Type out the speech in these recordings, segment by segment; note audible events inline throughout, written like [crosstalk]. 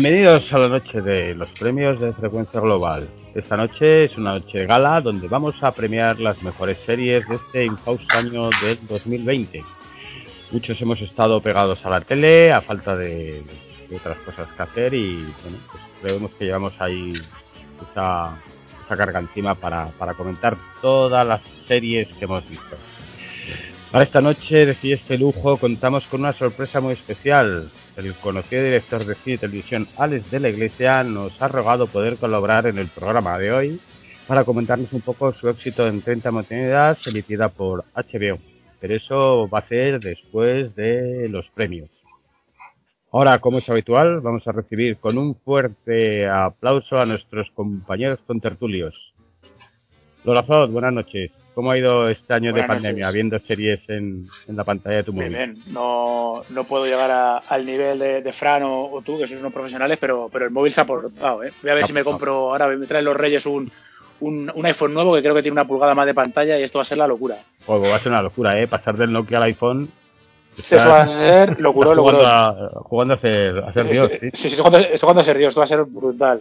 Bienvenidos a la noche de los premios de frecuencia global. Esta noche es una noche de gala donde vamos a premiar las mejores series de este infausto año del 2020. Muchos hemos estado pegados a la tele a falta de, otras cosas que hacer y bueno, pues creemos que llevamos ahí esa, carga encima para comentar todas las series que hemos visto. Para esta noche de este lujo contamos con una sorpresa muy especial. El conocido director de cine y televisión Alex de la Iglesia nos ha rogado poder colaborar en el programa de hoy para comentarnos un poco su éxito en 30 oportunidades emitida por HBO. Pero eso va a ser después de los premios. Ahora, como es habitual, vamos a recibir con un fuerte aplauso a nuestros compañeros contertulios. Lola Zod, buenas noches. ¿Cómo ha ido este año de pandemia viendo series en, la pantalla de tu móvil? Bien, No, no puedo llegar al nivel de, Fran o, tú, que sois unos profesionales, pero, pero el móvil se ha aportado. ¿eh? Voy a ver si me compro, ahora me traen los Reyes un, un, iPhone nuevo que creo que tiene una pulgada más de pantalla y esto va a ser la locura. Pues va a ser una locura, ¿eh? Pasar del Nokia al iPhone. Eso va a ser locura, jugando, a, jugando a ser, a ser Dios. Sí, sí, sí, jugando, esto jugando a ser Dios, esto va a ser brutal.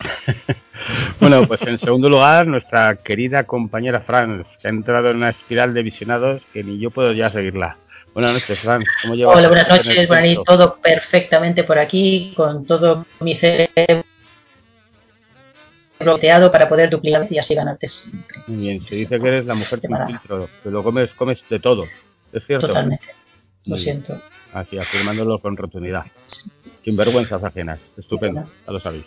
[laughs] bueno, pues en segundo lugar, nuestra querida compañera Franz, que ha entrado en una espiral de visionados que ni yo puedo ya seguirla. Buenas noches, Franz. ¿Cómo llevas? Hola, buenas noches, Buenas Todo perfectamente por aquí, con todo mi cerebro bloqueado para poder duplicar y así ganarte siempre. Muy bien, se dice que eres la mujer sin filtro, que lo comes, comes de todo. ¿Es cierto? Totalmente. Lo siento. Así, afirmándolo con rotundidad. Sin vergüenzas ajenas. Estupendo, ya lo sabéis.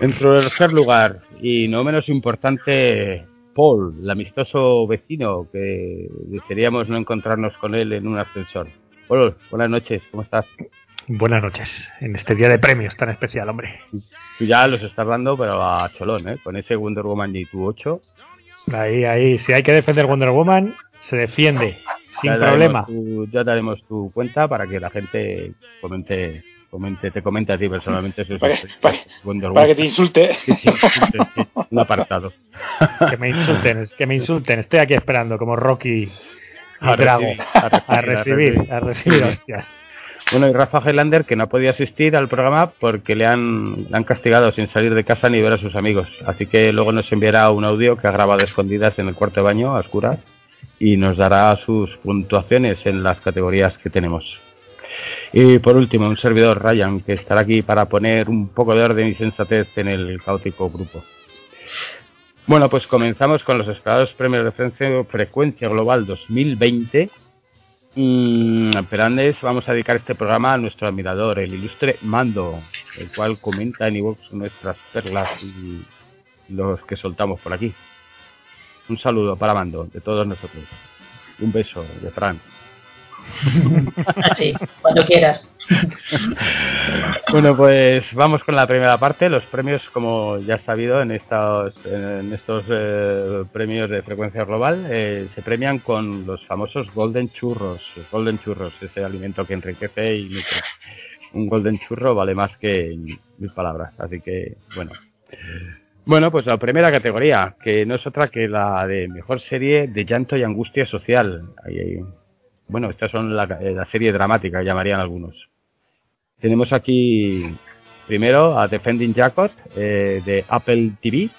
En tercer lugar, y no menos importante, Paul, el amistoso vecino que desearíamos no encontrarnos con él en un ascensor. Paul, buenas noches, ¿cómo estás? Buenas noches, en este día de premios tan especial, hombre. Tú ya los estás dando, pero a cholón, ¿eh? Con ese Wonder Woman y tu 8. Ahí, ahí, si hay que defender Wonder Woman, se defiende, sin problema. ya daremos tu cuenta para que la gente comente comente, te comente a ti personalmente. para, que te insulte. un apartado. Que me insulten, que me insulten. Estoy aquí esperando como Rocky a, Drago, a, recibir, a recibir, hostias. Bueno, y Rafa Highlander, que no ha podido asistir al programa porque le han, le han castigado sin salir de casa ni ver a sus amigos. Así que luego nos enviará un audio que ha grabado escondidas en el cuarto de baño, a oscuras, y nos dará sus puntuaciones en las categorías que tenemos. Y por último, un servidor, Ryan, que estará aquí para poner un poco de orden y sensatez en el caótico grupo. Bueno, pues comenzamos con los esperados premios de frecuencia global 2020. Mm, pero antes vamos a dedicar este programa a nuestro admirador, el ilustre Mando, el cual comenta en iVoox nuestras perlas y los que soltamos por aquí. Un saludo para Mando, de todos nosotros. Un beso de Fran. [laughs] Sí, cuando quieras. Bueno, pues vamos con la primera parte. Los premios, como ya has sabido, en estos, eh, premios de frecuencia global eh, se premian con los famosos Golden Churros. Golden Churros, ese alimento que enriquece y nutre. Un Golden Churro vale más que mil palabras. Así que, bueno. Bueno, pues la primera categoría, que no es otra que la de mejor serie de llanto y angustia social. Ahí, ahí bueno, estas son la, eh, la serie dramática, llamarían algunos. Tenemos aquí primero a Defending Jacob eh, de Apple TV,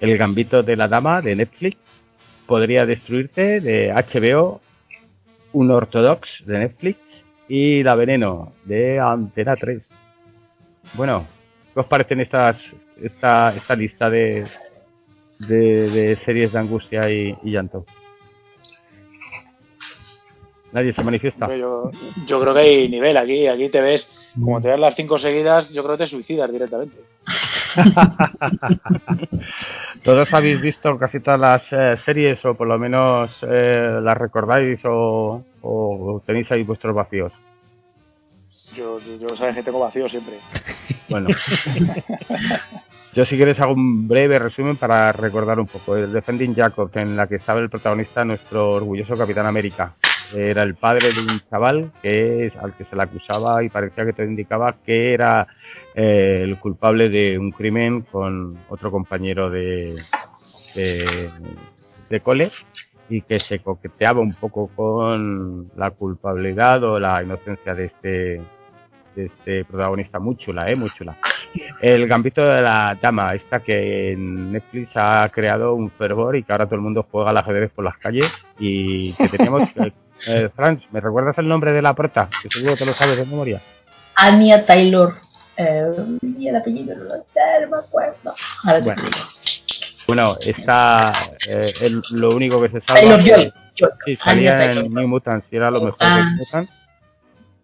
El Gambito de la Dama de Netflix, Podría Destruirte de HBO, Un Ortodox de Netflix y La Veneno de Antena 3. Bueno, ¿qué os parecen estas, esta, lista de, de, series de angustia y llanto? Nadie se manifiesta. Yo, yo, creo que hay nivel aquí. Aquí te ves, como te ves las cinco seguidas, yo creo que te suicidas directamente. [laughs] Todos habéis visto casi todas las eh, series, o por lo menos eh, las recordáis, o, tenéis ahí vuestros vacíos. Yo, yo, sabes que tengo vacíos siempre. Bueno. [laughs] Yo si quieres hago un breve resumen para recordar un poco. El Defending Jacob, en la que estaba el protagonista, nuestro orgulloso Capitán América. Era el padre de un chaval que es al que se le acusaba y parecía que te indicaba que era eh, el culpable de un crimen con otro compañero de, de, cole y que se coqueteaba un poco con la culpabilidad o la inocencia de este de este protagonista, muy chula, ¿eh? Muy chula. El Gambito de la Dama, esta que en Netflix ha creado un fervor y que ahora todo el mundo juega al ajedrez por las calles y que teníamos... [laughs] Eh, Franz, ¿me recuerdas el nombre de la prota? Que seguro que lo sabes de memoria. Anya Taylor. Eh, y el apellido no lo sé, no me acuerdo. Ahora bueno. Bueno, está eh, el, lo único que se sabe. Taylor Joy. Sí, salía en New Mutants y era lo mejor ah, de New Mutants.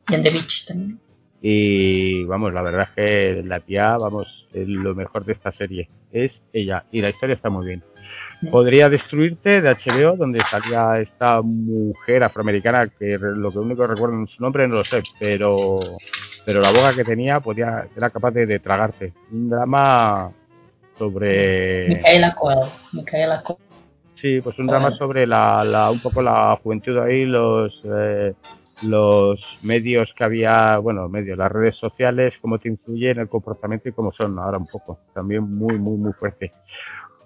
Y en The Beach también. Y vamos, la verdad es que la tía, vamos, lo mejor de esta serie es ella. Y la historia está muy bien. Podría destruirte de HBO, donde salía esta mujer afroamericana que lo que único que recuerdo en su nombre no lo sé, pero pero la boca que tenía podía era capaz de, de tragarte. Un drama sobre Micaela Coel, Micaela Coel. Sí, pues un drama sobre la, la, un poco la juventud ahí, los eh, los medios que había, bueno, medios, las redes sociales, cómo te influyen el comportamiento y cómo son ahora un poco. También muy, muy, muy fuerte.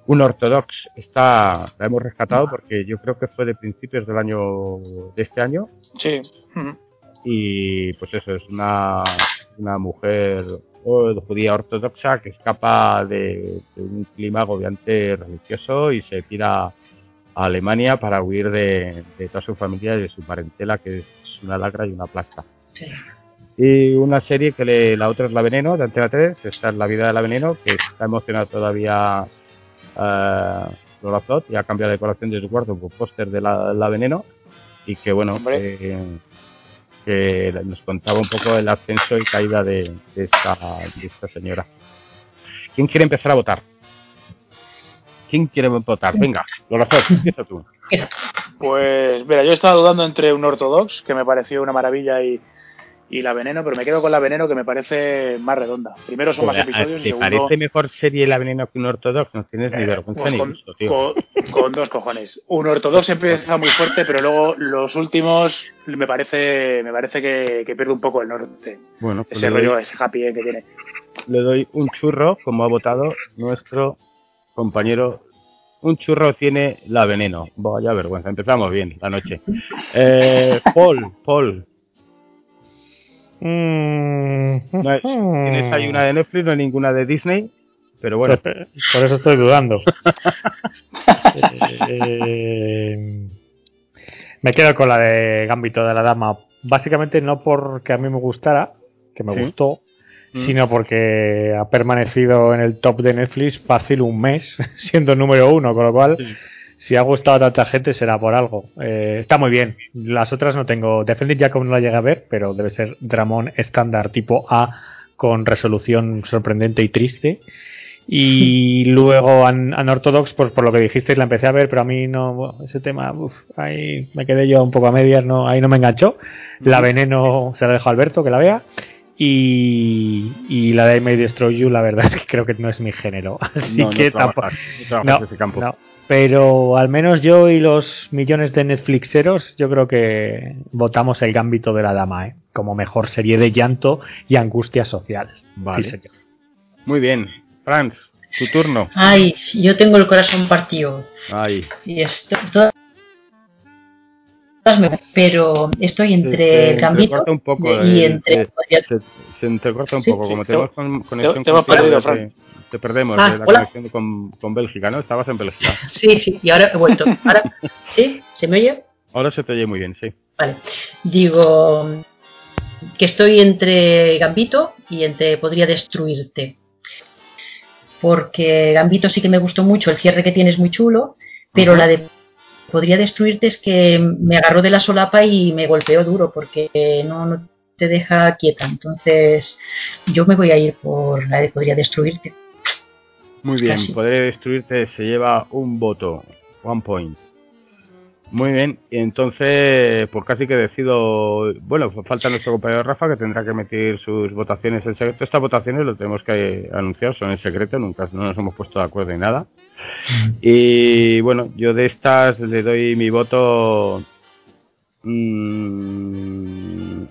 Un ortodox está, la hemos rescatado porque yo creo que fue de principios del año, de este año. Sí. Y pues eso, es una, una mujer judía ortodoxa que escapa de, de, un clima agobiante religioso y se tira a Alemania para huir de, de toda su familia y de su parentela, que es una lacra y una plasta. Sí. Y una serie que le, la otra es La Veneno, de Antena 3, esta es La Vida de la Veneno, que está emocionado todavía uh, Lola Flot y ha cambiado de decoración de su cuarto por póster de la, la, Veneno y que bueno, eh, que nos contaba un poco el ascenso y caída de, de, esta, de esta señora. ¿Quién quiere empezar a votar? ¿Quién quiere votar? Venga, Lola Flot, empieza tú. [laughs] Pues mira, yo estaba dudando entre un ortodox, que me pareció una maravilla, y, y la veneno, pero me quedo con la veneno que me parece más redonda. Primero son más episodios. ¿Te y segundo, parece mejor serie la veneno que un ortodox? No tienes ni vergüenza pues ni con, gusto, tío. Con, con, dos cojones. Un ortodox empieza muy fuerte, pero luego los últimos me parece me parece que, que pierde un poco el norte. Bueno, pues ese rollo, doy, ese happy que tiene. Le doy un churro, como ha votado nuestro compañero un churro tiene la veneno. Vaya vergüenza, empezamos bien la noche. Eh, Paul, Paul. Mm. No hay, tienes ahí una de Netflix, no hay ninguna de Disney, pero bueno. Por eso estoy dudando. [laughs] eh, me quedo con la de Gambito de la Dama. Básicamente no porque a mí me gustara, que me ¿Sí? gustó, Mm. sino porque ha permanecido en el top de Netflix fácil un mes, [laughs] siendo número uno, con lo cual, sí. Si ha gustado a tanta gente será por algo. Eh, está muy bien. Las otras no tengo. Defended Jacob no la llegué a ver, pero debe ser Dramón estándar tipo A con resolución sorprendente y triste. Y [laughs] luego Unorthodox, pues por lo que dijisteis, la empecé a ver, pero a mí no, ese tema, uf, ahí me quedé yo un poco a medias, no, ahí no me enganchó. La veneno se la dejo a Alberto que la vea. Y, y, la de I May Destroy You, la verdad es que creo que no es mi género. [laughs] Así no, que tampoco. No, no, no, pero al menos yo y los millones de Netflixeros, yo creo que votamos el Gambito de la Dama, ¿eh? como mejor serie de llanto y angustia social. Vale. Sí, señor. Muy bien. Franz, tu turno. Ay, yo tengo el corazón partido. Ay. Y esto, todas pero estoy entre se, el Gambito un poco, y eh, entre... Se, se, se entrecorta un Sí. poco, como tenemos con, conexión te hemos con perdido, te, Fran. Te perdemos Ah, de la hola. conexión con, con Bélgica, ¿no? Estabas en Bélgica. [laughs] Sí, sí, y ahora he vuelto. Ahora, ¿Sí? ¿Se me oye? Ahora se te oye muy bien, sí. Vale. Digo que estoy entre Gambito y entre Podría Destruirte. Porque Gambito sí que me gustó mucho, el cierre que tiene es muy chulo, pero uh -huh. la de Podría Destruirte es que me agarró de la solapa y me golpeó duro porque no, no te deja quieta. Entonces yo me voy a ir por la de Podría Destruirte. Muy bien, Casi. Podría Destruirte se lleva un voto, one point. Muy bien, y entonces, pues casi que decido. Bueno, pues falta nuestro compañero Rafa que tendrá que meter sus votaciones en secreto. Estas votaciones lo tenemos que anunciar, son en secreto, nunca no nos hemos puesto de acuerdo en nada. Y bueno, yo de estas le doy mi voto. Mmm,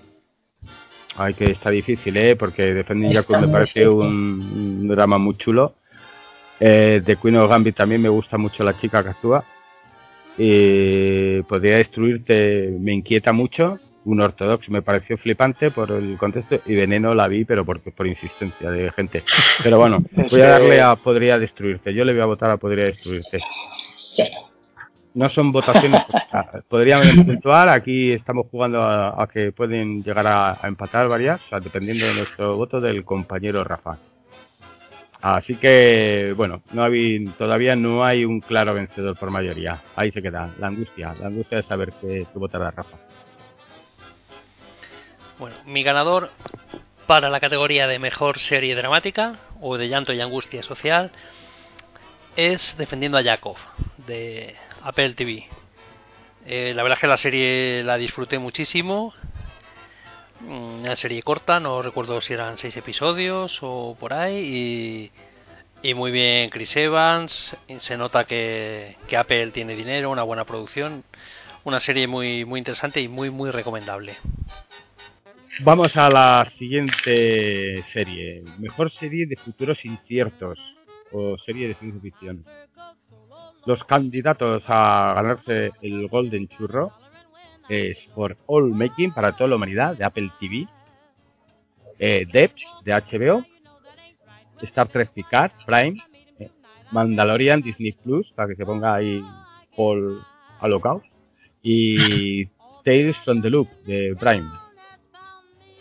ay, que está difícil, ¿eh? Porque Defending Jacob me parece un, un, drama muy chulo. Eh, de Queen of Gambit también me gusta mucho la chica que actúa. Eh, podría destruirte, me inquieta mucho un ortodoxo me pareció flipante por el contexto y Veneno la vi, pero por, por insistencia de gente. Pero bueno, [laughs] voy a darle a Podría Destruirte. Yo le voy a votar a Podría Destruirte. No son votaciones, [laughs] podrían puntuar. Aquí estamos jugando a, que pueden llegar a, empatar varias, dependiendo de nuestro voto del compañero Rafa. Así que, bueno, no hay, todavía no hay un claro vencedor por mayoría. Ahí se queda, la angustia, la angustia de saber qué, qué votará Rafa. Bueno, mi ganador para la categoría de mejor serie dramática o de llanto y angustia social es Defendiendo a Yakov de Apple TV. Eh, la verdad es que la serie la disfruté muchísimo. Mm, una serie corta, no recuerdo si eran seis episodios o por ahí. Y, muy bien Chris Evans. Se nota que, que, Apple tiene dinero, una buena producción. Una serie muy, muy interesante y muy, muy recomendable. Vamos a la siguiente serie. Mejor serie de futuros inciertos o serie de ciencia ficción. Los candidatos a ganarse el Golden Churro es por All Making para toda la humanidad de Apple TV, eh, de HBO, Star Trek Picard Prime, eh, Mandalorian Disney Plus para que se ponga ahí Paul Holocaust y [laughs] Tales from the Loop de Prime.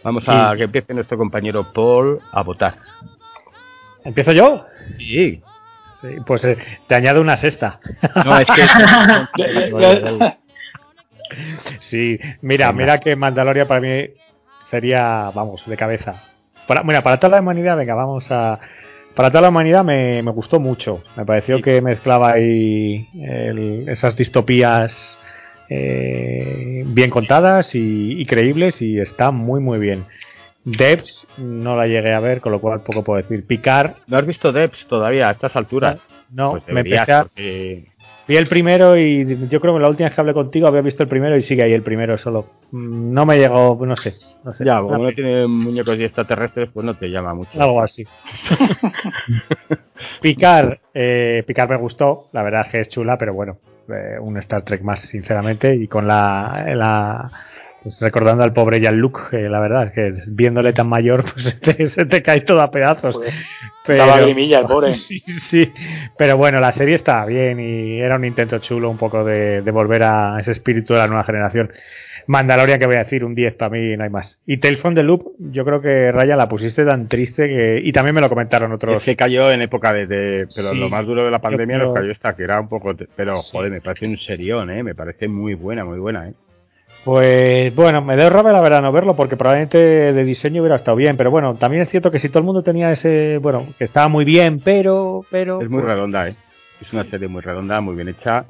Vamos a que empiece nuestro compañero Paul a votar. ¿Empiezo yo? Sí. sí pues eh, te añado una sexta. No, es que... [laughs] sí, mira, mira que Mandalorian para mí sería, vamos, de cabeza. Para, mira, para toda la humanidad, venga, vamos a... Para toda la humanidad me, gustó mucho. Me pareció que mezclaba ahí esas distopías eh, bien contadas y, creíbles y está muy muy bien. Debs no la llegué a ver, con lo cual poco puedo decir. Picar. ¿No has visto Debs todavía a estas alturas? No, pues me empecé a... Vi el primero y yo creo que la última vez que hablé contigo había visto el primero y sigue ahí el primero solo. Mm, no me llegó, no sé. No sé. Ya, como no tiene muñecos y extraterrestres, pues no te llama mucho. Algo así. [laughs] Picar, eh, Picar me gustó, la verdad es que es chula, pero bueno, eh, un Star Trek más, sinceramente, y con la, la pues recordando al pobre Jean-Luc, la verdad es que viéndole tan mayor, [laughs] pues se te, cae todo a pedazos. pero, el pobre. [laughs] Sí, sí, pero bueno, la serie está bien y era un intento chulo un poco de, de volver a ese espíritu de la nueva generación. Mandalorian, que voy a decir, un 10 para mí, no hay más. Y Tales from the Loop, yo creo que Raya la pusiste tan triste que. Y también me lo comentaron otros. Es que cayó en época de. pero lo más duro de la pandemia nos cayó esta, que era un poco. Pero, joder, me parece un serión, ¿eh? Me parece muy buena, muy buena, ¿eh? Pues bueno, me da rabia la verdad no verlo porque probablemente de diseño hubiera estado bien, pero bueno, también es cierto que si todo el mundo tenía ese, bueno, que estaba muy bien, pero, pero. Es muy redonda, ¿eh? Es una serie muy redonda, muy bien hecha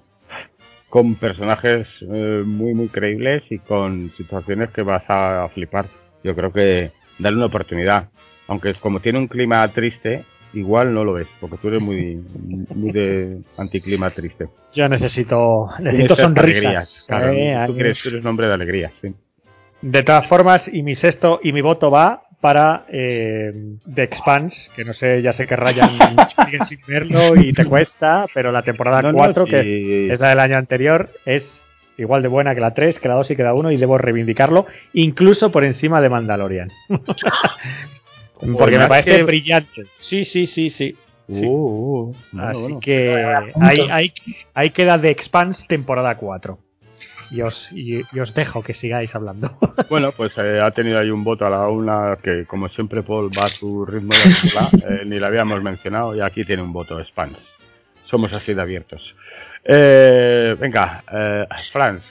con personajes eh, muy muy creíbles y con situaciones que vas a flipar. Yo creo que darle una oportunidad, aunque como tiene un clima triste, igual no lo ves, porque tú eres muy muy de anticlima triste. Yo necesito necesito sonrisas. Claro, eh, tú, crees, tú eres un hombre de alegría, sí. De todas formas, y mi sexto y mi voto va para eh, The Expanse, que no sé, ya sé que Ryan [laughs] sigue sin verlo y te cuesta, pero la temporada 4, que es la del año anterior, es igual de buena que la 3, que la 2 y que la 1 y debo reivindicarlo, incluso por encima de Mandalorian. [laughs] Porque me parece brillante. Sí, sí, sí, sí. Uh, uh, Así que ahí, ahí, ahí, queda The Expanse temporada 4 y os, y, os dejo que sigáis hablando. [laughs] Bueno, pues eh, ha tenido ahí un voto a la una que, como siempre, Paul va a su ritmo de [laughs] eh, ni la habíamos mencionado, y aquí tiene un voto Spans. Somos así de abiertos. Eh, venga, eh, Franz.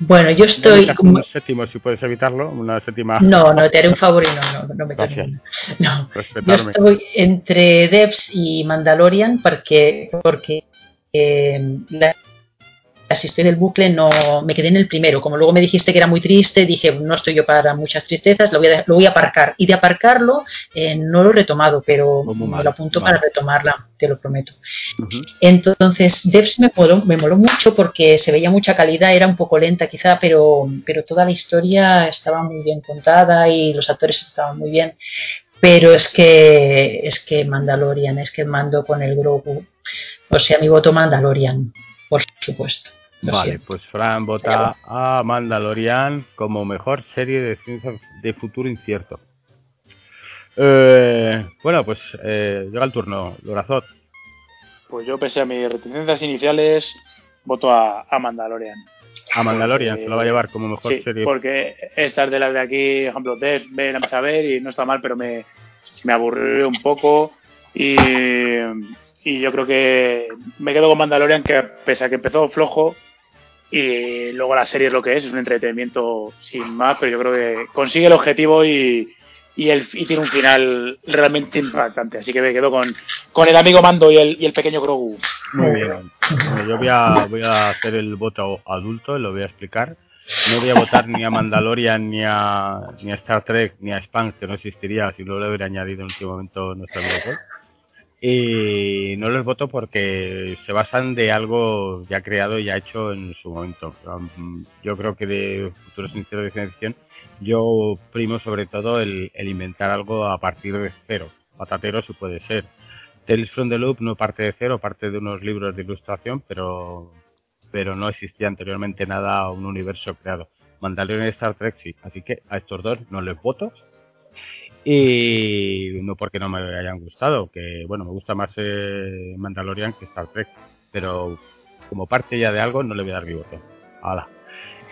Bueno, yo estoy. Un séptimo, si puedes evitarlo, una séptima. No, no, te haré un favor y no, no, no me No, yo estoy entre Devs y Mandalorian porque, porque eh, la asistí del bucle no me quedé en el primero. Como luego me dijiste que era muy triste, dije, no estoy yo para muchas tristezas, lo voy a, lo voy a aparcar. Y de aparcarlo eh, no lo he retomado, pero me lo apunto para retomarla, te lo prometo. Entonces, Devs me moló, me moló mucho porque se veía mucha calidad, era un poco lenta quizá, pero, pero toda la historia estaba muy bien contada y los actores estaban muy bien. Pero es que es que Mandalorian, es que mando con el Grogu. O sea, mi voto Mandalorian, por supuesto. Vale, pues Fran vota a Mandalorian como mejor serie de ciencia de futuro incierto. Eh, bueno, pues eh, llega el turno, Lorazot. Pues yo, pese a mis reticencias iniciales, voto a, a Mandalorian. A Mandalorian, se lo va a llevar como mejor Sí, serie. porque estas de las de aquí, por ejemplo, Death, me la empecé a ver y no está mal, pero me, me aburrió un poco. Y, y yo creo que me quedo con Mandalorian, que pese a que empezó flojo, y luego la serie es lo que es, es un entretenimiento sin más, pero yo creo que consigue el objetivo y, y, el, y tiene un final realmente impactante. Así que me quedo con, con el amigo Mando y el, y el pequeño Grogu. Muy bien. Bueno, yo voy a, voy a hacer el voto adulto, lo voy a explicar. No voy a votar ni a Mandalorian, ni a, ni a Star Trek, ni a Span, que no existiría si no lo hubiera añadido en último momento nuestro amigo. Y no los voto porque se basan de algo ya creado y ya hecho en su momento. Um, Yo creo que de futuros sinceros de ciencia ficción, yo primo sobre todo el, el inventar algo a partir de cero. Patatero si puede ser. Tales from the Loop no parte de cero, parte de unos libros de ilustración, pero, pero no existía anteriormente nada, un universo creado. Mandalorian y Star Trek sí, así que a estos dos no les voto. Y no porque no me hayan gustado, que bueno, me gusta más eh, Mandalorian que Star Trek, pero como parte ya de algo no le voy a dar mi voto. Hala.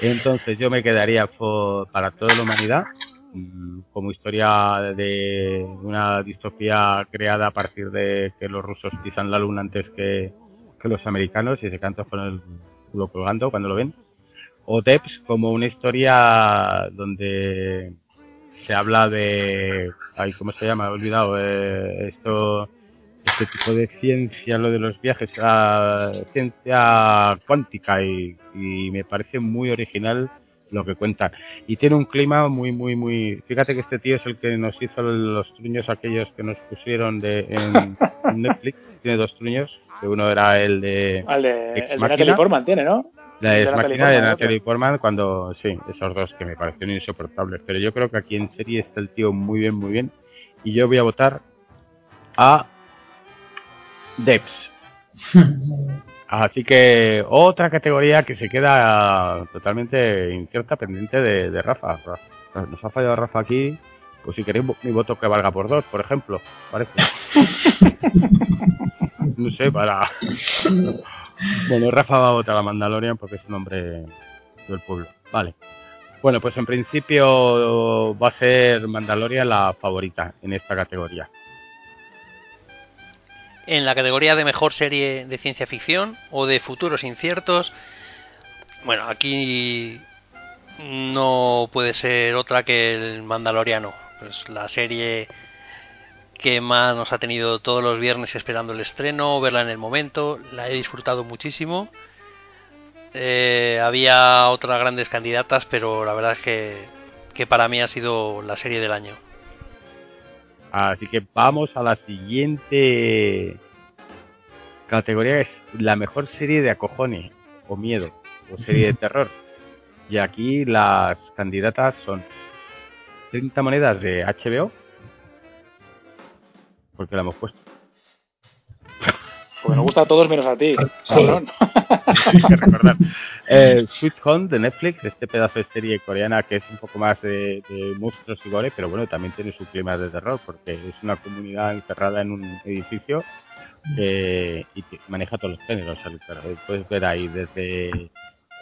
Entonces yo me quedaría para toda la humanidad mm, como historia de una distopía creada a partir de que los rusos pisan la luna antes que, que los americanos y se cantan con el culo colgando cuando lo ven. O Debs como una historia donde se habla de... Ay, ¿Cómo se llama? He olvidado. eh, esto este tipo de ciencia, lo de los viajes, a ciencia cuántica y, y me parece muy original lo que cuentan. Y tiene un clima muy, muy, muy... Fíjate que este tío es el que nos hizo los truños aquellos que nos pusieron de, en, [laughs] Netflix. Tiene dos truños, que uno era el de... Al de, el de. Natalie Portman tiene, ¿no? La Natalie máquina de. Natalie Portman cuando sí, esos dos que me parecieron insoportables. Pero yo creo que aquí en serie está el tío muy bien, muy bien. Y yo voy a votar a Debs. [laughs] Así que otra categoría que se queda totalmente incierta, pendiente de, de Rafa. Ra- Nos ha fallado Rafa aquí. Pues si queréis mi voto que valga por dos, por ejemplo. Parece. [laughs] no sé, para... [laughs] Bueno, Rafa va a votar a Mandalorian porque es un hombre del pueblo. Vale. Bueno, pues en principio va a ser Mandalorian la favorita en esta categoría. En la categoría de mejor serie de ciencia ficción o de futuros inciertos, bueno, aquí no puede ser otra que el Mandaloriano. Pues la serie que más nos ha tenido todos los viernes esperando el estreno, verla en el momento, la he disfrutado muchísimo. Eh, había otras grandes candidatas, pero la verdad es que, que para mí ha sido la serie del año. Así que vamos a la siguiente categoría, es la mejor serie de acojones o miedo o serie de [laughs] terror. Y aquí las candidatas son 30 monedas de HBO, porque la hemos puesto. Porque nos gusta a todos menos a ti. Sí. cabrón. [laughs] Hay que recordar. Eh, Sweet Home de Netflix, este pedazo de serie coreana que es un poco más de, de monstruos y gore, pero bueno, también tiene su clima de terror, porque es una comunidad encerrada en un edificio eh, y que maneja todos los géneros. Puedes ver ahí desde,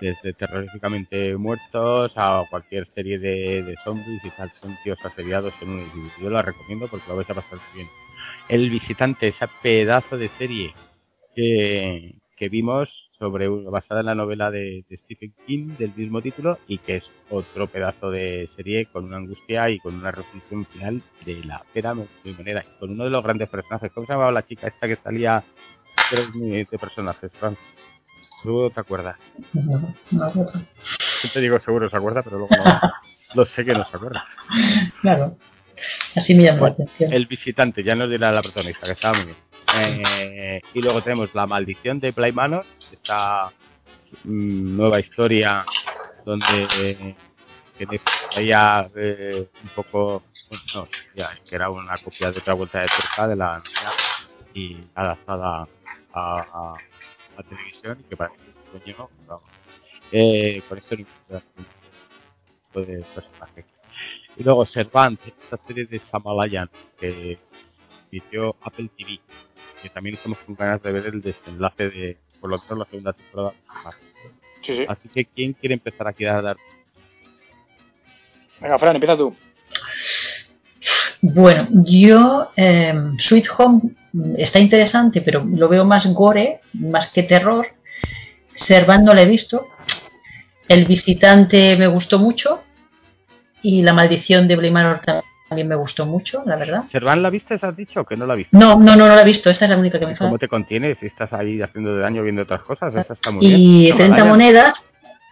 desde terroríficamente muertos a cualquier serie de, de zombies y tal. Son tíos asediados en un edificio. Yo la recomiendo porque lo vais a pasar bien. El visitante, ese pedazo de serie que, que vimos sobre basada en la novela de, de Stephen King del mismo título y que es otro pedazo de serie con una angustia y con una resolución final de la pera manera y con uno de los grandes personajes. ¿cómo se llamaba la chica esta que salía tres de personajes Frank tú te acuerdas. No, no, no. siempre digo seguro se acuerda pero luego no. [laughs] Lo sé que no se acuerda. Claro. Así me llama Bueno, la atención. el visitante ya nos dirá la protagonista que estaba muy bien Eh, y luego tenemos La Maldición de Bly Manor, esta mm, nueva historia donde eh, que traía eh, un poco, no, ya, que era una copia de otra vuelta de tuerca de la novela y adaptada a, a, a televisión y que parece sueño, vamos. Eh, con esto de personaje. Y luego Servant, esta serie de Samalayan que emitió Apple TV, que también estamos con ganas de ver el desenlace de, por lo tanto, la segunda temporada. Sí, sí. Así que, ¿quién quiere empezar aquí a dar? Venga, Fran, empieza tú. Bueno, yo, eh, Sweet Home está interesante, pero lo veo más gore, más que terror. Servant no la he visto. El visitante me gustó mucho. Y la maldición de Manor también me gustó mucho, la verdad. ¿Servant la viste, has dicho, o que no la viste? No, no, no, no la he visto. Esta es la única que me falta. ¿Cómo te contienes? Si estás ahí haciendo de daño viendo otras cosas, esa está muy y bien. 30 monedas.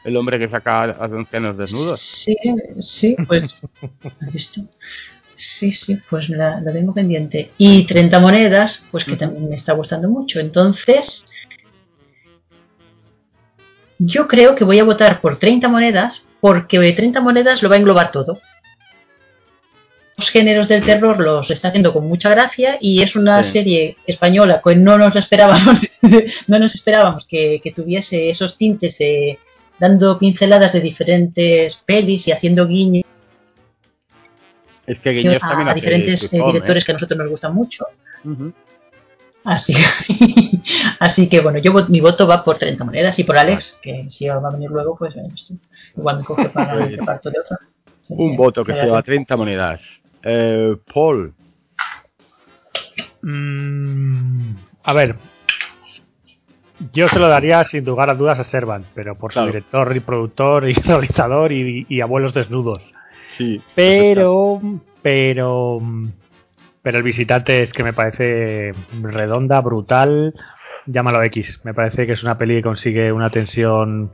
El hombre que saca a ancianos desnudos. Sí, sí, pues. ¿Has visto? Sí, sí, pues la, la tengo pendiente. Y 30 monedas, pues que también me está gustando mucho. Entonces, yo creo que voy a votar por 30 monedas porque 30 monedas lo va a englobar todo. Los géneros del terror los está haciendo con mucha gracia y es una Sí. serie española que no nos esperábamos, [laughs] no nos esperábamos que, que tuviese esos tintes de dando pinceladas de diferentes pelis y haciendo guiños Es que a hace diferentes eh, directores ¿eh? que a nosotros nos gustan mucho. Ujú. Así, [laughs] así que bueno, yo mi voto va por 30 monedas y por Alex, que si va a venir luego, pues bueno, igual me coge para [laughs] el reparto de otra. Un voto que se lleva bien. 30 monedas. Eh, Paul, Mm, a ver, yo se lo daría sin lugar a dudas a Servant, pero por Claro. su director y productor y [laughs] realizador y, y abuelos desnudos. sí. Pero, pero, pero el visitante es que me parece redonda, brutal. Llámalo X. Me parece que es una peli que consigue una tensión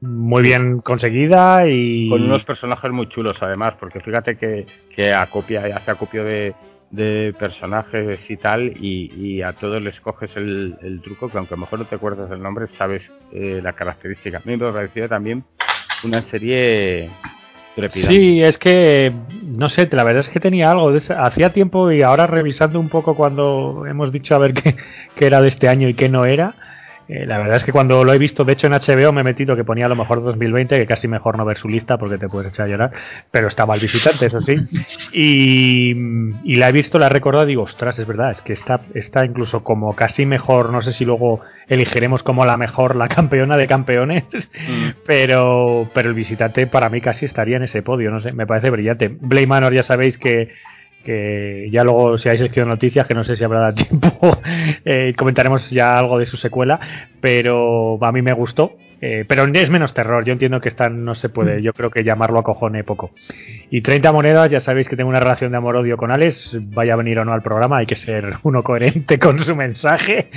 muy bien conseguida y Con unos personajes muy chulos, además, porque fíjate que, que acopia, hace acopio de, de personajes y tal, y, y a todos les coges el, el truco, que aunque a lo mejor no te acuerdas del nombre, sabes eh, la característica. A mí me pareció también una serie Sí, es que no sé, la verdad es que tenía algo de hacía tiempo y ahora revisando un poco cuando hemos dicho a ver qué era de este año y qué no era. Eh, la verdad es que cuando lo he visto, de hecho en HBO me he metido que ponía a lo mejor 2020, que casi mejor no ver su lista porque te puedes echar a llorar, pero estaba el visitante, eso sí. Y, y la he visto, la he recordado y digo, ostras, es verdad, es que está, está incluso como casi mejor, no sé si luego elegiremos como la mejor, la campeona de campeones, Mm. pero, pero el visitante para mí casi estaría en ese podio, no sé, me parece brillante. Blade Manor ya sabéis que, que ya luego si hay sección noticias, que no sé si habrá [laughs] tiempo, eh, comentaremos ya algo de su secuela, pero a mí me gustó. Eh, pero es menos terror, yo entiendo que esta no se puede, yo creo que llamarlo a cojone poco. Y 30 monedas, ya sabéis que tengo una relación de amor-odio con Alex, vaya a venir o no al programa, hay que ser [laughs] uno coherente con su mensaje.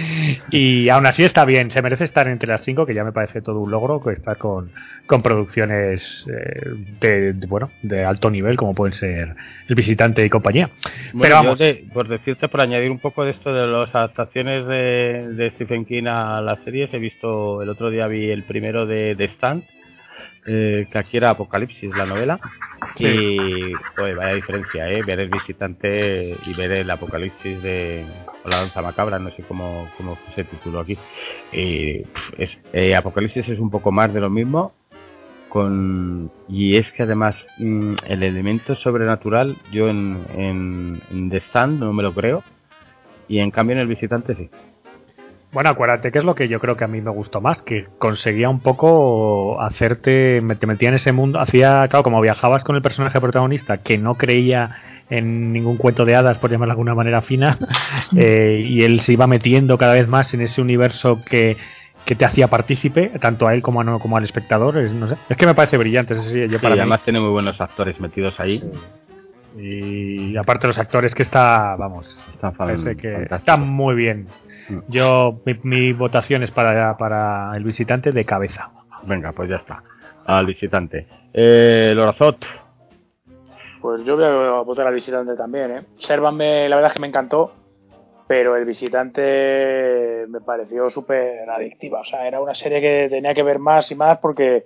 Y aún así está bien, se merece estar entre las 5, que ya me parece todo un logro, que está con, con producciones eh, de, de, bueno, de alto nivel, como pueden ser El Visitante y compañía. Bueno, Pero yo vamos. por decirte, por añadir un poco de esto de las adaptaciones de, de Stephen King a las series, he visto, el otro día vi el primero de The Stand, eh, que aquí era Apocalipsis, la novela, y joder, vaya diferencia, ¿eh? ver el visitante y ver el Apocalipsis de o la danza macabra, no sé cómo, cómo se tituló aquí. Y, es, eh, Apocalipsis es un poco más de lo mismo, con y es que además mm, el elemento sobrenatural yo en, en, en The Stand no me lo creo y en cambio en el visitante sí Bueno, acuérdate que es lo que yo creo que a mí me gustó más, que conseguía un poco hacerte, te metía en ese mundo, hacía, claro, como viajabas con el personaje protagonista, que no creía en ningún cuento de hadas, por llamarlo de alguna manera fina, [laughs] eh, y él se iba metiendo cada vez más en ese universo que, que te hacía partícipe, tanto a él como, a no, como al espectador, es, no sé, es que me parece brillante, sí, yo Sí, para mí- además tiene muy buenos actores metidos ahí. Y aparte los actores que está, vamos, parece que está muy bien. Yo, mi, mi votación es para, para el visitante de cabeza. venga pues ya está al visitante eh, Lorazot Pues yo voy a votar al visitante también, ¿eh? Servan me, la verdad es que me encantó, pero el visitante me pareció súper adictiva. O sea, era una serie que tenía que ver más y más porque,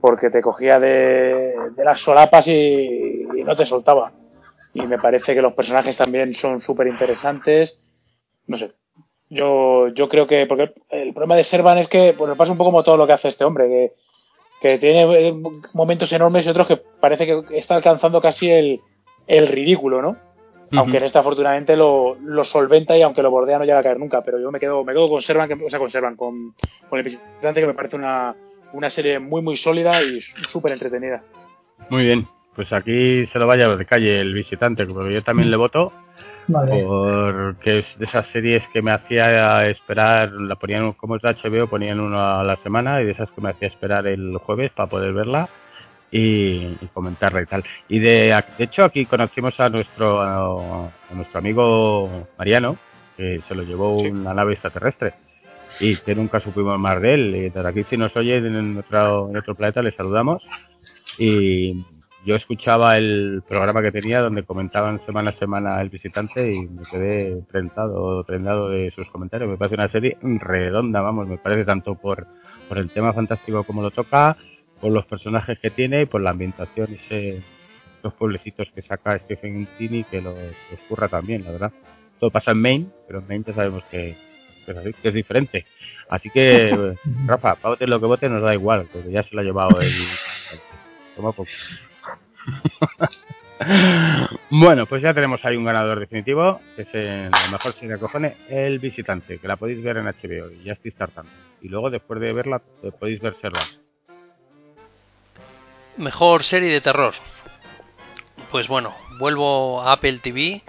porque te cogía de, de las solapas y, y no te soltaba. Y me parece que los personajes también son súper interesantes. No sé. Yo, yo creo que, porque el, problema de Servan es que pues, pasa un poco como todo lo que hace este hombre, que, que tiene eh, momentos enormes y otros que parece que está alcanzando casi el, el ridículo, ¿no? Aunque en esta afortunadamente lo, lo, solventa y aunque lo bordea no llega a caer nunca. Pero yo me quedo, me quedo con Servan, que, o sea, conservan con, con el visitante que me parece una, una serie muy muy sólida y súper entretenida. Muy bien, pues aquí se lo vaya de calle el visitante, porque yo también le voto. Porque es de esas series que me hacía esperar, la ponían como es de HBO, ponían uno a la semana y de esas que me hacía esperar el jueves para poder verla y, comentarla y tal. Y de, de hecho aquí conocimos a nuestro a, nuestro amigo Mariano, que se lo llevó una nave extraterrestre y que nunca supimos más de él. Y desde aquí si nos oye en nuestro, en otro planeta le saludamos. Y yo escuchaba el programa que tenía donde comentaban semana a semana el visitante y me quedé prendado, prendado de sus comentarios. Me parece una serie redonda, vamos, me parece tanto por, por el tema fantástico como lo toca, por los personajes que tiene y por la ambientación, ese, los pueblecitos que saca Stephen King que los, los también, la verdad. Todo pasa en Maine, pero en Maine ya sabemos que, que es diferente. Así que, Rafa, vote lo que vote nos da igual, porque ya se lo ha llevado el... Toma poco. [laughs] bueno, pues ya tenemos ahí un ganador definitivo, que es el mejor serie de cojones, El Visitante, que la podéis ver en HBO y ya estoy startando. Y luego, después de verla, podéis ver Serva. Mejor serie de terror. Pues bueno, vuelvo a Apple TV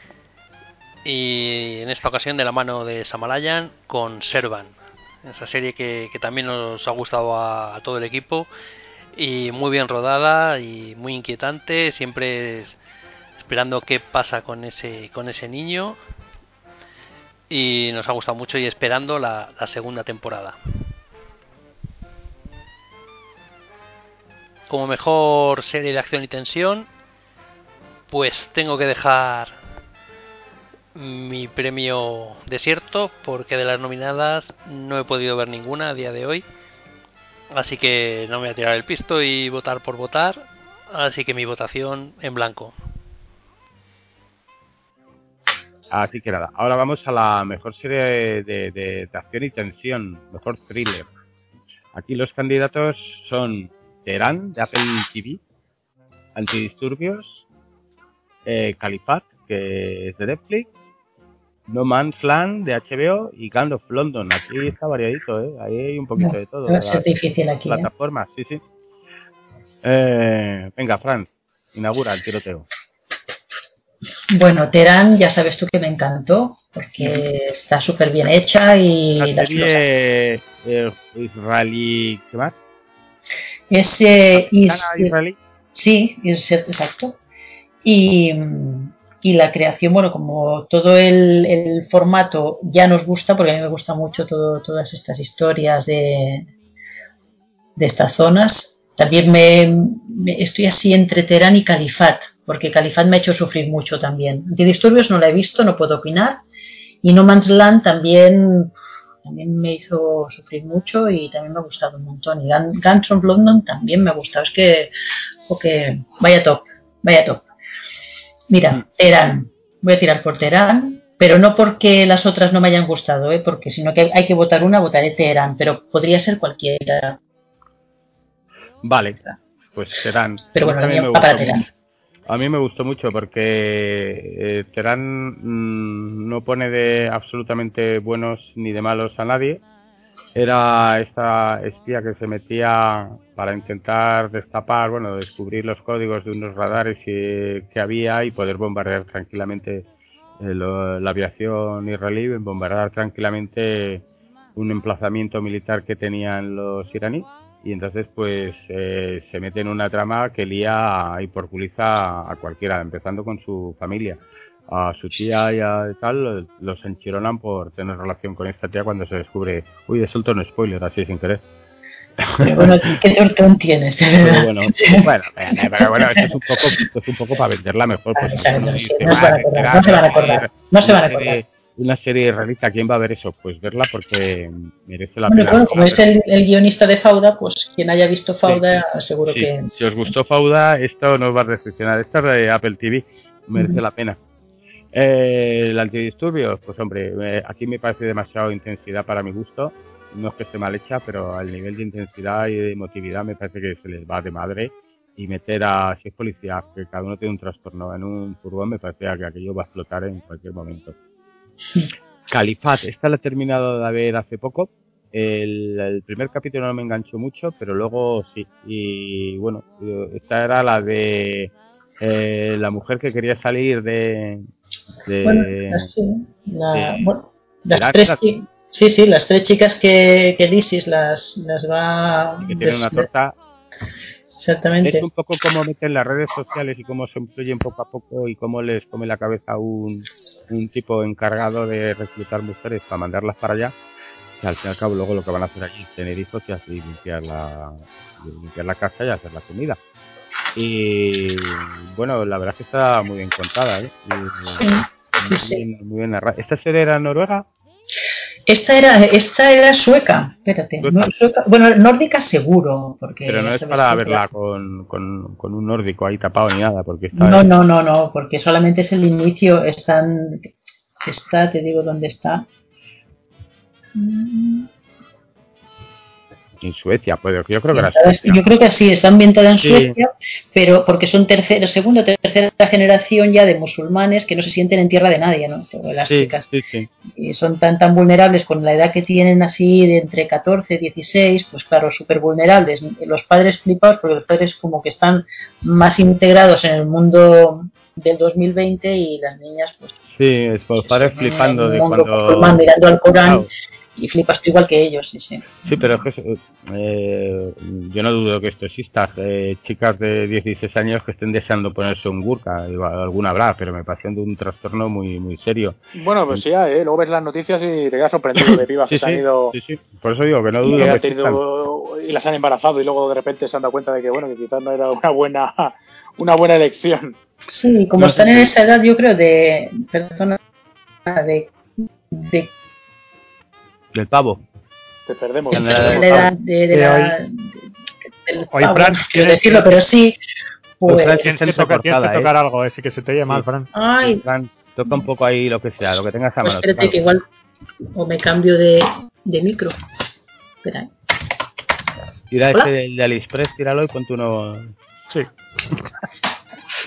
y en esta ocasión de la mano de Samalayan con Servan, esa serie que, también nos ha gustado a, todo el equipo y muy bien rodada y muy inquietante, siempre esperando qué pasa con ese, con ese niño y nos ha gustado mucho y esperando la, la segunda temporada. Como mejor serie de acción y tensión, pues tengo que dejar mi premio desierto porque de las nominadas no he podido ver ninguna a día de hoy. Así que no me voy a tirar el pisto y votar por votar. Así que mi votación en blanco. Así que nada, ahora vamos a la mejor serie de, de, acción y tensión, mejor thriller. Aquí los candidatos son Teherán de Apple TV, Antidisturbios, eh, Califat, que es de Netflix, no Man's Land de HBO y Gang of London. Aquí está variadito, ¿eh? Ahí hay un poquito de todo. Es difícil aquí. ¿eh? Plataformas, sí, sí. Eh, venga, Fran, inaugura el tiroteo. Bueno, Terán, ya sabes tú que me encantó, porque está súper bien hecha y... La serie eh, israelí, ¿qué más? Es, eh, israelí. Sí, exacto. Y, y la creación, bueno, como todo el, formato ya nos gusta, porque a mí me gusta mucho todo, todas estas historias de, de estas zonas, también me, estoy así entre Terán y Califat, porque Califat me ha hecho sufrir mucho también. Antidisturbios no la he visto, no puedo opinar, y No Man's Land también, también me hizo sufrir mucho y también me ha gustado un montón. Y Guns of London también me ha gustado, es que, okay, vaya top, vaya top. Mira, mm. Terán. Voy a tirar por Terán, pero no porque las otras no me hayan gustado, ¿eh? porque sino que hay que votar una, votaré Terán, pero podría ser cualquiera. Vale, pues Terán. Pero bueno, a mí, para Terán. A mí me gustó mucho porque eh, Terán mm, no pone de absolutamente buenos ni de malos a nadie era esta espía que se metía para intentar destapar, bueno, descubrir los códigos de unos radares que, había y poder bombardear tranquilamente eh, la aviación israelí, bombardear tranquilamente un emplazamiento militar que tenían los iraníes. Y entonces pues eh, se mete en una trama que lía y porculiza a cualquiera, empezando con su familia a su tía y a tal, los enchironan por tener relación con esta tía cuando se descubre, uy, de suelto un spoiler, así sin querer. Pero bueno, ¿qué tortón tienes? Pero [laughs] bueno, bueno, pero bueno, esto es un poco, esto es un poco para venderla mejor. Pues, no, no, se van a acordar, no se van a acordar, no se van a acordar. Una serie realista, ¿quién va a ver eso? Pues verla porque merece la bueno, pena. Bueno, como es el, el, guionista de Fauda, pues quien haya visto Fauda, seguro que. Si os gustó Fauda, esto no os va a decepcionar. Esta es de Apple TV, merece la pena. Eh, el antidisturbio, pues hombre, eh, aquí me parece demasiado intensidad para mi gusto. no es que esté mal hecha, pero al nivel de intensidad y de emotividad me parece que se les va de madre y meter a, si es policía, que cada uno tiene un trastorno en un furgón, me parece que aquello va a explotar en cualquier momento. Califat, esta la he terminado de ver hace poco. El, primer capítulo no me enganchó mucho, pero luego sí. Y bueno, esta era la de eh, la mujer que quería salir de. bueno, sí, las tres, sí, sí, las tres chicas que, que las, las va. Que tienen una torta Exactamente. Es un poco como meten las redes sociales y cómo se influyen poco a poco y cómo les come la cabeza un, un tipo encargado de reclutar mujeres para mandarlas para allá. Que al fin y al cabo luego lo que van a hacer aquí es tener hijos y así limpiar la, limpiar la casa y hacer la comida. Y bueno, la verdad es que está muy bien contada, ¿eh? muy, bien, narrada. ¿Esta serie era noruega? Esta era, esta era sueca, espérate. bueno, nórdica seguro. Porque Pero no es para verla con, con, con, un nórdico ahí tapado ni nada. porque está No, no, no, no, porque solamente es el inicio. Están, está, te digo dónde está en Suecia, pues yo creo que era Yo creo que sí, está ambientada en Suecia, pero porque son tercera, segunda o tercera generación ya de musulmanes que no se sienten en tierra de nadie, ¿no? Las chicas. y son tan tan vulnerables con la edad que tienen así de entre 14 y 16, pues claro, súper vulnerables. Los padres flipados porque los padres como que están más integrados en el mundo del 2020 y las niñas pues sí los padres flipando de cuando mirando al Corán y flipas tú igual que ellos, sí, sí. Sí, pero es que eh, yo no dudo que esto exista. Eh, chicas de 16 años que estén deseando ponerse un burka, alguna habrá, pero me parece de un trastorno muy muy serio. Bueno, pues sí, ¿eh? luego ves las noticias y te quedas sorprendido de pibas [laughs] que se han ido. Sí, sí, por eso digo que no dudo. Que tenido, y las han embarazado y luego de repente se han dado cuenta de que, bueno, que quizás no era una buena, [laughs] una buena elección. Sí, como están en esa edad, yo creo, de. Perdona, de, de del pavo. Te perdemos. De la, de, de, la, Hoy, Fran, quiero decirlo, pero sí. Pues, Fran, tienes que, tocar, tienes que tocar ¿eh? algo, así que se te oye mal, Fran. Ay. Fran, toca un poco ahí lo que sea, lo que tengas a mano. Pues espérate, que igual. O me cambio de, de micro. Espera. ¿eh? Tira ese de, de AliExpress, tíralo y ponte uno. Sí.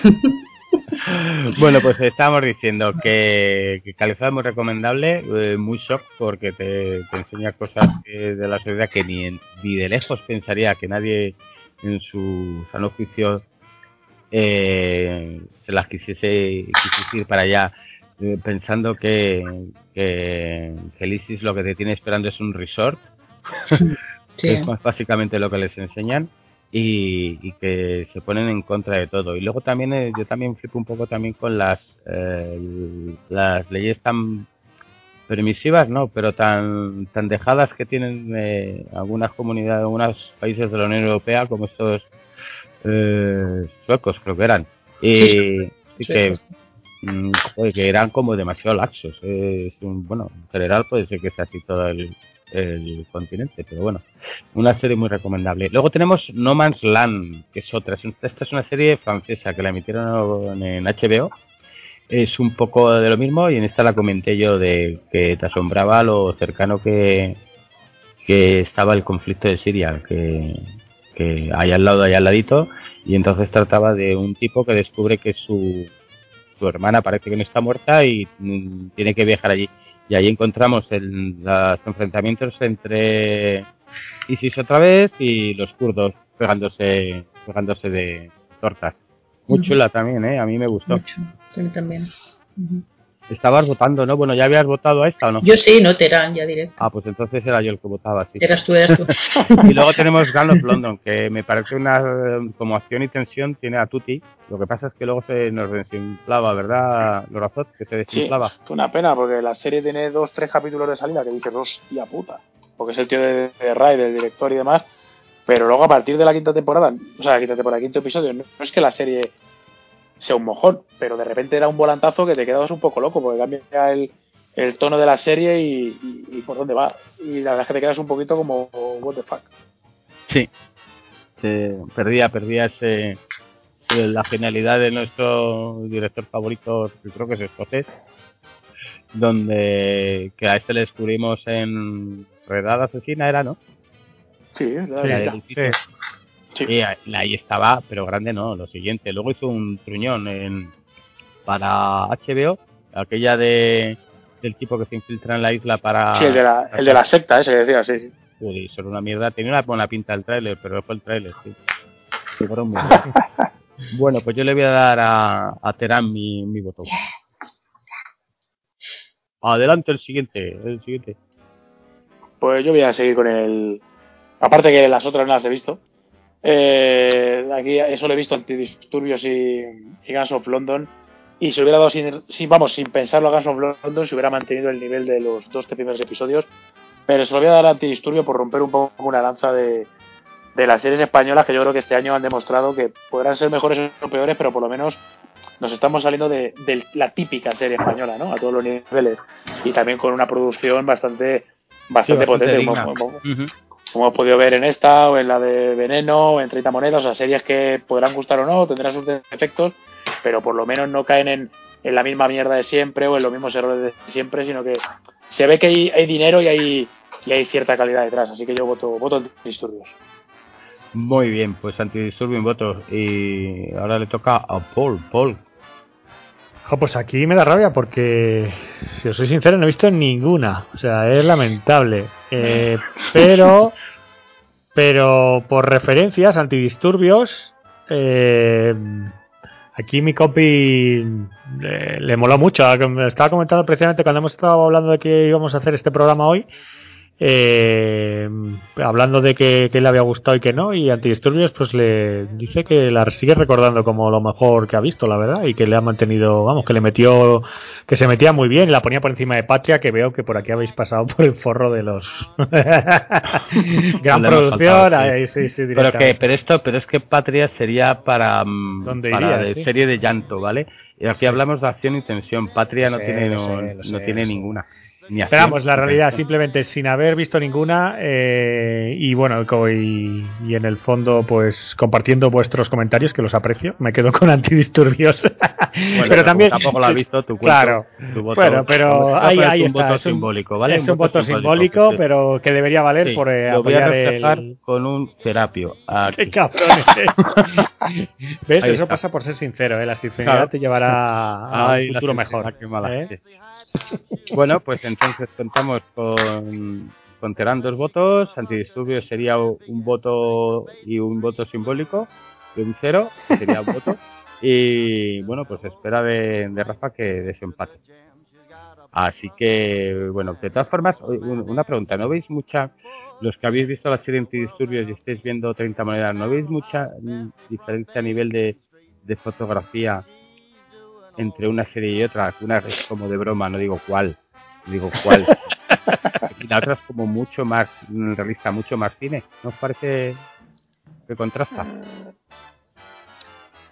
[laughs] bueno, pues estábamos diciendo que, que es muy recomendable, eh, muy shock, porque te, enseña cosas de la sociedad que ni, ni de lejos pensaría que nadie en su sano juicio eh, se las quisiese, ir para allá, eh, pensando que, que, que lo que te tiene esperando es un resort. [laughs] es más básicamente lo que les enseñan y, que se ponen en contra de todo. Y luego también eh, yo también flipo un poco también con las eh, las leyes tan permisivas, ¿no? Pero tan tan dejadas que tienen eh, algunas comunidades, algunos países de la Unión Europea, como estos suecos, creo que eran. Y, que, mm, que eran como demasiado laxos. es un, bueno, en general puede ser que sea así todo el, el continente, pero bueno, una serie muy recomendable. Luego tenemos No Man's Land, que es otra. Esta es una serie francesa que la emitieron en HBO. Es un poco de lo mismo y en esta la comenté yo de que te asombraba lo cercano que, que estaba el conflicto de Siria, que, que hay al lado, hay al ladito, y entonces trataba de un tipo que descubre que su, su hermana parece que no está muerta y mm, tiene que viajar allí y ahí encontramos el, los enfrentamientos entre ISIS otra vez y los kurdos pegándose pegándose de tortas. Muy chula también, ¿eh? A mí me gustó. Mucho. Sí, también. Estabas votando, ¿no? Bueno, ¿ya habías votado a esta o no? Yo sí, no Terán, ya directo. Ah, pues entonces era yo el que votaba, sí. Eras tú, eras tú. [laughs] y luego tenemos Gun of London, que me parece una como acción y tensión tiene a Tutti. Lo que pasa es que luego se nos desinflaba, ¿verdad, Lorazot? Que se desinflaba. Sí, fue una pena, porque la serie tiene dos, tres capítulos de salida que dices, hostia puta. Porque es el tío de, de Ray, del director y demás. Pero luego a partir de la quinta temporada, o sea, la quinta temporada, el quinto episodio, no es que la serie sea un mojón, pero de repente era un volantazo que te quedabas un poco loco, porque cambia el, el tono de la serie y, por dónde va. Y la verdad es que te quedas un poquito como, what the fuck. Sí, perdía, perdía ese, la genialidad de nuestro director favorito, que creo que es escocés, donde que a este le descubrimos en Soledad Asesina era, ¿no? Sí, La edificio. Sí. Y ahí ahí estaba, pero grande no, lo siguiente. Luego hizo un truñón en, para HBO, aquella de del tipo que se infiltra en la isla para... Sí, el de la, el de la secta, ese que decía, sí, sí. Uy, era una mierda. Tenía una buena pinta el tráiler, pero fue el tráiler, sí. Sí, fueron muy bueno, pues yo le voy a dar a, a Terán mi, mi voto. Adelante el siguiente, el siguiente. Pues yo voy a seguir con el. Aparte que las otras no las he visto. Eh, aquí eso lo he visto Antidisturbios y, y Guns of London. Y se hubiera dado sin, sin- vamos, sin pensarlo a Guns of London, se hubiera mantenido el nivel de los dos primeros episodios. Pero se lo voy a dar a Antidisturbio por romper un poco una lanza de, de las series españolas que yo creo que este año han demostrado que podrán ser mejores o peores, pero por lo menos nos estamos saliendo de, de la típica serie española, ¿no? A todos los niveles. Y también con una producción bastante, bastante Sí, potente. Como- hemos podido ver en esta o en la de Veneno o en 30 monedas, o sea, series que podrán gustar o no, tendrán sus defectos, pero por lo menos no caen en, en la misma mierda de siempre o en los mismos errores de siempre, sino que se ve que hay, hay dinero y hay, y hay cierta calidad detrás, así que yo voto, voto disturbios. Muy bien, pues Antidisturbio en voto. Y ahora le toca a Paul. Paul, Pues aquí me da rabia porque, si os soy sincero, no he visto ninguna. O sea, es lamentable. Eh, [laughs] pero, pero por referencias, antidisturbios, eh, aquí mi copy eh, le moló mucho. Me estaba comentando precisamente cuando hemos estado hablando de que íbamos a hacer este programa hoy. Eh, hablando de que, que le había gustado y que no, y Antidisturbios pues le dice que la sigue recordando como lo mejor que ha visto, la verdad, y que le ha mantenido, vamos, que le metió, que se metía muy bien, y la ponía por encima de Patria, que veo que por aquí habéis pasado por el forro de los [laughs] gran producción, faltado, sí. ahí, sí, sí, pero que, pero esto, pero es que Patria sería para, mm, ¿Dónde para iría, de sí? serie de llanto, ¿vale? Y aquí hablamos de acción y tensión. Patria no sé, tiene, no, sé, lo no sé, tiene ninguna. Ni Pero vamos, la realidad, simplemente sin haber visto ninguna eh, y bueno, y, y en el fondo, pues compartiendo vuestros comentarios, que los aprecio, me quedo con [laughs] antidisturbios. Bueno, pero también. tampoco lo ha visto tu cuento, Claro. tu voto. Bueno, pero a ahí, poner ahí un está. voto es un, simbólico, ¿vale? es un voto simbólico, que sí. pero que debería valer Sí, por eh, lo voy a reflejar el. con un terapio. [laughs] Aquí. ¡Qué cabrones! [laughs] ¿Ves? Ahí Eso está. pasa por ser sincero, ¿eh? La sinceridad Claro. te llevará a Ay, un la futuro mejor. qué mala ¿eh? Bueno, pues entonces contamos con, con Terán dos votos, Antidisturbios sería un voto y un voto simbólico, de un cero, sería un voto, [laughs] y bueno, pues espera de, de Rafa que desempate. Así que, bueno, de todas formas, una pregunta, ¿no veis mucha, los que habéis visto la serie Antidisturbios y estáis viendo 30 monedas, ¿no veis mucha mm, diferencia a nivel de, de fotografía entre una serie y otra? Una es como de broma, no digo cuál, digo cuál. [laughs] y la otra es como mucho más realista, mucho más cine. ¿No os parece que contrasta?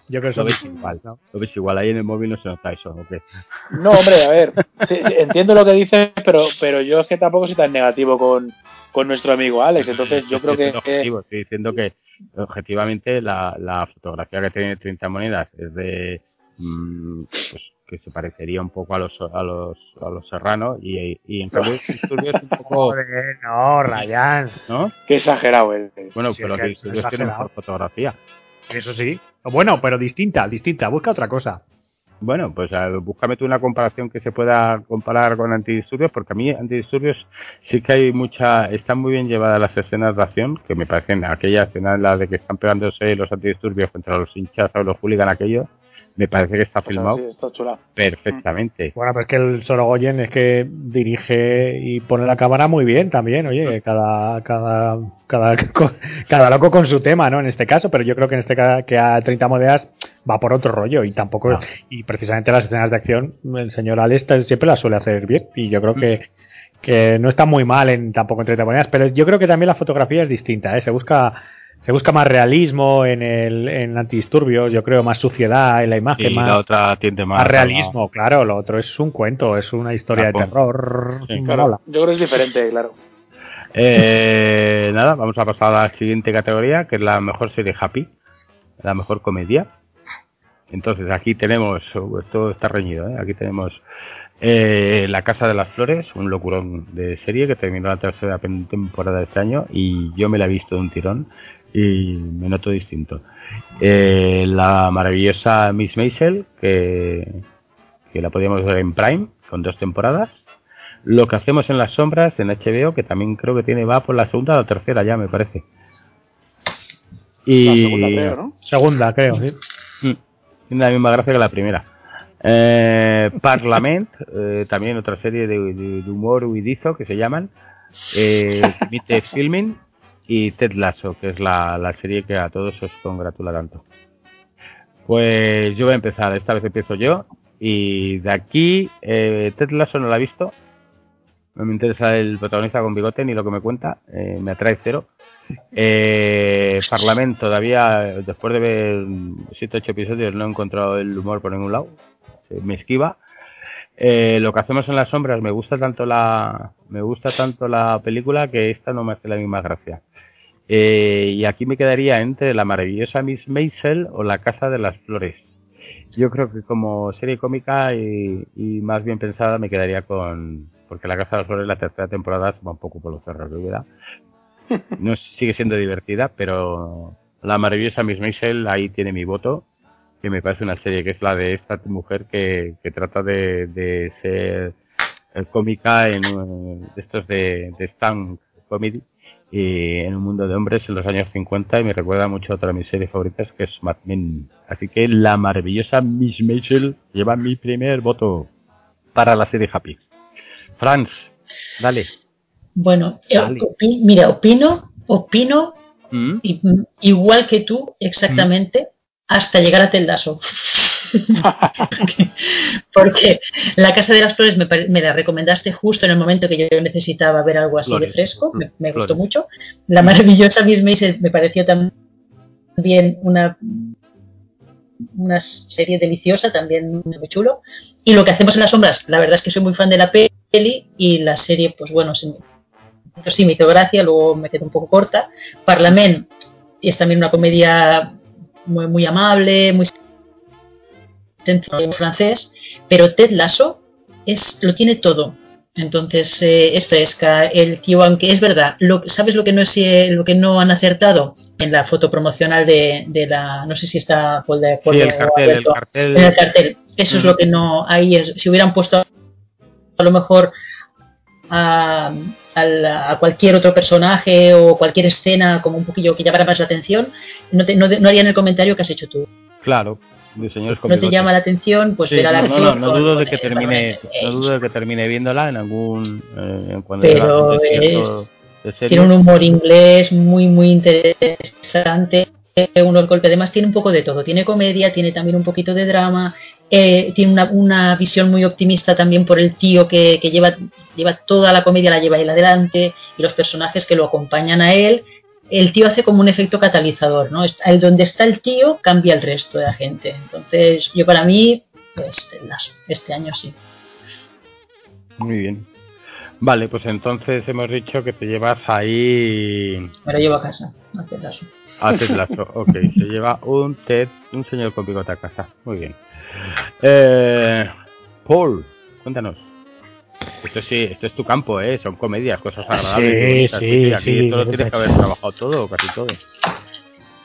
Yo creo que Lo veis son- igual, ¿no? Lo veis igual, ahí en el móvil no se nota eso, ¿o qué? No, hombre, a ver, sí, sí, entiendo lo que dices, pero, pero yo es que tampoco soy tan negativo con, con nuestro amigo Alex, entonces yo creo que... Objetivo, Estoy diciendo que objetivamente la, la fotografía que tiene 30 monedas es de... mm, pues que se parecería un poco a los a los a los serranos y, y en cambio [laughs] Disturbios es un poco Joder, no, Ryan. ¿no? Qué exagerado él. bueno Sí, pero es que es Disturbios tiene exagerado. mejor fotografía Eso sí. Bueno, pero distinta, distinta. Busca otra cosa. Bueno, pues a- búscame tú una comparación que se pueda comparar con Antidisturbios, porque a mí Antidisturbios sí que hay mucha, están muy bien llevadas las escenas de acción, que me parecen aquellas escenas en las de que están pegándose los Antidisturbios contra los hinchas o los hooligan aquellos, me parece que está O sea, filmado sí, está chula. perfectamente. Bueno, pues que el Sorogoyen es que dirige y pone la cámara muy bien también, oye, cada, cada, cada, cada loco con su tema, ¿no? En este caso, pero yo creo que en este caso que a 30 monedas va por otro rollo y tampoco, y precisamente las escenas de acción, el señor Alex siempre las suele hacer bien y yo creo que, que no está muy mal en tampoco en 30 monedas, pero yo creo que también la fotografía es distinta, ¿eh? Se busca se busca más realismo en el en antidisturbios, yo creo más suciedad en la imagen, Y más, la otra tiende más más realismo, claro, lo otro es un cuento, es una historia de Japón. terror. Sí, Claro, yo creo que es diferente, claro. Eh, [laughs] nada, vamos a pasar a la siguiente categoría, que es la mejor serie happy, la mejor comedia. Entonces aquí tenemos, esto está reñido, ¿eh? aquí tenemos eh, La Casa de las Flores, un locurón de serie que terminó la tercera temporada de este año y yo me la he visto de un tirón y me noto distinto. Eh, la maravillosa Miss Maisel, que, que la podíamos ver en Prime, con dos temporadas. Lo que hacemos en las sombras en HBO, que también creo que tiene va por la segunda o la tercera ya, me parece. Y... La segunda, creo, ¿no? Segunda, creo, sí. Mm, tiene la misma gracia que la primera. Eh, [laughs] Parlament, eh, también otra serie de, humor huidizo que se llaman. Eh, Filming y Ted Lasso, que es la, la, serie que a todos os congratula tanto. Pues yo voy a empezar, esta vez empiezo yo. Y de aquí, eh, Ted Lasso no la he visto. No me interesa el protagonista con bigote ni lo que me cuenta. Eh, me atrae cero. Eh, Parlamento, todavía, después de ver 7-8 episodios, no he encontrado el humor por ningún lado me esquiva. Eh, lo que hacemos en las sombras me gusta tanto la me gusta tanto la película que esta no me hace la misma gracia. Eh, y aquí me quedaría entre la maravillosa Miss Maisel o la Casa de las Flores. Yo creo que como serie cómica y, más bien pensada me quedaría con porque la Casa de las Flores la tercera temporada va un poco por los cerros de vida. [laughs] No sigue siendo divertida, pero la maravillosa Miss Maisel ahí tiene mi voto que me parece una serie que es la de esta mujer que, que trata de, de ser eh, cómica en estos de, de stand comedy y en un mundo de hombres en los años 50 y me recuerda mucho a otra de mis series favoritas que es Mad Men. Así que la maravillosa Miss Maisel lleva mi primer voto para la serie Happy. Franz, dale. Bueno, eh, mira, opino, opino ¿Mm? igual que tú exactamente hasta llegar a Teldaso. [laughs] porque, La Casa de las Flores me, la recomendaste justo en el momento que yo necesitaba ver algo así de fresco, me, gustó mucho. La maravillosa Miss Maisel me pareció también una una serie deliciosa, también muy chulo. Y lo que hacemos en las sombras, la verdad es que soy muy fan de la peli y la serie, pues bueno, sí, sí me hizo gracia, luego me quedó un poco corta. Parlament es también una comedia muy, muy amable, muy francés, pero Ted Lasso es, lo tiene todo. Entonces eh, es fresca. El tío, aunque es verdad, lo, ¿sabes lo que no es eh, lo que no han acertado en la foto promocional de, de la, no sé si está por, de, el, cartel, En el cartel. Eso es lo que no ahí es. Si hubieran puesto a lo mejor a, a, cualquier otro personaje o cualquier escena como un poquillo que llamara más la atención, no, te, no, no harían el comentario que has hecho tú. Claro, no te llama la atención, pues ver al No, no, dudo de que termine, no dudo de que termine viéndola en algún eh, cuando pero es, tiene un humor inglés muy muy interesante uno golpe. Además tiene un poco de todo tiene comedia tiene también un poquito de drama eh, tiene una, una, visión muy optimista también por el tío que, que, lleva, lleva toda la comedia, la lleva él adelante y los personajes que lo acompañan a él. El tío hace como un efecto catalizador, ¿no? El donde está el tío cambia el resto de la gente. Entonces, yo para mí, pues este año sí. Muy bien. Vale, pues entonces hemos dicho que te llevas ahí. Me lo llevo a casa, a Ted Lasso. A Ted Lasso, ok. [laughs] Se lleva un Ted, un señor con bigote a casa. Muy bien. Eh, Paul, cuéntanos. Esto sí, esto es tu campo, ¿eh? Son comedias, cosas agradables. Sí, sí, aquí todo tienes que haber trabajado todo, casi todo.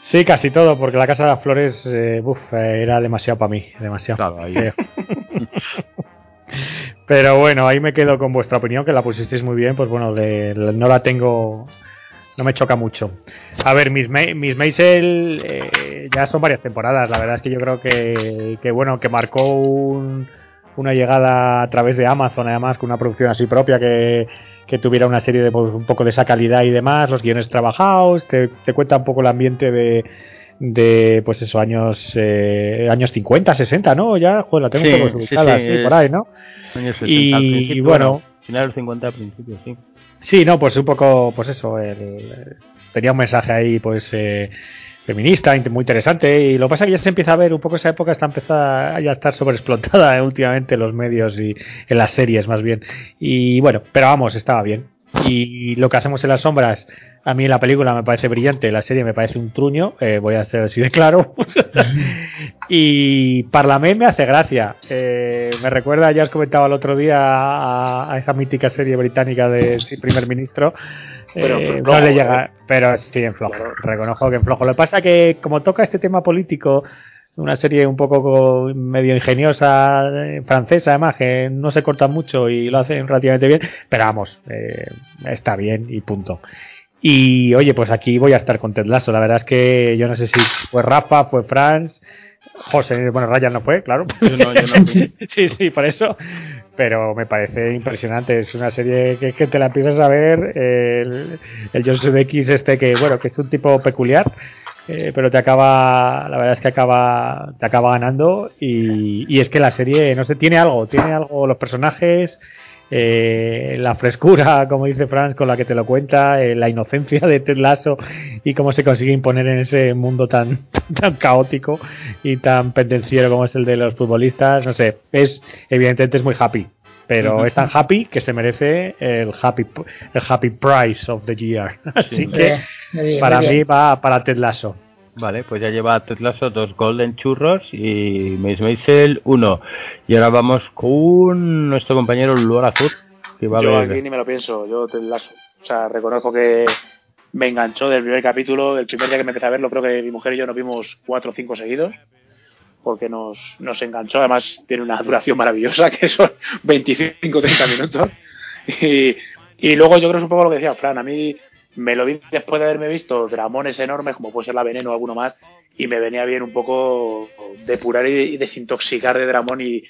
Sí, casi todo, porque la Casa de las Flores, eh, era demasiado para mí, demasiado. [laughs] Pero bueno, ahí me quedo con vuestra opinión, que la pusisteis muy bien, pues bueno, no la tengo no me choca mucho. A ver, Miss, Miss Maisel eh, ya son varias temporadas. La verdad es que yo creo que, que bueno, que marcó una llegada a través de Amazon, además, con una producción así propia que, que tuviera una serie de pues, un poco de esa calidad y demás, los guiones trabajados, te, te cuenta un poco el ambiente de, de pues eso, años eh, años 50, 60, ¿no? Ya, joder, la tengo un poco ubicada, sí, por ahí, ¿no? Años 60, y, bueno, final de los 50 al principio, sí. Sí, no, pues un poco, pues eso, tenía un mensaje ahí, pues eh, feminista, muy interesante, y lo que pasa es que ya se empieza a ver un poco esa época está empezada ya a estar sobreexplotada últimamente en los medios y en las series más bien. Y bueno, pero vamos, estaba bien. Y lo que hacemos en las sombras A mí la película me parece brillante, la serie me parece un truño, eh, voy a ser así de claro. [laughs] y Parlament me hace gracia. Eh, me recuerda, ya os comentaba el otro día, a, esa mítica serie británica de primer ministro. Pero eh, no le llega, pero sí en flojo. Reconozco que en flojo. Lo que pasa que como toca este tema político, una serie un poco medio ingeniosa, francesa además, que no se corta mucho y lo hacen relativamente bien, pero vamos, está bien y punto. Y oye, pues aquí voy a estar con Ted Lasso. La verdad es que yo no sé si fue Rafa, fue Franz, José, bueno, Ryan no fue, claro. [laughs] sí, sí, por eso. Pero me parece impresionante. Es una serie que, que te la empiezas a ver. El, el Joseph X este que, bueno, que es un tipo peculiar. Eh, pero te acaba, la verdad es que acaba, te acaba ganando y, y es que la serie, no sé, tiene algo, tiene algo, los personajes, eh, la frescura, [laughs] como dice Franz, con la que te lo cuenta, eh, la inocencia de Ted Lasso y cómo se consigue imponer en ese mundo tan, [laughs] tan caótico y tan pendenciero como es el de los futbolistas. No sé, es evidentemente es muy happy, pero es tan happy que se merece el happy el happy price of the year. [laughs] Así que para mí va para Ted Lasso. Vale, pues ya lleva Ted Lasso dos Golden Churros y Mace Maisel uno. Y ahora vamos con nuestro compañero Luar Azul. Que va yo aquí ni me lo pienso, yo Ted Lasso. O sea, reconozco que me enganchó del primer capítulo, del primer día que me empecé a verlo, creo que mi mujer y yo nos vimos cuatro o cinco seguidos porque nos, nos enganchó. Además, tiene una duración maravillosa, que son 25 30 minutos. [laughs] Y, y luego yo creo que es un poco lo que decía Fran. A mí me lo vi después de haberme visto dramones enormes, como puede ser la veneno o alguno más, y me venía bien un poco depurar y, desintoxicar de dramón y,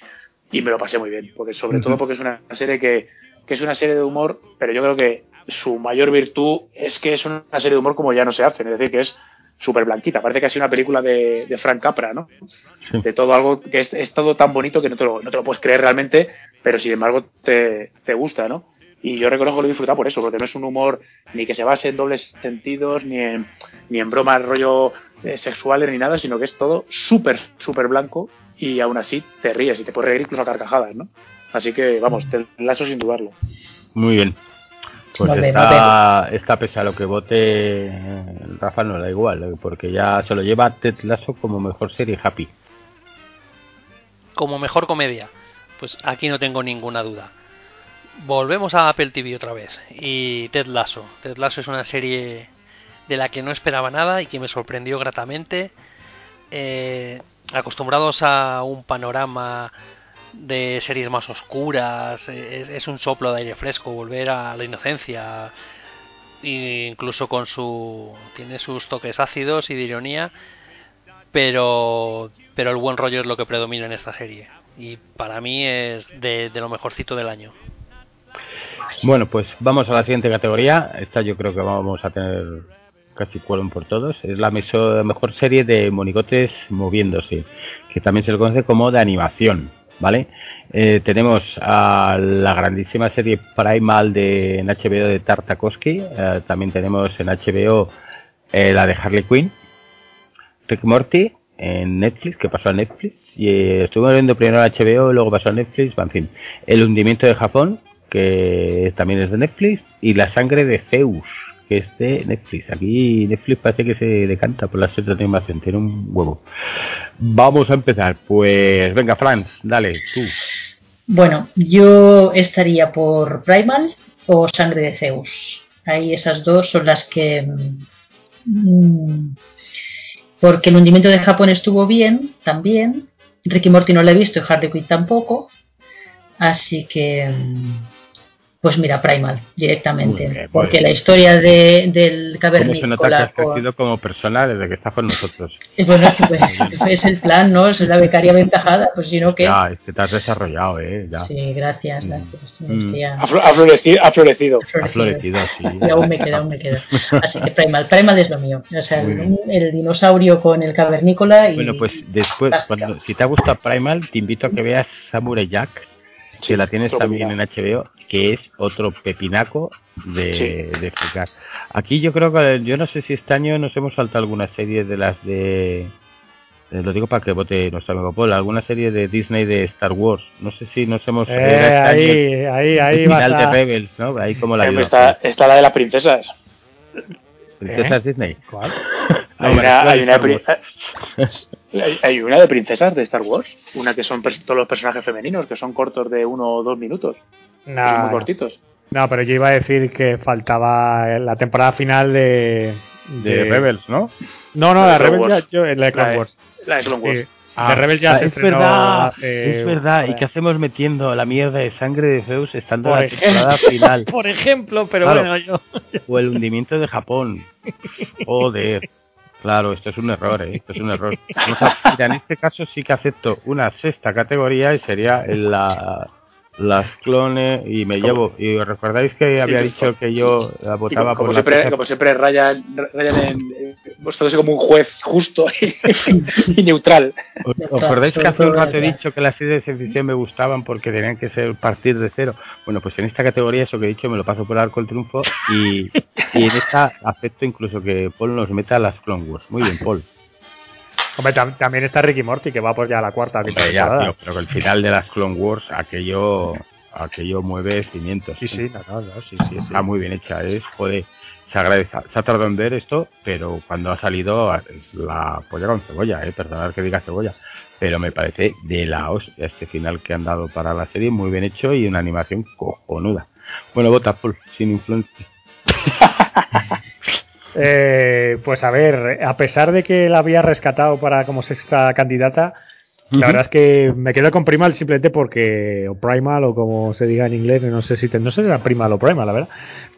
me lo pasé muy bien. Porque sobre todo porque es una serie que, es una serie de humor, pero yo creo que su mayor virtud es que es una serie de humor como ya no se hace, es decir, que es súper blanquita. Parece que ha sido una película de, de Frank Capra, ¿no? De todo algo que es, todo tan bonito que no te, lo, no te lo puedes creer realmente, pero sin embargo te, te gusta, ¿no? Y yo reconozco que lo he disfrutado por eso, porque no es un humor ni que se base en dobles sentidos, ni en, ni en bromas rollo eh, sexuales, ni nada, sino que es todo súper, súper blanco y aún así te ríes y te puedes reír incluso a carcajadas, ¿no? Así que, vamos, te lazo sin dudarlo. Muy bien. Pues está, está, pese a lo que vote Rafa, no da igual, porque ya se lo lleva Ted Lasso como mejor serie Happy. Como mejor comedia. Pues aquí no tengo ninguna duda volvemos a Apple TV otra vez. Y Ted Lasso. Ted Lasso es una serie de la que no esperaba nada y que me sorprendió gratamente. Eh, acostumbrados a un panorama de series más oscuras, es, un soplo de aire fresco, volver a la inocencia, e incluso con su. tiene sus toques ácidos y de ironía, pero, pero el buen rollo es lo que predomina en esta serie. Y para mí es de lo mejorcito del año. Bueno, pues vamos a la siguiente categoría. Esta yo creo que vamos a tener casi cuello por todos. Es la mejor serie de monigotes moviéndose, que también se le conoce como de animación, ¿vale? Eh, tenemos a la grandísima serie Primal de en HBO de Tartakovsky. Eh, también tenemos en HBO eh, la de Harley Quinn. Rick Morty en Netflix, que pasó a Netflix. Y estuvimos viendo primero a HBO, luego pasó a Netflix. En fin, El hundimiento de Japón, que también es de Netflix, y La sangre de Zeus, que es de Netflix. Aquí Netflix parece que se decanta por la serie de animación, tiene un huevo. Vamos a empezar, pues venga, Franz, dale, tú. Bueno, yo estaría por Primal o Sangre de Zeus. Ahí esas dos son las que... Mm, porque el hundimiento de Japón estuvo bien, también. Ricky Morty no lo he visto y Harley Quinn tampoco. Así que mm, pues mira, Primal, directamente. porque la historia de, del cavernícola... se nota que has crecido como persona desde que estás con nosotros? Bueno, pues, es el plan, ¿no? Es la becaria aventajada, pues si no, ¿qué? Ya, es que te has desarrollado, ¿eh? Ya. Sí, gracias, mm. gracias. Mm. Ha, florecido, ha florecido. Ha florecido, sí. Y aún me queda, aún me queda. Así que Primal, Primal es lo mío. O sea, el, dinosaurio con el cavernícola y... Bueno, pues después, cuando, si te ha gustado Primal, te invito a que veas Samurai Jack si la tienes también en HBO, que es otro pepinaco de, explicar. Aquí yo creo que, yo no sé si este año nos hemos saltado alguna serie de las de, eh, lo digo para que vote nuestro amigo Paul, alguna serie de Disney de Star Wars. No sé si nos hemos... Eh, este ahí, ahí, ahí, final de Rebels, ¿no? Ahí como la está, está la de las princesas. ¿Princesas Disney? ¿Cuál? Hay [laughs] No, una, hay, una [laughs] hay- hay una de princesas de Star Wars, una que son todos los personajes femeninos, que son cortos de uno o dos minutos, son No, muy cortitos. No, pero yo iba a decir que faltaba la temporada final de. De Rebels, ¿no? No, no, La la Rebels ya, yo, en la de Clone La Wars. La de Clone Wars. Sí. de Rebels ya ah, se es estrenó verdad, hace- es verdad. ¿Y qué hacemos metiendo la mierda de sangre de Zeus estando en la temporada [laughs] final? Por ejemplo, pero Claro. bueno, yo. O el hundimiento de Japón. Joder. Claro, esto es un error, ¿eh? Esto es un error. [laughs] Mira, en este caso sí que acepto una sexta categoría y sería en la, las clones y me llevo. ¿Y os recordáis que había Sí, dicho que yo Y votaba como, como por siempre, la como siempre Ryan, Ryan en, mostrándose como un juez justo y, [laughs] y neutral. ¿Os os acordáis que hace un rato he dicho que las series de ficción me gustaban porque tenían que ser partir de cero? Bueno, pues en esta categoría eso que he dicho me lo paso por el arco del triunfo y, y en esta acepto incluso que Paul nos meta las Clone Wars. Muy bien, Paul. Hombre, tam- también está Ricky Morty, que va por ya la cuarta Hombre, ya, temporada. tío, pero que el final de las Clone Wars, aquello, aquello mueve cimientos. Sí, sí, no, no, no, sí, sí, sí. Está muy bien hecha, es, joder, se agradece. Se ha tardado en ver esto, pero cuando ha salido la polla con cebolla, eh, perdonad que diga cebolla, pero me parece de la hostia este final que han dado para la serie, muy bien hecho y una animación cojonuda. Bueno, vota Paul, sin influencia. [laughs] Eh, pues a ver, a pesar de que la había rescatado para como sexta candidata, la verdad es que me quedo con Primal simplemente porque, o Primal, o como se diga en inglés, no sé si te- no sé si era Primal o Primal, la verdad.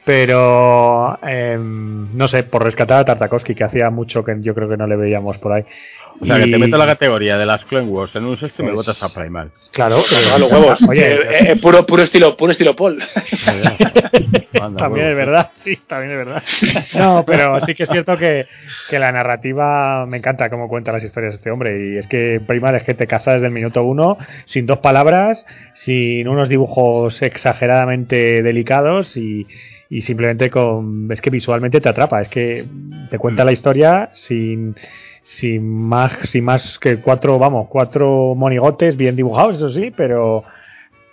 Pero, em, no sé, por rescatar a Tartakovsky, que hacía mucho que yo creo que no le veíamos por ahí. O sea, que te meto la categoría de las Clone Wars en un sexto y me Pues- votas a Primal. Claro, A los huevos. Oye, Eh, eh, puro, puro estilo, puro estilo Paul. [laughs] Anda, También es verdad, sí, también es verdad. [laughs] No, pero sí que es cierto que, que la narrativa me encanta cómo cuenta las historias de este hombre. Y es que Primal es que te caza desde el minuto uno, sin dos palabras, sin unos dibujos exageradamente delicados y, y simplemente con. Es que visualmente te atrapa, es que te cuenta la historia sin. Sin más, sin más que cuatro, vamos, cuatro monigotes bien dibujados, eso sí, pero,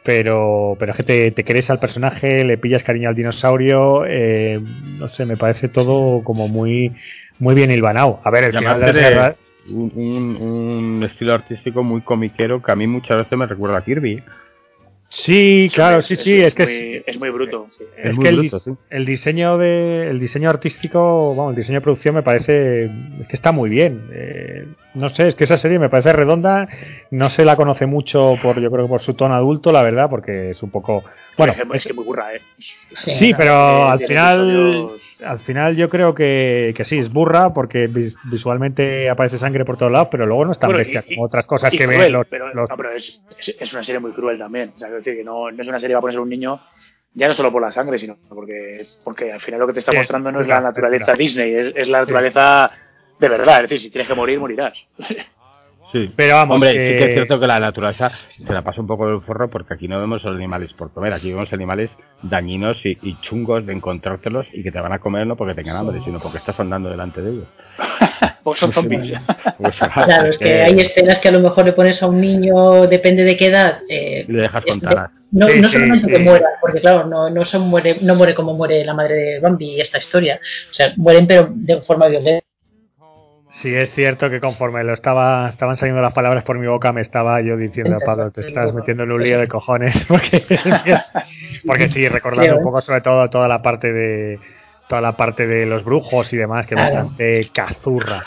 pero pero es que te, te crees al personaje, le pillas cariño al dinosaurio, eh, no sé, me parece todo como muy muy bien hilvanado. A ver, el final de guerras- un, un- un estilo artístico muy comiquero que a mí muchas veces me recuerda a Kirby. Sí, claro, sí, sí, es que es, muy, es muy bruto. sí. es es muy que el, bruto, dis- sí. el diseño de el diseño artístico, vamos, el diseño de producción me parece es que está muy bien. Eh, no sé, es que esa serie me parece redonda, no se la conoce mucho por yo creo que por su tono adulto, la verdad, porque es un poco bueno, es, que- es que muy burra, ¿eh? Sí, pero Eh, al final, episodios- al final yo creo que, que sí, es burra porque vis- visualmente aparece sangre por todos lados, pero luego no es tan Bueno, bestia y- como otras cosas y que cruel, ven los, pero, los- no, pero es, es- es una serie muy cruel también. O sea, quiero decir que no, no es una serie para ponerse un niño, ya no solo por la sangre, sino porque, porque al final lo que te está Sí, mostrando no es es la naturaleza. Disney, es, es la naturaleza de verdad. Es decir, si tienes que morir, morirás. [laughs] Sí. Pero vamos, Hombre, que- sí que es cierto que la naturaleza se la pasa un poco del forro porque aquí no vemos los animales por comer, aquí vemos animales dañinos y, y chungos de encontrártelos y que te van a comer no porque tengan hambre, sino porque estás andando delante de ellos. [laughs] Porque son zombies. Pues, [laughs] Claro, es que hay escenas que a lo mejor le pones a un niño, depende de qué edad. eh, y le dejas es- contar. no, Sí, no sí, solamente sí. que muera, porque claro, no, no se muere, no muere como muere la madre de Bambi esta historia. O sea, mueren pero de forma violenta. Sí es cierto que conforme lo estaba, estaban saliendo las palabras por mi boca, me estaba yo diciendo, Pablo, te estás metiendo en un lío de cojones, [laughs] porque, porque sí, recordando un poco sobre todo toda la parte de toda la parte de los brujos y demás, que es bastante cazurra.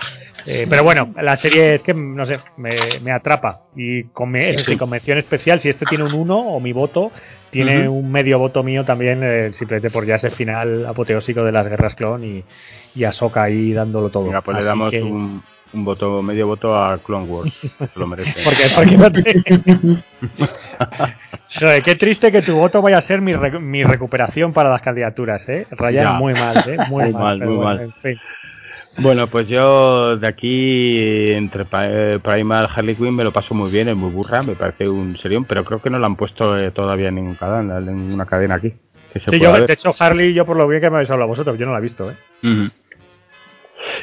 Eh, pero bueno, la serie es que, no sé, me, me atrapa. Y con, me- eso sí, con mención especial, si este tiene un 1 o mi voto, tiene un medio voto mío también, eh, simplemente por ya ese final apoteósico de las guerras clon y, y Ahsoka ahí dándolo todo. Venga, pues le damos que- un, un voto, medio voto a Clone Wars, se lo merece. [laughs] Porque, porque no te- [laughs] qué triste que tu voto vaya a ser mi, re- mi recuperación para las candidaturas, ¿eh? Ryan, Ya. muy mal, ¿eh? Muy, Muy mal, muy bueno, mal. en fin. Bueno, pues yo de aquí, entre eh, Primal Harley Quinn, me lo paso muy bien, es muy burra, me parece un serión, pero creo que no lo han puesto eh, todavía en ningún cadena, en ninguna cadena aquí. Que se Sí, yo, ver. de hecho, Harley, yo por lo bien que me habéis hablado vosotros, yo no la he visto, ¿eh?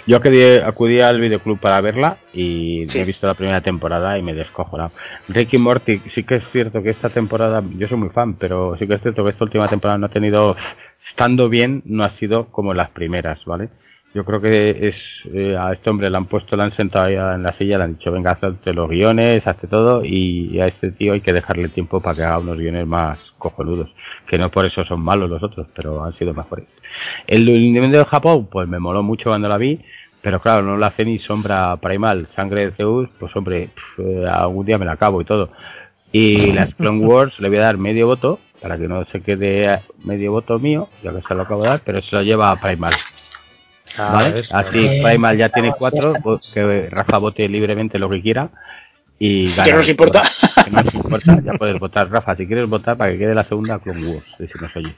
Yo acudí, acudí al videoclub para verla y Sí. he visto la primera temporada y me descojonado. Ricky Morty, sí que es cierto que esta temporada, yo soy muy fan, pero sí que es cierto que esta última temporada no ha tenido, estando bien, no ha sido como las primeras, ¿vale? Yo creo que es eh, a este hombre le han puesto, le han sentado ahí en la silla, le han dicho, venga, hazte los guiones, hazte todo, y a este tío hay que dejarle tiempo para que haga unos guiones más cojonudos, que no por eso son malos los otros, pero han sido mejores. El Nintendo de Japón, pues me moló mucho cuando la vi, pero claro, no la hace ni sombra primal, sangre de Zeus, pues hombre, eh, algún día me la acabo y todo. Y las Clone Wars le voy a dar medio voto, para que no se quede medio voto mío, ya que se lo acabo de dar, pero se lo lleva a primal. Ah, ¿Vale? Así Primal ya tiene cuatro, pues, que Rafa vote libremente lo que quiera. Y gana. Que no nos importa. Que no nos importa, ya puedes votar, Rafa, si quieres votar para que quede la segunda Clone Wars, si nos oyes.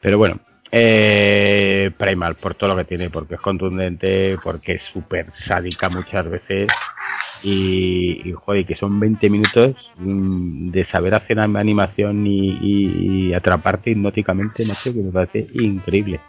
Pero bueno, eh, Primal, por todo lo que tiene, porque es contundente, porque es súper sádica muchas veces. Y, y, joder, que son 20 minutos mm, de saber hacer animación y, y, y atraparte hipnóticamente, macho, que me parece increíble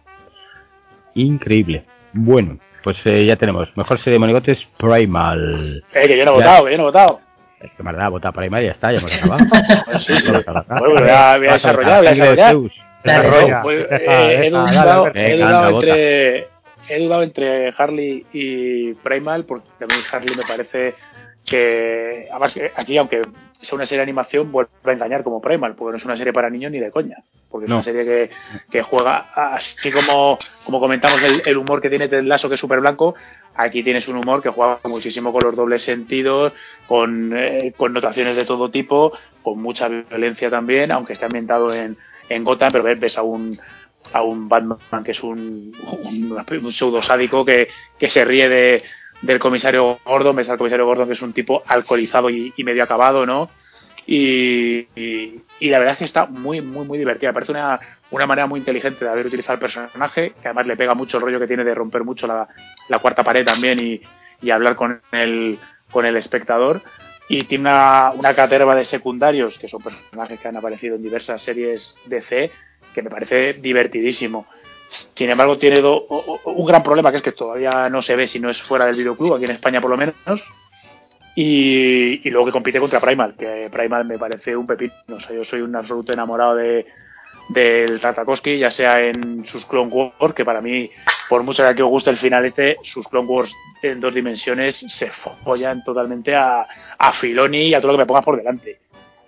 increíble. Bueno, pues eh, ya tenemos. Mejor serie de monigotes Primal. Eh, que yo no he votado, que yo no he votado. Es que me ha votado Primal y ya está, ya hemos [laughs] acabado. pues sí, sí. Bueno, voy a, voy a desarrollar, voy a desarrollar. He dudado, he dudado entre, he dudado entre Harley y Primal, porque a mí Harley me parece que, además, aquí, aunque sea una serie de animación, vuelve a engañar como Primal, porque no es una serie para niños ni de coña. Porque es una serie que, que, juega, así como, como comentamos el, el humor que tiene Ted Lasso, que es súper blanco, aquí tienes un humor que juega muchísimo con los dobles sentidos, con eh, connotaciones de todo tipo, con mucha violencia también, aunque esté ambientado en, en Gotham, pero ves, ves a un a un Batman que es un, un, un pseudo sádico que, que se ríe de, del comisario Gordon, ves al comisario Gordon que es un tipo alcoholizado y, y medio acabado, ¿no? Y, la verdad es que está muy, muy, muy divertida. Parece una, una manera muy inteligente de haber utilizado el personaje, que además le pega mucho el rollo que tiene de romper mucho la, cuarta pared también y, y, hablar con el, con el espectador. Y tiene una, una caterva de secundarios, que son personajes que han aparecido en diversas series de C, que me parece divertidísimo. Sin embargo, tiene un gran problema que es que todavía no se ve si no es fuera del videoclub, aquí en España por lo menos. Y, luego que compite contra Primal, que Primal me parece un pepino. O sea, yo soy un absoluto enamorado de del Tartakovsky, ya sea en sus Clone Wars, que para mí, por mucho que os guste el final este, sus Clone Wars en dos dimensiones se follan totalmente a, a Filoni y a todo lo que me pongas por delante.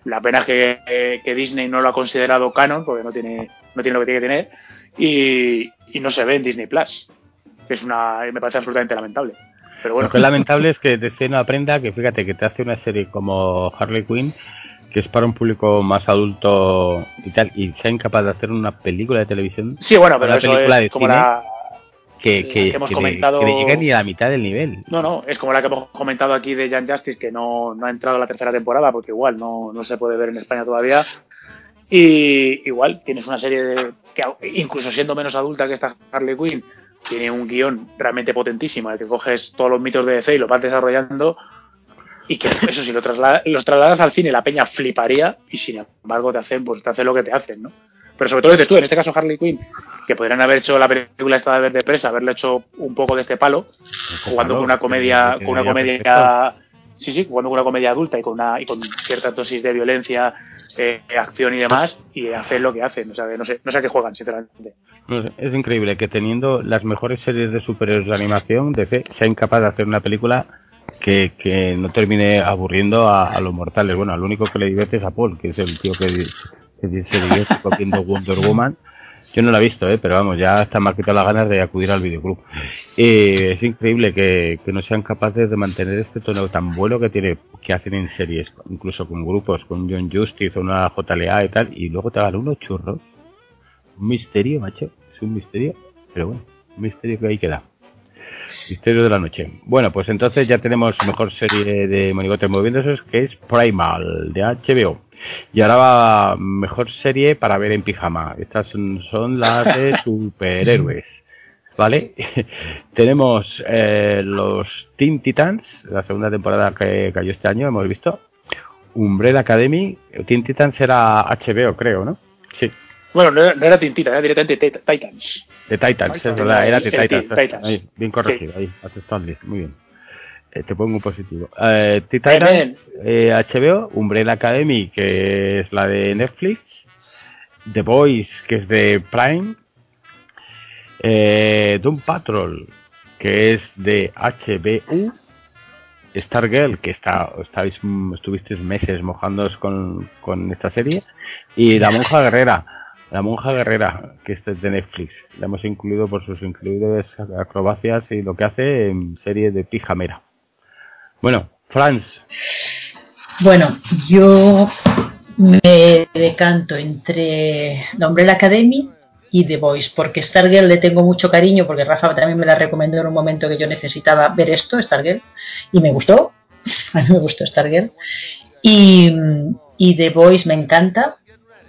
La pena es que, que Disney no lo ha considerado canon, porque no tiene, no tiene lo que tiene que tener y, y no se ve en Disney Plus. Es una, me parece absolutamente lamentable. Pero bueno. Lo que es lamentable es que DC no aprenda que, fíjate, que te hace una serie como Harley Quinn, que es para un público más adulto y tal, y sea incapaz de hacer una película de televisión. Sí, bueno, pero eso es como la. Que, que, que hemos que comentado. Le, que le llegue ni a la mitad del nivel. No, no, es como la que hemos comentado aquí de Jan Justice, que no, no ha entrado a la tercera temporada, porque igual no, no se puede ver en España todavía. Y igual tienes una serie de, que incluso siendo menos adulta que esta Harley Quinn, tiene un guion realmente potentísimo, el que coges todos los mitos de DC y los vas desarrollando y que [laughs] eso si lo trasladas, los trasladas al cine la peña fliparía y sin embargo te hacen pues te hacen lo que te hacen, ¿no? Pero sobre todo dices tú, en este caso Harley Quinn, que podrían haber hecho la película esta de Verde Presa, haberle hecho un poco de este palo, jugando con una comedia, con una comedia sí, sí, jugando una comedia adulta y con una y con cierta dosis de violencia, eh, acción y demás, y hacen lo que hacen, o sea, no sé, no sé a qué juegan, sinceramente. Es increíble que teniendo las mejores series de superhéroes de animación, DC sea incapaz de hacer una película que, que no termine aburriendo a, a, los mortales. Bueno, al único que le divierte es a Paul, que es el tío que, que se divierte cogiendo Wonder Woman. Yo no la he visto, ¿eh? pero vamos, ya hasta me ha las ganas de acudir al videoclub. Eh, es increíble que, que, no sean capaces de mantener este tono tan bueno que tiene que hacen en series, incluso con grupos, con John Justice o una JLA y tal, y luego te hagan unos churros. Un misterio, macho, es un misterio, pero bueno, un misterio que ahí queda. Misterio de la noche. Bueno, pues entonces ya tenemos mejor serie de monigotes moviéndose, que es Primal, de HBO. Y ahora va mejor serie para ver en pijama. Estas son, son las de [laughs] superhéroes. ¿Vale? [laughs] Tenemos eh, los Teen Titans, la segunda temporada que cayó este año, hemos visto. Umbrella Academy. Teen Titans era HBO, creo, ¿no? Sí. Bueno, no era, no era Teen Titans, era directamente Titans. De Titans, es verdad, era de Titans. Titans. Ahí, bien corregido, sí. ahí, aceptable, muy bien. Eh, te pongo un positivo. Eh, Titans, eh, HBO, Umbrella Academy, que es la de Netflix, The Boys, que es de Prime, eh, Doom Patrol, que es de HBU, Stargirl, que está, estáis, estuvisteis meses mojándoos con, con esta serie, y La Monja Guerrera, La Monja Guerrera, que este es de Netflix. La hemos incluido por sus increíbles acrobacias y lo que hace en serie de pijamera. Bueno, Franz. Bueno, yo me decanto entre la Umbrella Academy y The Voice, porque Stargirl le tengo mucho cariño, porque Rafa también me la recomendó en un momento que yo necesitaba ver esto, Stargirl, y me gustó, [laughs] a mí me gustó Stargirl, y, y The Voice me encanta,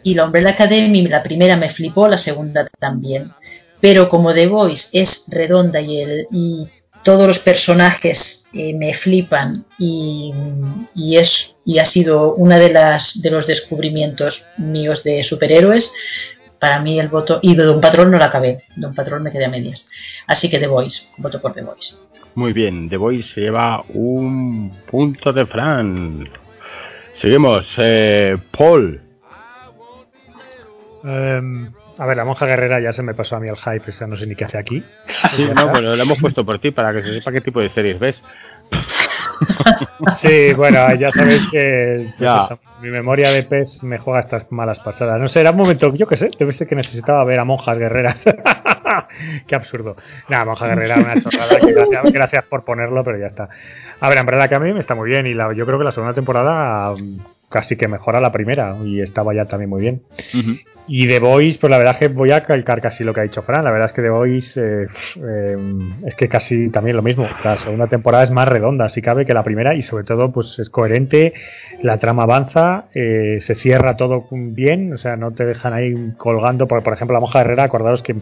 y la Umbrella Academy, la primera me flipó, la segunda también, pero como The Voice es redonda y, el, y todos los personajes eh, me flipan y, y, es y ha sido una de las de los descubrimientos míos de superhéroes para mí el voto. Y de Don Patrón no la acabé. Don Patrón me quedé a medias. Así que The Voice. Voto por The Voice. Muy bien. The Voice se lleva un punto de Fran. Seguimos. Eh, Paul. Um, a ver, la monja guerrera ya se me pasó a mí el hype, o sea, no sé ni qué hace aquí. Sí, no, bueno, lo hemos puesto por ti para que se sepa qué tipo de series ves. Sí, bueno, ya sabéis que pues eso, mi memoria de PES me juega estas malas pasadas. No sé, era un momento, yo qué sé, te viste que necesitaba ver a monjas guerreras. [laughs] Qué absurdo. Nada, monja guerrera, una chorrada. Que gracias, gracias, por ponerlo, pero ya está. A ver, en verdad que a mí me está muy bien y la, yo creo que la segunda temporada casi que mejora la primera y estaba ya también muy bien. Uh -huh. Y The Voice, pues la verdad es que voy a calcar casi lo que ha dicho Fran. La verdad es que The Voice eh, eh, es que casi también lo mismo. La segunda temporada es más redonda, si cabe, que la primera y sobre todo pues es coherente, la trama avanza, eh, se cierra todo bien, o sea, no te dejan ahí colgando. Por, por ejemplo, la monja Herrera, acordaos que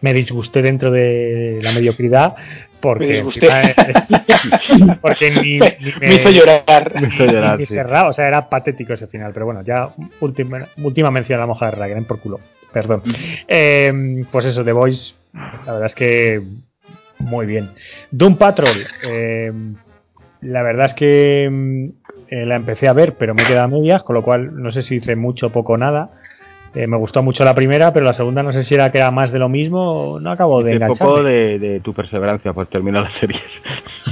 me disgusté dentro de la mediocridad, porque, encima, [laughs] porque ni, ni me, me, hizo llorar. Me hizo llorar ni sí. cerrado, o sea, era patético ese final. Pero bueno, ya última, última mención a la moja de den por culo. Perdón. Eh, pues eso, The Voice, la verdad es que muy bien. Doom Patrol, eh, la verdad es que eh, la empecé a ver, pero me queda a medias, con lo cual no sé si hice mucho, poco, nada. Eh, me gustó mucho la primera, pero la segunda no sé si era que era más de lo mismo, no acabo de Un poco de, de, tu perseverancia por terminar las series.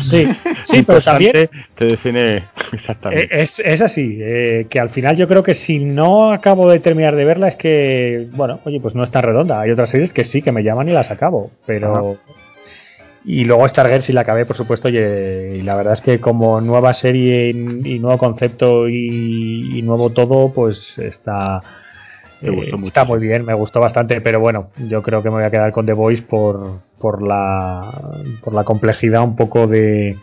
Sí, [laughs] sí, pero también te define exactamente. Es, es así, eh, que al final yo creo que si no acabo de terminar de verla es que, bueno, oye, pues no es tan redonda. Hay otras series que sí, que me llaman y las acabo, pero... Ajá. Y luego Stargirl sí la acabé, por supuesto, y, y, la verdad es que como nueva serie y, y nuevo concepto y, y nuevo todo, pues está eh, está muy bien, me gustó bastante, pero bueno, yo creo que me voy a quedar con The Voice por, por, la, por la complejidad un poco de,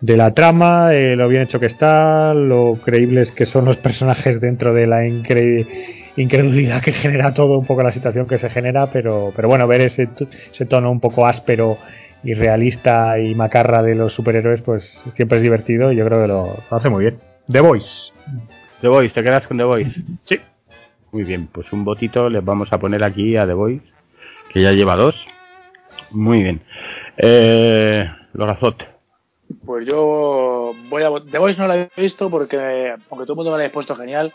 de la trama, eh, lo bien hecho que está, lo creíbles que son los personajes dentro de la incre incredulidad que genera todo, un poco la situación que se genera, pero, pero bueno, ver ese, ese tono un poco áspero y realista y macarra de los superhéroes, pues siempre es divertido y yo creo que lo, lo hace muy bien. The Voice. The Voice, ¿te quedas con The Voice? Sí. Muy bien, pues un votito les vamos a poner aquí a The Voice, que ya lleva dos. Muy bien. Eh, Lorazot. Pues yo voy a The Voice no la he visto porque, aunque todo el mundo me la ha puesto genial,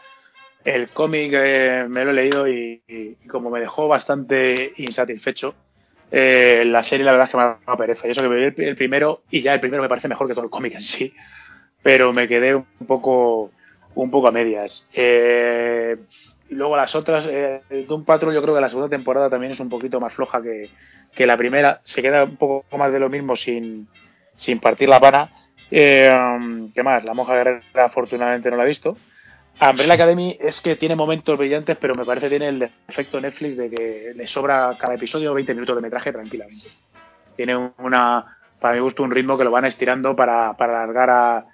el cómic eh, me lo he leído y, y, y, como me dejó bastante insatisfecho, eh, la serie la verdad es que me ha dado pereza. Y eso que me vi el, el, primero y ya el primero me parece mejor que todo el cómic en sí, pero me quedé un poco un poco a medias. Eh, y luego las otras, eh, Doom Patrol yo creo que la segunda temporada también es un poquito más floja que, que la primera. Se queda un poco más de lo mismo sin, sin partir la pana. Eh, ¿Qué más? La monja guerrera afortunadamente no la he visto. Umbrella Academy es que tiene momentos brillantes, pero me parece que tiene el defecto Netflix de que le sobra cada episodio 20 minutos de metraje tranquilamente. Tiene una, para mi gusto, un ritmo que lo van estirando para, para alargar a,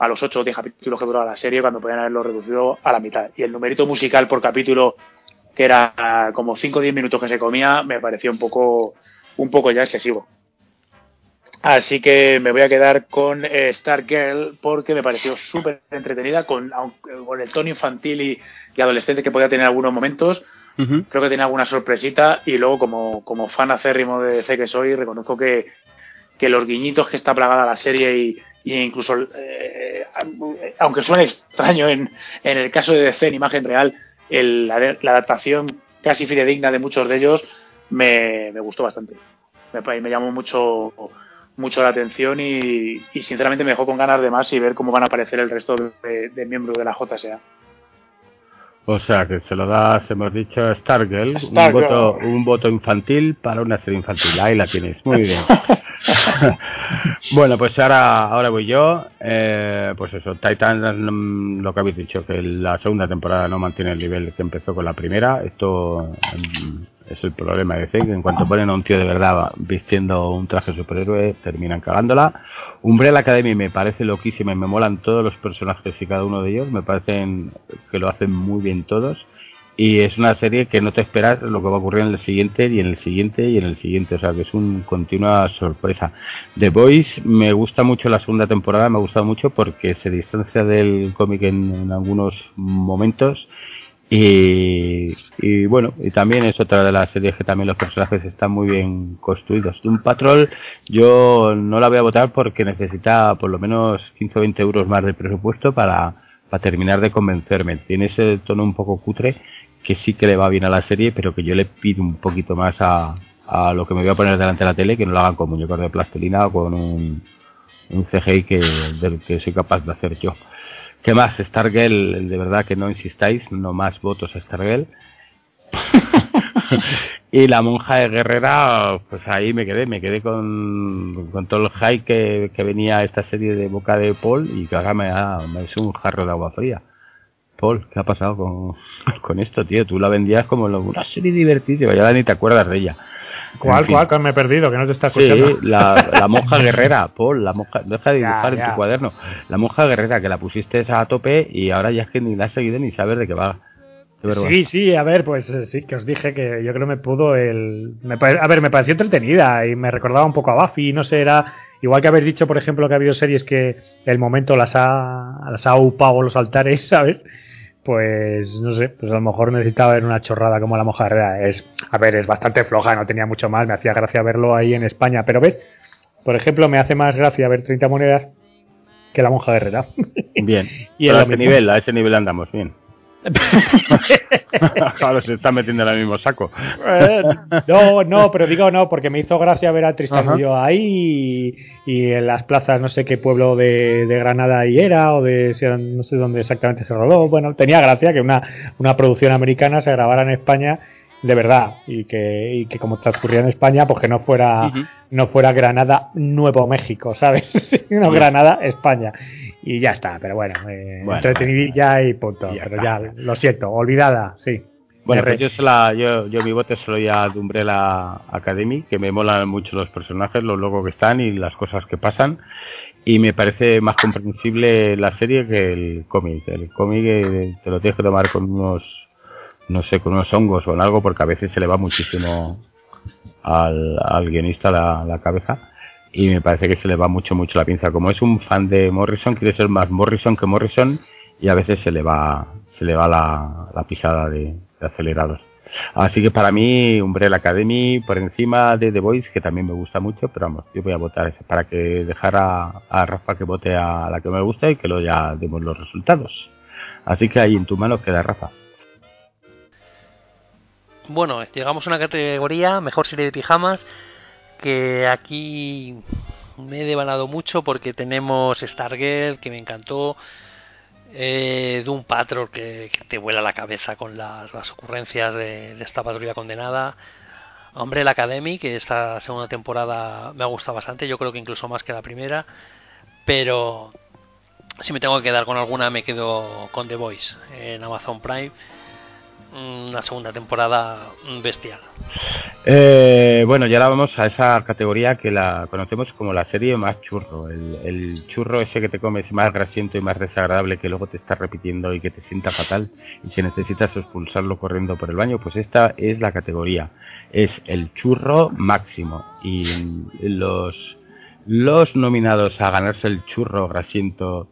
a los 8 o 10 capítulos que duraba la serie cuando podían haberlo reducido a la mitad. Y el numerito musical por capítulo, que era como 5 o 10 minutos que se comía, me pareció un poco, un poco ya excesivo. Así que me voy a quedar con eh, Stargirl porque me pareció súper entretenida con, con, el tono infantil y, y, adolescente que podía tener en algunos momentos. Uh -huh. Creo que tenía alguna sorpresita y luego como, como fan acérrimo de DC que soy, reconozco que, que los guiñitos que está plagada la serie y, y incluso, eh, aunque suene extraño en, en, el caso de DC en imagen real, el, la, la, adaptación casi fidedigna de muchos de ellos me, me gustó bastante. Me, me llamó mucho mucho la atención y, sinceramente me dejó con ganas de más y ver cómo van a aparecer el resto de, miembros de la JSA. O sea, que se lo das, hemos dicho, Stargirl, un, voto, un voto infantil para una serie infantil. Ahí la tienes, muy bien. [laughs] [laughs] bueno, pues ahora, ahora voy yo. Eh, pues eso, Titan, lo que habéis dicho, que la segunda temporada no mantiene el nivel que empezó con la primera. Esto mm, es el problema de DC, que en cuanto ponen a un tío de verdad vistiendo un traje superhéroe, terminan cagándola. Umbrella Academy me parece loquísima y me molan todos los personajes y cada uno de ellos. Me parecen que lo hacen muy bien todos y es una serie que no te esperas lo que va a ocurrir en el siguiente y en el siguiente y en el siguiente, o sea que es una continua sorpresa. The Voice me gusta mucho la segunda temporada, me ha gustado mucho porque se distancia del cómic en, algunos momentos y, y, bueno, y también es otra de las series que también los personajes están muy bien construidos. Un Patrol yo no la voy a votar porque necesita por lo menos 15 o 20 euros más de presupuesto para, para terminar de convencerme. Tiene ese tono un poco cutre que sí que le va bien a la serie, pero que yo le pido un poquito más a, a lo que me voy a poner delante de la tele, que no lo hagan con muñecos de plastilina o con un, un CGI que, del que soy capaz de hacer yo. ¿Qué más? Stargirl, de verdad que no insistáis, no más votos a Stargirl. [laughs] y la monja de guerrera, pues ahí me quedé, me quedé con, con todo el hype que, que venía esta serie de boca de Paul y que ahora me, ha, me es un jarro de agua fría. Paul, ¿qué ha pasado con, con esto, tío? Tú la vendías como una serie divertida, ya ni te acuerdas de ella. ¿Cuál, cuál? Que me he perdido, que no te estás escuchando. Sí, la, la monja [laughs] guerrera, Paul, la monja, deja de dibujar en tu cuaderno. La monja guerrera, que la pusiste a tope y ahora ya es que ni la has seguido ni sabes de qué va. Sí, sí, a ver, pues eh, sí, que os dije que yo creo que me pudo el... Me, a ver, me pareció entretenida y me recordaba un poco a Buffy, no sé, era... Igual que habéis dicho, por ejemplo, que ha habido series que el momento las ha, las ha upado los altares, [laughs] ¿sabes? Pues no sé, pues a lo mejor necesitaba ver una chorrada como la mojarra. Es, a ver, es bastante floja, no tenía mucho más, me hacía gracia verlo ahí en España, pero ves, por ejemplo, me hace más gracia ver 30 monedas que la monja guerrera. Bien, [laughs] y a ese nivel, a ese nivel andamos bien. [laughs] se está metiendo en el mismo saco. Eh, no, no, pero digo no, porque me hizo gracia ver a Tristan yo ahí y, en las plazas, no sé qué pueblo de, Granada y era, o de no sé dónde exactamente se rodó. Bueno, tenía gracia que una, una producción americana se grabara en España de verdad y que, y que como transcurría en España pues que no fuera no fuera Granada Nuevo México sabes [laughs] no Granada España. Y ya está pero bueno, eh, entretenidilla y punto pero ya lo siento olvidada sí. Bueno pues yo, la, yo, yo mi voto se lo ya de Umbrella Academy que me molan mucho los personajes los logos que están y las cosas que pasan. Y me parece más comprensible la serie que el cómic. El cómic eh, te lo tienes que tomar con unos no sé, con unos hongos o en algo, porque a veces se le va muchísimo al, al guionista la, la, cabeza y me parece que se le va mucho, mucho la pinza. Como es un fan de Morrison, quiere ser más Morrison que Morrison y a veces se le va, se le va la, la pisada de, acelerados. Así que para mí, Umbrella Academy por encima de The Voice, que también me gusta mucho, pero vamos, yo voy a votar para que dejara a Rafa que vote a la que me gusta y que luego ya demos los resultados. Así que ahí en tu mano queda Rafa. Bueno, llegamos a una categoría, mejor serie de pijamas, que aquí me he devanado mucho porque tenemos Stargirl, que me encantó, eh, Doom Patrol, que, te vuela la cabeza con las, ocurrencias de, esta patrulla condenada, Hombre, la Academy, que esta segunda temporada me ha gustado bastante, yo creo que incluso más que la primera, pero si me tengo que quedar con alguna me quedo con The Voice en Amazon Prime una segunda temporada bestial. Eh, bueno, ya ahora vamos a esa categoría que la conocemos como la serie más churro. El, churro ese que te comes más grasiento y más desagradable que luego te está repitiendo y que te sienta fatal y que necesitas expulsarlo corriendo por el baño, pues esta es la categoría. Es el churro máximo. Y los, los nominados a ganarse el churro grasiento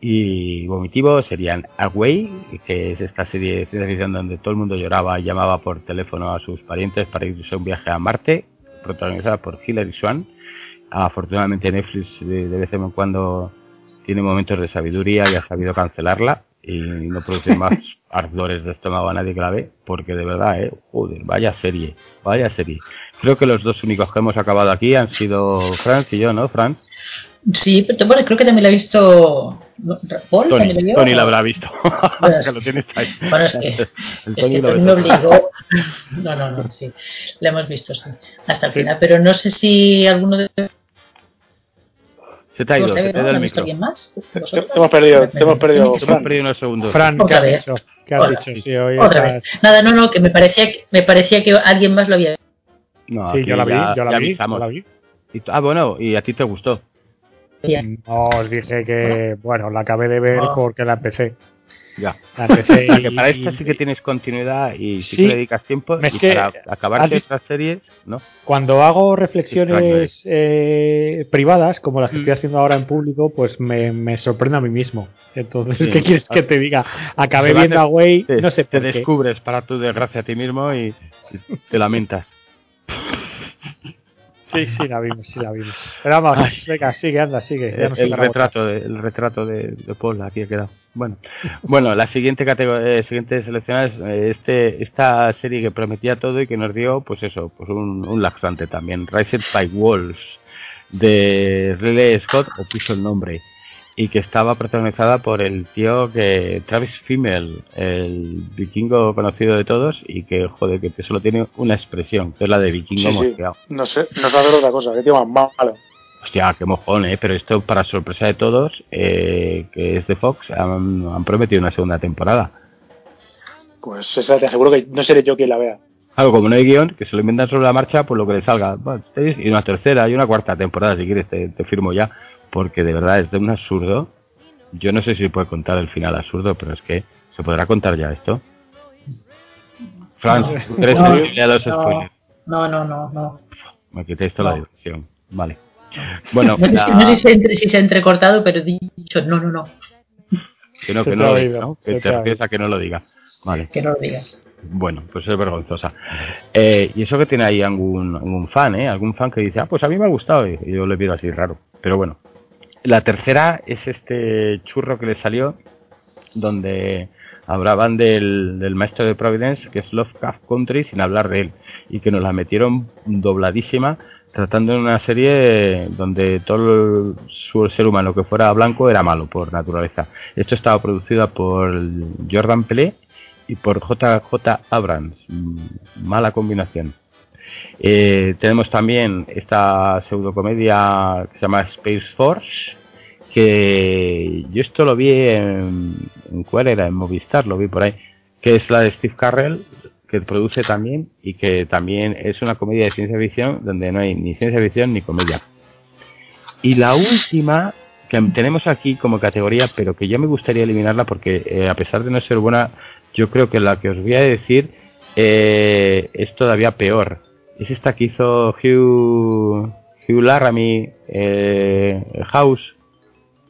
y vomitivo serían Away, que es esta serie de ciencia ficción donde todo el mundo lloraba y llamaba por teléfono a sus parientes para irse a un viaje a Marte, protagonizada por Hilary Swan. Afortunadamente Netflix de, vez en cuando tiene momentos de sabiduría y ha sabido cancelarla y no producir [laughs] más ardores de estómago a nadie que la ve, porque de verdad, eh, joder, vaya serie, vaya serie. Creo que los dos únicos que hemos acabado aquí han sido Franz y yo, ¿no, Franz? Sí, pero bueno, creo que también la he visto. Paul Tony, también la, Tony la habrá visto. [laughs] Bueno, que lo tienes ahí. Bueno, es que, el es que Tony me obligó. No, no, no, sí. La hemos visto, sí. Hasta el final. Pero no sé si alguno de. Se te ha ido, se te ha ido el micro. alguien más? Te hemos perdido, te hemos perdido. Te hemos perdido unos segundos. Fran, ¿qué has dicho? ¿Qué has dicho? Sí, hoy Otra vez. Nada, no, no, que me parecía, me parecía que alguien más lo había. No, sí, yo la vi, ya, yo la vi, yo la vi. Ah, bueno, y a ti te gustó. No, os dije que, bueno, la acabé de ver Ah. porque la empecé. Ya. La empecé [laughs] que para esta sí que tienes continuidad y sí, Sí. que le dedicas tiempo. Es y que para acabar has otras series, ¿no? Cuando hago reflexiones eh, privadas, como las que Mm. estoy haciendo ahora en público, pues me, me sorprendo a mí mismo. Entonces, Sí. ¿qué quieres que te diga? Acabé viendo a Way, Te, no sé te por qué. descubres para tu desgracia a ti mismo y te lamentas. Sí, sí, la vimos, sí, la vimos. Pero vamos, venga, sigue, anda, sigue. ya El, retrato de, el retrato de, Paul aquí ha quedado. Bueno, bueno, la siguiente categoría, siguiente seleccionada es eh, este, esta serie que prometía todo y que nos dio, pues eso, pues un, un laxante también, Rised by Wolves de Ridley Scott, o puso el nombre, y que estaba protagonizada por el tío que Travis Fimmel, el vikingo conocido de todos y que joder que solo tiene una expresión, que es la de vikingo Sí. No sé, no hacer otra cosa. ¿Qué tío más malo? Hostia, qué mojón, ¿eh? Pero esto, para sorpresa de todos, eh, que es de Fox, han, han prometido una segunda temporada. Pues esa te aseguro que no seré yo quien la vea. Algo como no hay guion, que se lo inventan sobre la marcha, pues lo que le salga. Y una tercera y una cuarta temporada, si quieres, te, te firmo ya. Porque de verdad es de un absurdo. Yo no sé si puede contar el final absurdo, pero es que se podrá contar ya esto. Franz, No. ¿tú crees No, los no. spoilers? No, no, no, no. Me quitéis toda la No. diversión. Vale. Bueno, No, sé, la- no sé si, se ha entrecortado, pero he dicho no, no, no, que no, que no lo diga, ¿no? Que te refieres a que no lo diga. Vale. que no lo digas. Bueno, pues es vergonzosa. Eh, y eso que tiene ahí algún, algún fan, ¿eh? Algún fan que dice, ah, pues a mí me ha gustado. Y yo le pido así raro. Pero bueno. La tercera es este churro que le salió, donde hablaban del, del maestro de Providence, que es Lovecraft Country, sin hablar de él. Y que nos la metieron dobladísima, tratando de una serie donde todo el, ser humano que fuera blanco era malo por naturaleza. Esto estaba producida por Jordan Pelé y por JJ Abrams. Mala combinación. Eh, tenemos también esta pseudocomedia que se llama Space Force, que yo esto lo vi en, ¿cuál era? En Movistar, lo vi por ahí, que es la de Steve Carrell, que produce también y que también es una comedia de ciencia ficción donde no hay ni ciencia ficción ni comedia. Y la última que tenemos aquí como categoría, pero que yo me gustaría eliminarla porque eh, a pesar de no ser buena, yo creo que la que os voy a decir eh, es todavía peor. Es esta que hizo Hugh, Hugh Laramie, eh, House.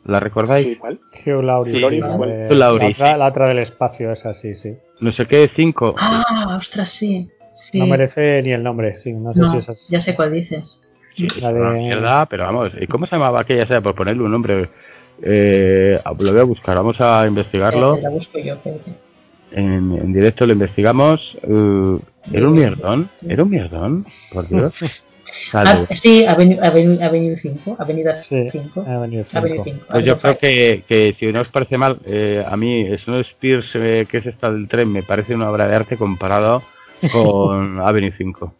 ¿La recordáis? Sí, ¿cuál? Hugh Laurie. Sí, Laurie, la, ¿cuál? de- Hugh Laurie, la otra, sí. la otra del espacio, esa sí, sí. No sé qué, 5. Ah, ostras, sí. sí. No merece ni el nombre, sí. No sé No, si es ya sé cuál dices. la de... Mierda, pero vamos, ¿y cómo se llamaba aquella sea por ponerle un nombre? Eh, lo voy a buscar, vamos a investigarlo. La busco yo. En, en directo lo investigamos. eh, ¿Era un mierdón? ¿Era un mierdón? Por Dios. [laughs] Ah, Vale. sí, Avenue, Avenue, Avenue 5, Avenida Sí, 5. ha venido Avenue cinco. 5. Pues yo creo que, que si no os parece mal, eh, a mí Snow Spears, eh, que es esta del tren, me parece una obra de arte comparado [laughs] con Avenue 5.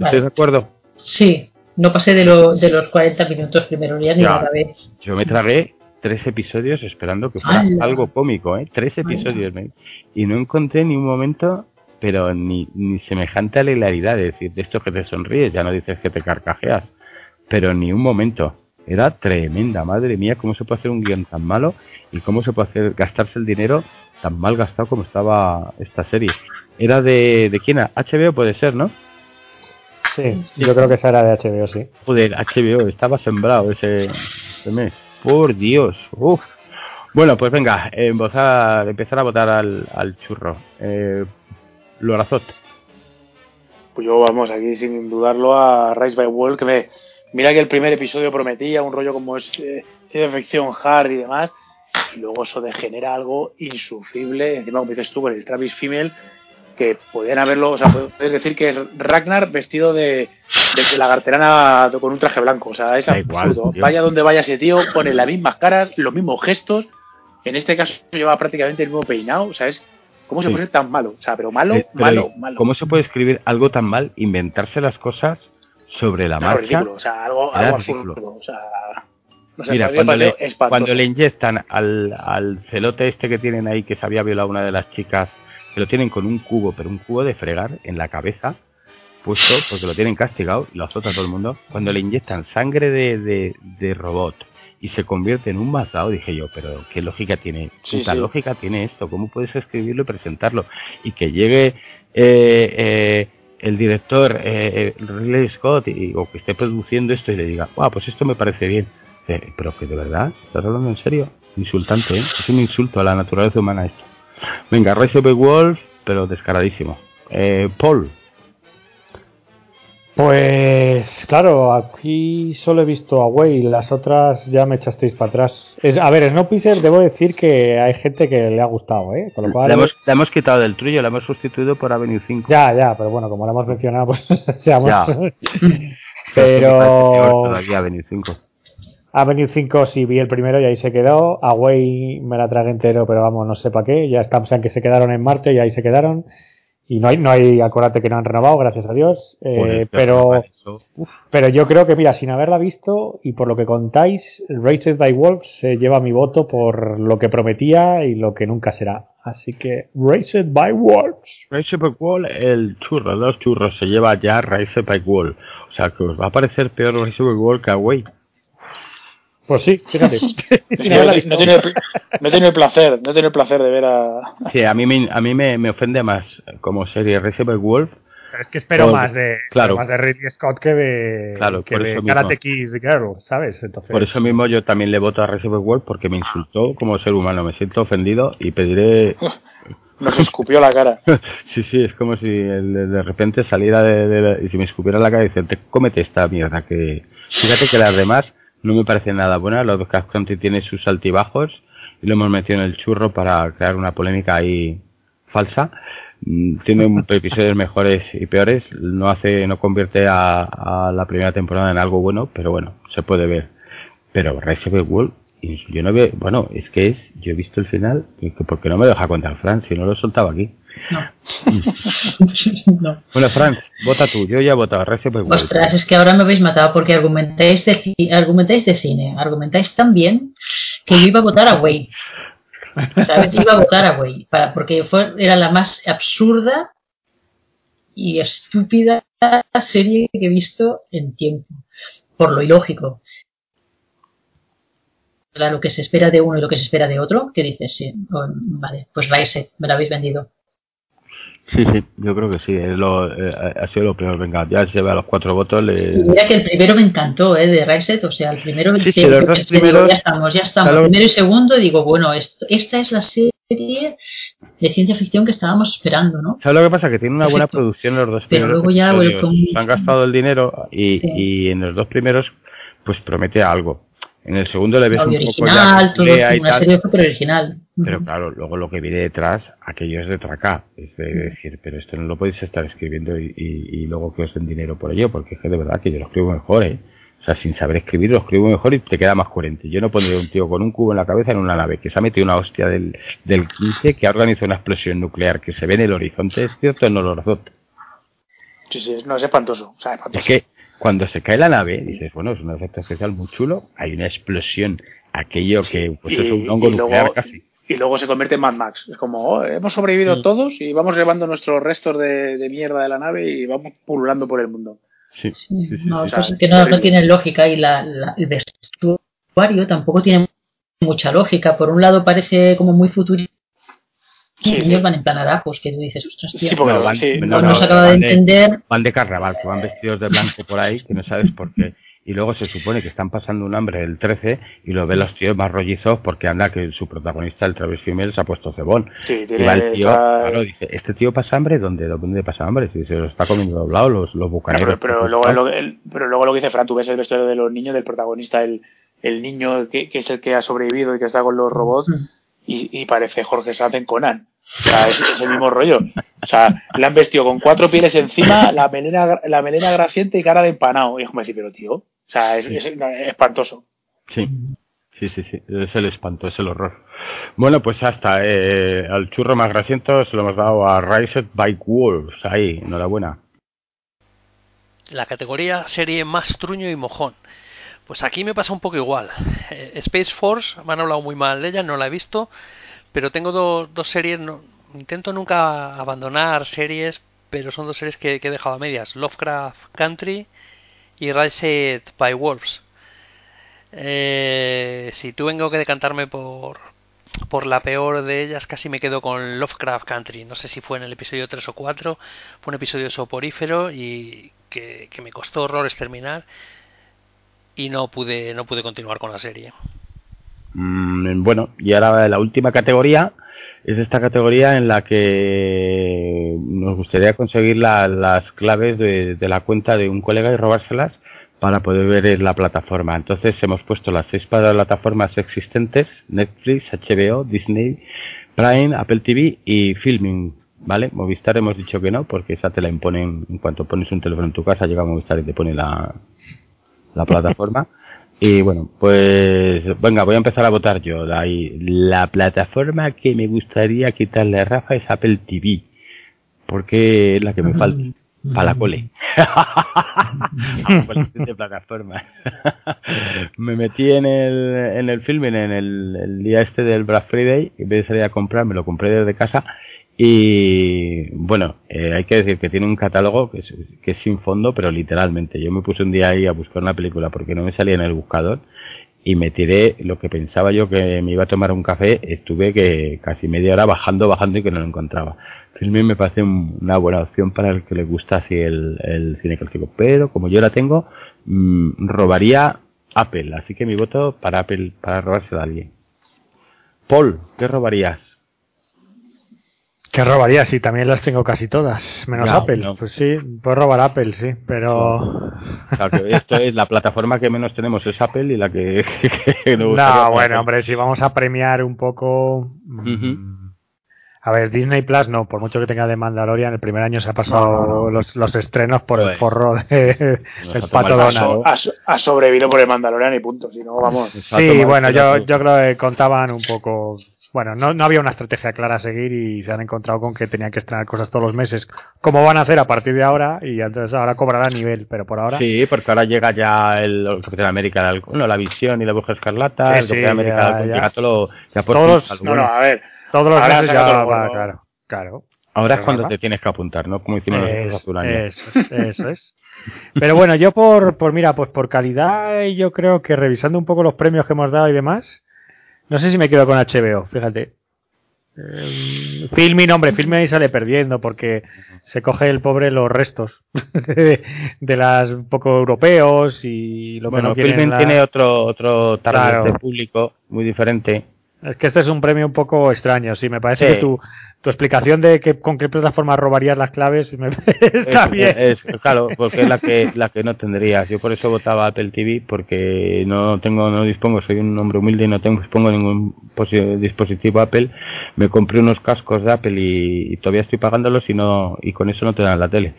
¿Estáis de acuerdo? Sí, no pasé de, lo, de los 40 minutos primero, ya ni Ya. la acabé. Yo me tragué tres episodios esperando que fuera ¡Hala! algo cómico, ¿eh? Tres episodios, ¿eh? Y no encontré ni un momento, pero ni, ni semejante a la hilaridad, es decir, de esto que te sonríes, ya no dices que te carcajeas, pero ni un momento. Era tremenda, madre mía, cómo se puede hacer un guion tan malo y cómo se puede hacer gastarse el dinero tan mal gastado como estaba esta serie. Era de, de quién? era? HBO puede ser, ¿no? Sí, yo creo que esa era de HBO, sí. Joder, HBO, estaba sembrado ese, ese mes. Por Dios, uff. Bueno, pues venga, empezar, empezar a votar al, al churro. Eh, Lorazot. Pues yo, vamos, aquí sin dudarlo a Rise by World, que me. Mira que el primer episodio prometía un rollo como es eh, ciencia ficción hard y demás. luego eso degenera algo insufrible. Encima, como dices tú, con el Travis Female, que podían haberlo, o sea, puedes decir que es Ragnar vestido de, de lagarterana con un traje blanco. O sea, es absurdo. vaya donde vaya ese tío, pone las mismas caras, los mismos gestos. En este caso lleva prácticamente el mismo peinado. O sea, es ¿Cómo se puede ser tan malo? O sea, pero malo, eh, malo, malo. ¿Cómo se puede escribir algo tan mal, inventarse las cosas sobre la marcha? Ridículo, o sea, algo, algo absurdo. O sea, Mira, cuando le, cuando le, inyectan al, al celote este que tienen ahí, que se había violado una de las chicas, que lo tienen con un cubo, pero un cubo de fregar en la cabeza, puesto, porque lo tienen castigado y lo azota todo el mundo, cuando le inyectan sangre de, de, de robot y se convierte en un mazao, dije yo, pero qué lógica tiene, qué lógica tiene esto, cómo puedes escribirlo y presentarlo y que llegue eh, eh, el director eh, Ridley Scott y, o que esté produciendo esto y le diga, wow, pues esto me parece bien, pero que de verdad, ¿estás hablando en serio? Insultante, ¿eh? es un insulto a la naturaleza humana esto. Venga, Rise of the Wolf, pero descaradísimo. Paul. Pues claro, aquí solo he visto a Way, las otras ya me echasteis para atrás. Es, a ver, Snowpiercer debo decir que hay gente que le ha gustado, ¿eh? Con lo cual, hemos, hemos, quitado del tuyo, la hemos sustituido por Avenue 5. Ya, ya, pero bueno, como lo hemos mencionado, pues seamos... [laughs] Ya. [laughs] pero... [laughs] Avenue 5. Avenue 5 sí vi el primero y ahí se quedó. Away me la tragué entero, pero vamos, no sé para qué. Ya estamos en que se quedaron en Marte y ahí se quedaron. Y no hay, no hay, acuérdate que no han renovado, gracias a Dios. Eh, pero, pero yo creo que, mira, sin haberla visto y por lo que contáis, Rated by Wolves se lleva mi voto por lo que prometía y lo que nunca será. Así que, Rated by Wolves. Rated by Wolves, el churro, los churros, se lleva ya Rated by Wolves. O sea, que os va a parecer peor Rated by Wolves que Away. Pues sí, fíjate. [laughs] [laughs] no, tiene, el placer, no tiene el placer de ver a. Sí, a mí me, a mí me, ofende más como serie Resident Wolf. Pero es que espero más de claro, más de Ridley Scott que de, claro, que de Karate Kid Girl, ¿sabes? Entonces... Por eso mismo yo también le voto a Resident Wolf porque me insultó como ser humano. Me siento ofendido y pediré. [laughs] Nos escupió la cara. sí, sí, es como si de repente saliera de, y si me escupiera la cara y dice, cómete esta mierda que. Fíjate que las demás no me parece nada buena. Los Cast Country tiene sus altibajos y lo hemos metido en el churro para crear una polémica ahí falsa. Mm, tiene [laughs] episodios mejores y peores. No hace, no convierte a, la primera temporada en algo bueno, pero bueno, se puede ver. Pero Rise of the World, yo no veo, bueno, es que es, yo he visto el final, porque no me deja contar Fran, si no lo he soltado aquí. [laughs] No. Bueno, Frank, vota tú. Yo ya he votado. Ostras, es que ahora me habéis matado porque argumentáis de, argumentáis de cine. Argumentáis tan bien que yo iba a votar a Way. ¿Sabes? Iba a votar a Way. Para, porque fue, era la más absurda y estúpida serie que he visto en tiempo. Por lo ilógico. Lo que se espera de uno y lo que se espera de otro, ¿qué dices? Sí, vale, pues Rise, me lo habéis vendido. Sí, sí, yo creo que sí, es lo, eh, ha sido lo peor. Venga, ya se ve a los cuatro votos. Le... Mira que el primero me encantó, ¿eh? De Reset, o sea, el primero. Sí, sí, los dos primeros, ya estamos, ya estamos. Primero y segundo, digo, bueno, esto, esta es la serie de ciencia ficción que estábamos esperando, ¿no? ¿Sabes lo que pasa? Que tiene una buena producción los dos Pero primeros. luego ya, Han gastado el dinero y, y en los dos primeros, pues promete algo. En el segundo le ves un poco ya todo, una serie super original. Pero claro, luego lo que viene detrás, aquello es de traca. Es de decir, pero esto no lo podéis estar escribiendo y, y, luego que os den dinero por ello, porque es que de verdad que yo lo escribo mejor, ¿eh? O sea, sin saber escribir lo escribo mejor y te queda más coherente. Yo no pondría un tío con un cubo en la cabeza en una nave que se ha metido una hostia del, del 15 que ha organizado una explosión nuclear que se ve en el horizonte, es cierto, no lo horizonte. Sí, sí, no, es espantoso. O sea, espantoso. Es que cuando se cae la nave, dices, bueno, es un efecto especial muy chulo, hay una explosión, aquello que pues es un hongo nuclear casi. Y luego se convierte en Mad Max. Es como, oh, hemos sobrevivido mm. todos y vamos llevando nuestros restos de, mierda de la nave y vamos pululando por el mundo. Sí, no, que no, no, tiene lógica y la, el vestuario tampoco tiene mucha lógica. Por un lado parece como muy futurista Sí, ellos van en plan pues que tú dices, ostras, tío, sí, porque van, no, no, se acaba de, entender. Van de carnaval, que van vestidos de blanco por ahí, que no sabes por qué. Y luego se supone que están pasando un hambre el 13 y lo ven los tíos más rollizos porque anda que su protagonista, el Travis Female, se ha puesto cebón. Sí, y va el tío, claro, dice, ¿este tío pasa hambre? ¿Dónde, ¿Dónde pasa hambre? Si se lo está comiendo doblado los, los bucaneros. Pero, pero, luego, lo, pero luego lo que dice Fran, tú ves el vestuario de los niños del protagonista, el, el niño que, es el que ha sobrevivido y que está con los robots y, parece Jorge Sanz en Conan. O sea, es, el mismo rollo. O sea, le han vestido con cuatro pieles encima, la melena, la melena grasiente y cara de empanado. Y es como decir, pero tío, o sea, es, espantoso. Sí, sí, sí, sí, es el espanto, es el horror. Bueno, pues hasta eh, al churro más grasiento se lo hemos dado a Rise by Wolves. Ahí, enhorabuena. La categoría serie más truño y mojón. Pues aquí me pasa un poco igual. Eh, Space Force, me han hablado muy mal de ella, no la he visto, pero tengo dos series, no, intento nunca abandonar series, pero son dos series que, he dejado a medias, Lovecraft Country y Rise by Wolves. Eh, si tú vengo que decantarme por, por la peor de ellas, casi me quedo con Lovecraft Country. No sé si fue en el episodio 3 o 4, fue un episodio soporífero y que, que me costó horrores terminar y no pude, no pude continuar con la serie. Mm, bueno, y ahora la última categoría es esta categoría en la que nos gustaría conseguir las claves de, la cuenta de un colega y robárselas para poder ver la plataforma. Entonces hemos puesto las seis plataformas existentes, Netflix, HBO, Disney, Prime, Apple TV y Filming. ¿Vale? Movistar hemos dicho que no, porque esa te la imponen en cuanto pones un teléfono en tu casa, llega Movistar y te pone la, la plataforma. [laughs] Y bueno, pues venga, voy a empezar a votar yo. La, la plataforma que me gustaría quitarle a Rafa es Apple TV, porque es la que me falta. Para la cole. [laughs] de plataforma. [laughs] me metí en el, en el filming en el, el, día este del Black Friday, en vez de salir a comprar, me lo compré desde casa y bueno, eh, hay que decir que tiene un catálogo que es, que es sin fondo, pero literalmente. Yo me puse un día ahí a buscar una película porque no me salía en el buscador y me tiré lo que pensaba yo que me iba a tomar un café. Estuve que casi media hora bajando, bajando y que no lo encontraba. Filming me parece una buena opción para el que le gusta así el, el cine clásico. Pero como yo la tengo, mm, robaría Apple. Así que mi voto para Apple, para robársela a alguien. Paul, ¿qué robarías? ¿Qué robaría? Si también las tengo casi todas, menos Apple. Pues sí, puedo robar Apple, sí, pero. esto es la plataforma que menos tenemos es Apple y la que. [laughs] no, bueno, hombre, si vamos a premiar un poco. Mm, a ver, Disney Plus no, por mucho que tenga de Mandalorian, el primer año se ha pasado Los, estrenos por el forro de, [laughs] del pato Donald. Ha, sobrevivido por el Mandalorian y punto, si no, vamos. Sí, bueno, yo, yo creo que contaban un poco bueno, no, no, había una estrategia clara a seguir y se han encontrado con que tenían que estrenar cosas todos los meses. ¿Cómo van a hacer a partir de ahora? Y entonces ahora cobrará nivel, pero por ahora. Sí, porque ahora llega ya el, el América, bueno, la visión y la bruja escarlata, el de América, llega todo, ya por todos, no, no, a ver. Todos los meses ya va, claro, claro. Ahora es cuando te tienes que apuntar, ¿no? Como hicimos nosotros hace. Eso, eso es. Pero bueno, yo por, por, mira, pues por calidad, yo creo que revisando un poco los premios que hemos dado y demás, no sé si me quedo con HBO, fíjate. Eh, filming, hombre, Filming ahí sale perdiendo porque se coge el pobre los restos [laughs] de, las poco europeos y lo bueno, que no Filming tiene otro otro target de público muy diferente. Es que este es un premio un poco extraño, sí, me parece que tú tu explicación de que con qué plataforma robarías las claves me [laughs] está bien. claro, porque es la que la que no tendrías. Yo por eso votaba Apple TV porque no tengo no dispongo, soy un hombre humilde y no tengo dispongo de ningún dispositivo Apple. Me compré unos cascos de Apple y, todavía estoy pagándolos y no y con eso no te dan la tele.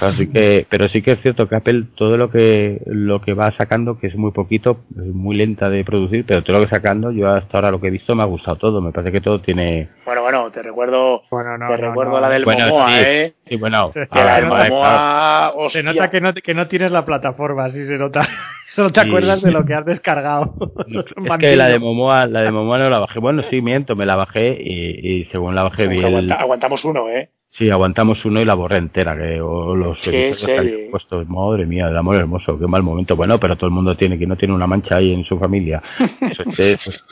así que pero sí que es cierto que Apple todo lo que lo que va sacando que es muy poquito, es muy lenta de producir, pero todo lo que sacando yo hasta ahora lo que he visto me ha gustado todo, me parece que todo tiene Bueno, bueno, te recuerdo, te recuerdo la del Momoa, ¿eh? Sí, bueno. la del Momoa, se nota que no, que no tienes la plataforma, sí se nota. [laughs] Solo te acuerdas de lo que has descargado. [laughs] es que la de Momoa, la de Momoa no la bajé. Bueno, sí, miento, me la bajé y, y según la bajé bien. aguantamos uno, ¿eh? Sí, aguantamos uno y la borré entera, que o los que puesto, madre mía, el amor hermoso, qué mal momento. Bueno, pero todo el mundo tiene, que no tiene una mancha ahí en su familia. Eso es,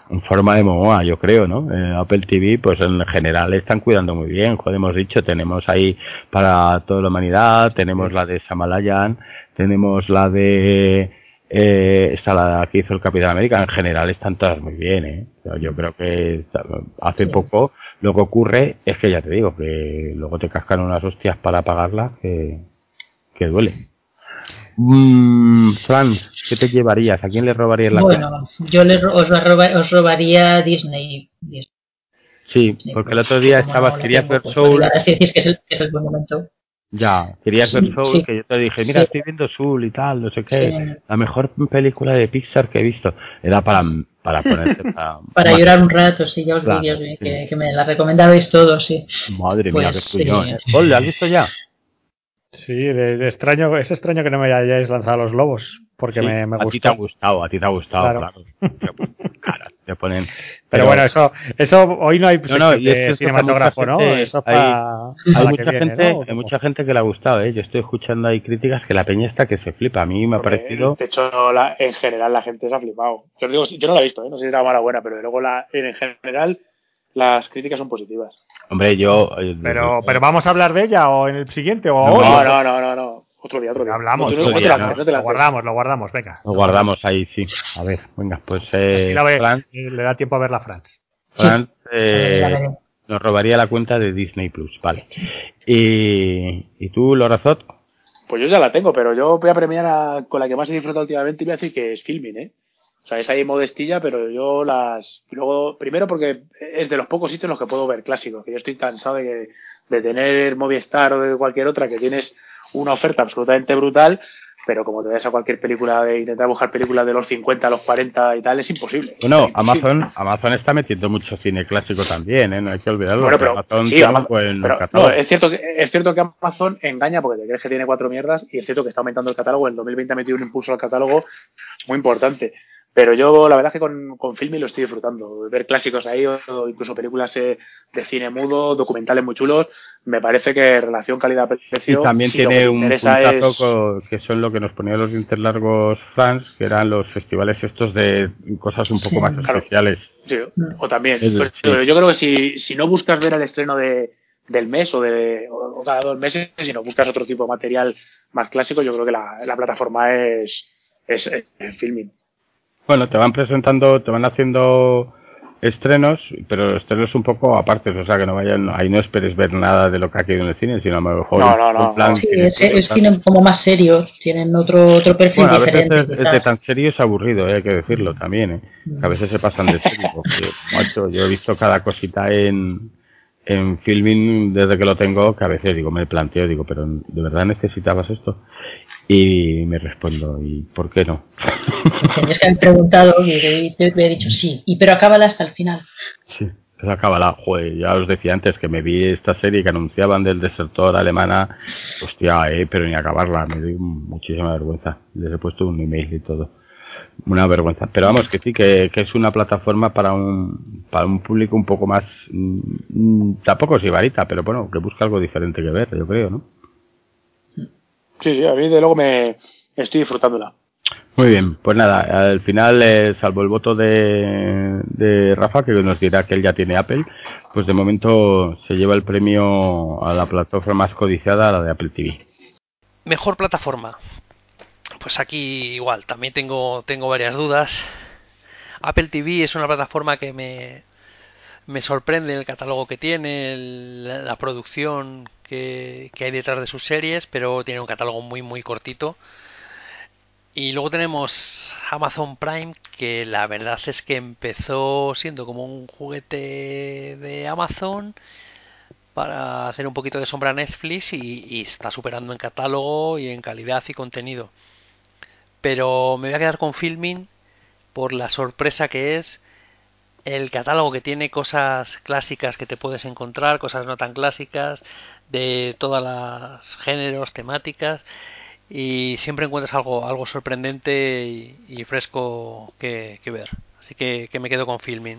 [laughs] en forma de Momoa, yo creo, ¿no? Eh, Apple TV, pues en general están cuidando muy bien, como hemos dicho, tenemos ahí para toda la humanidad, tenemos la de Samalayan, tenemos la de eh, está la que hizo el Capitán América, en general están todas muy bien, ¿eh? Yo creo que hace poco lo que ocurre es que ya te digo, que luego te cascan unas hostias para pagarla que, que duele. Mm, Fran, ¿qué te llevarías? ¿A quién le robarías la Bueno, yo le, os, roba, os robaría Disney. Disney. Sí, porque el otro día estabas, querías ver Soul. Es que decís que es el, que es el buen momento. Ya, querías ver Soul, sí. que yo te dije, mira, Sí. estoy viendo Soul y tal, no sé qué. Sí. La mejor película de Pixar que he visto. Era para, para ponerte [laughs] para... Para llorar un rato, sí, ya os Claro, vi, ya os vi, sí. que, que me la recomendabais todos, sí. Madre mía, Pues, qué tuyo, sí. ¿eh? Paul, ¿la has visto ya? Sí, de- de extraño, es extraño que no me hayáis lanzado los globos, porque Sí, me, me a ti te ha gustado, a ti te ha gustado, Claro. claro. Te ponen Pero, bueno, eso, eso hoy no hay No, no, sección y es cinematógrafo, ¿no? Eso es hay- mucha viene, gente, ¿no? hay mucha gente que le ha gustado, ¿eh? Yo estoy escuchando ahí críticas que la peña está que se flipa. A mí me ha parecido... De hecho, la- en general la gente se ha flipado. Yo, digo, yo no la he visto, ¿eh? no sé si era mala o buena, pero de luego la, en general las críticas son positivas. Hombre, yo... eh, Pero, pero vamos a hablar de ella o en el siguiente o No, hoy. No, no, no, no, no. Otro día, otro día. Hablamos, otro día, Lo guardamos, lo guardamos, venga. Lo guardamos ahí, sí. A ver, venga, pues eh, la ve, Fran, le da tiempo a ver la Franz. Fran, Ya eh, nos robaría la cuenta de Disney Plus, vale. Y, y tú, Lorazot, Pues yo ya la tengo, pero yo voy a premiar a- con la que más he disfrutado últimamente y voy a decir que es filming, ¿eh? O sea, es ahí modestilla, pero yo las... luego, primero porque es de los pocos sitios en los que puedo ver clásicos, que yo estoy cansado de, de tener Movistar o de cualquier otra que tienes una oferta absolutamente brutal, pero como te ves a cualquier película de intentar buscar películas de los 50, los 40 y tal, es imposible. bueno, Es imposible. Amazon, Amazon está metiendo mucho cine clásico también, ¿eh? No hay que olvidarlo. Bueno, pero, Amazon sí, pero, no, es cierto que es cierto que Amazon engaña porque te crees que tiene cuatro mierdas y es cierto que está aumentando el catálogo. En 2020 ha metido un impulso al catálogo muy importante. Pero yo la verdad es que con, con Filmin lo estoy disfrutando. Ver clásicos ahí o, incluso películas eh, de cine mudo, documentales muy chulos, me parece que relación Y calidad-precio. también si lo que tiene un puntazo es- co- que son lo que nos ponían los dientes largos fans, que eran los festivales estos de cosas un poco Sí. más Claro. especiales. Sí, o también. Pues, sí. Yo creo que si, si no buscas ver el estreno de, del mes o, de, o cada dos meses, si no buscas otro tipo de material más clásico, yo creo que la, la plataforma es, es, es filming. Bueno, te van presentando, te van haciendo estrenos, pero estrenos un poco apartes, o sea que no vayan, ahí no esperes ver nada de lo que ha quedado en el cine, sino a lo mejor No, no, no, plan Sí, que es, es cine como más serio, tienen otro, otro perfil Bueno, a veces diferente. es, de tan serio es aburrido, eh, hay que decirlo también, eh. Que a veces se pasan de serio, [laughs] porque, macho, yo he visto cada cosita en, en filming desde que lo tengo, que a veces digo, me planteo, digo, pero ¿de verdad necesitabas esto? Y me respondo, ¿y por qué no? Tenías que haber preguntado y te, te he dicho sí, y pero acábala hasta el final. Sí, se acaba la joder, ya os decía antes que me vi esta serie que anunciaban del desertor alemana, hostia, eh, pero ni acabarla, me dio muchísima vergüenza. Les he puesto un email y todo. Una vergüenza. Pero vamos, que sí, que, que es una plataforma para un, para un público un poco más, mm, tampoco sibarita, pero bueno, que busca algo diferente que ver, yo creo, ¿no? Sí, sí, a mí de luego me estoy disfrutándola. Muy bien, pues nada, al final, eh, salvo el voto de, de Rafa, que nos dirá que él ya tiene Apple, pues de momento se lleva el premio a la plataforma más codiciada, a la de Apple TV. Mejor plataforma. Pues aquí igual, también tengo, tengo varias dudas. Apple TV es una plataforma que me, me sorprende el catálogo que tiene, el- la producción que, que hay detrás de sus series, pero tiene un catálogo muy muy cortito. Y luego tenemos Amazon Prime, que la verdad es que empezó siendo como un juguete de Amazon para hacer un poquito de sombra a Netflix y, está superando en catálogo y en calidad y contenido. Pero me voy a quedar con Filming por la sorpresa que es el catálogo que tiene cosas clásicas que te puedes encontrar, cosas no tan clásicas, de todos los géneros, temáticas, y siempre encuentras algo, algo sorprendente y, fresco que, ver. Así que, que me quedo con Filming.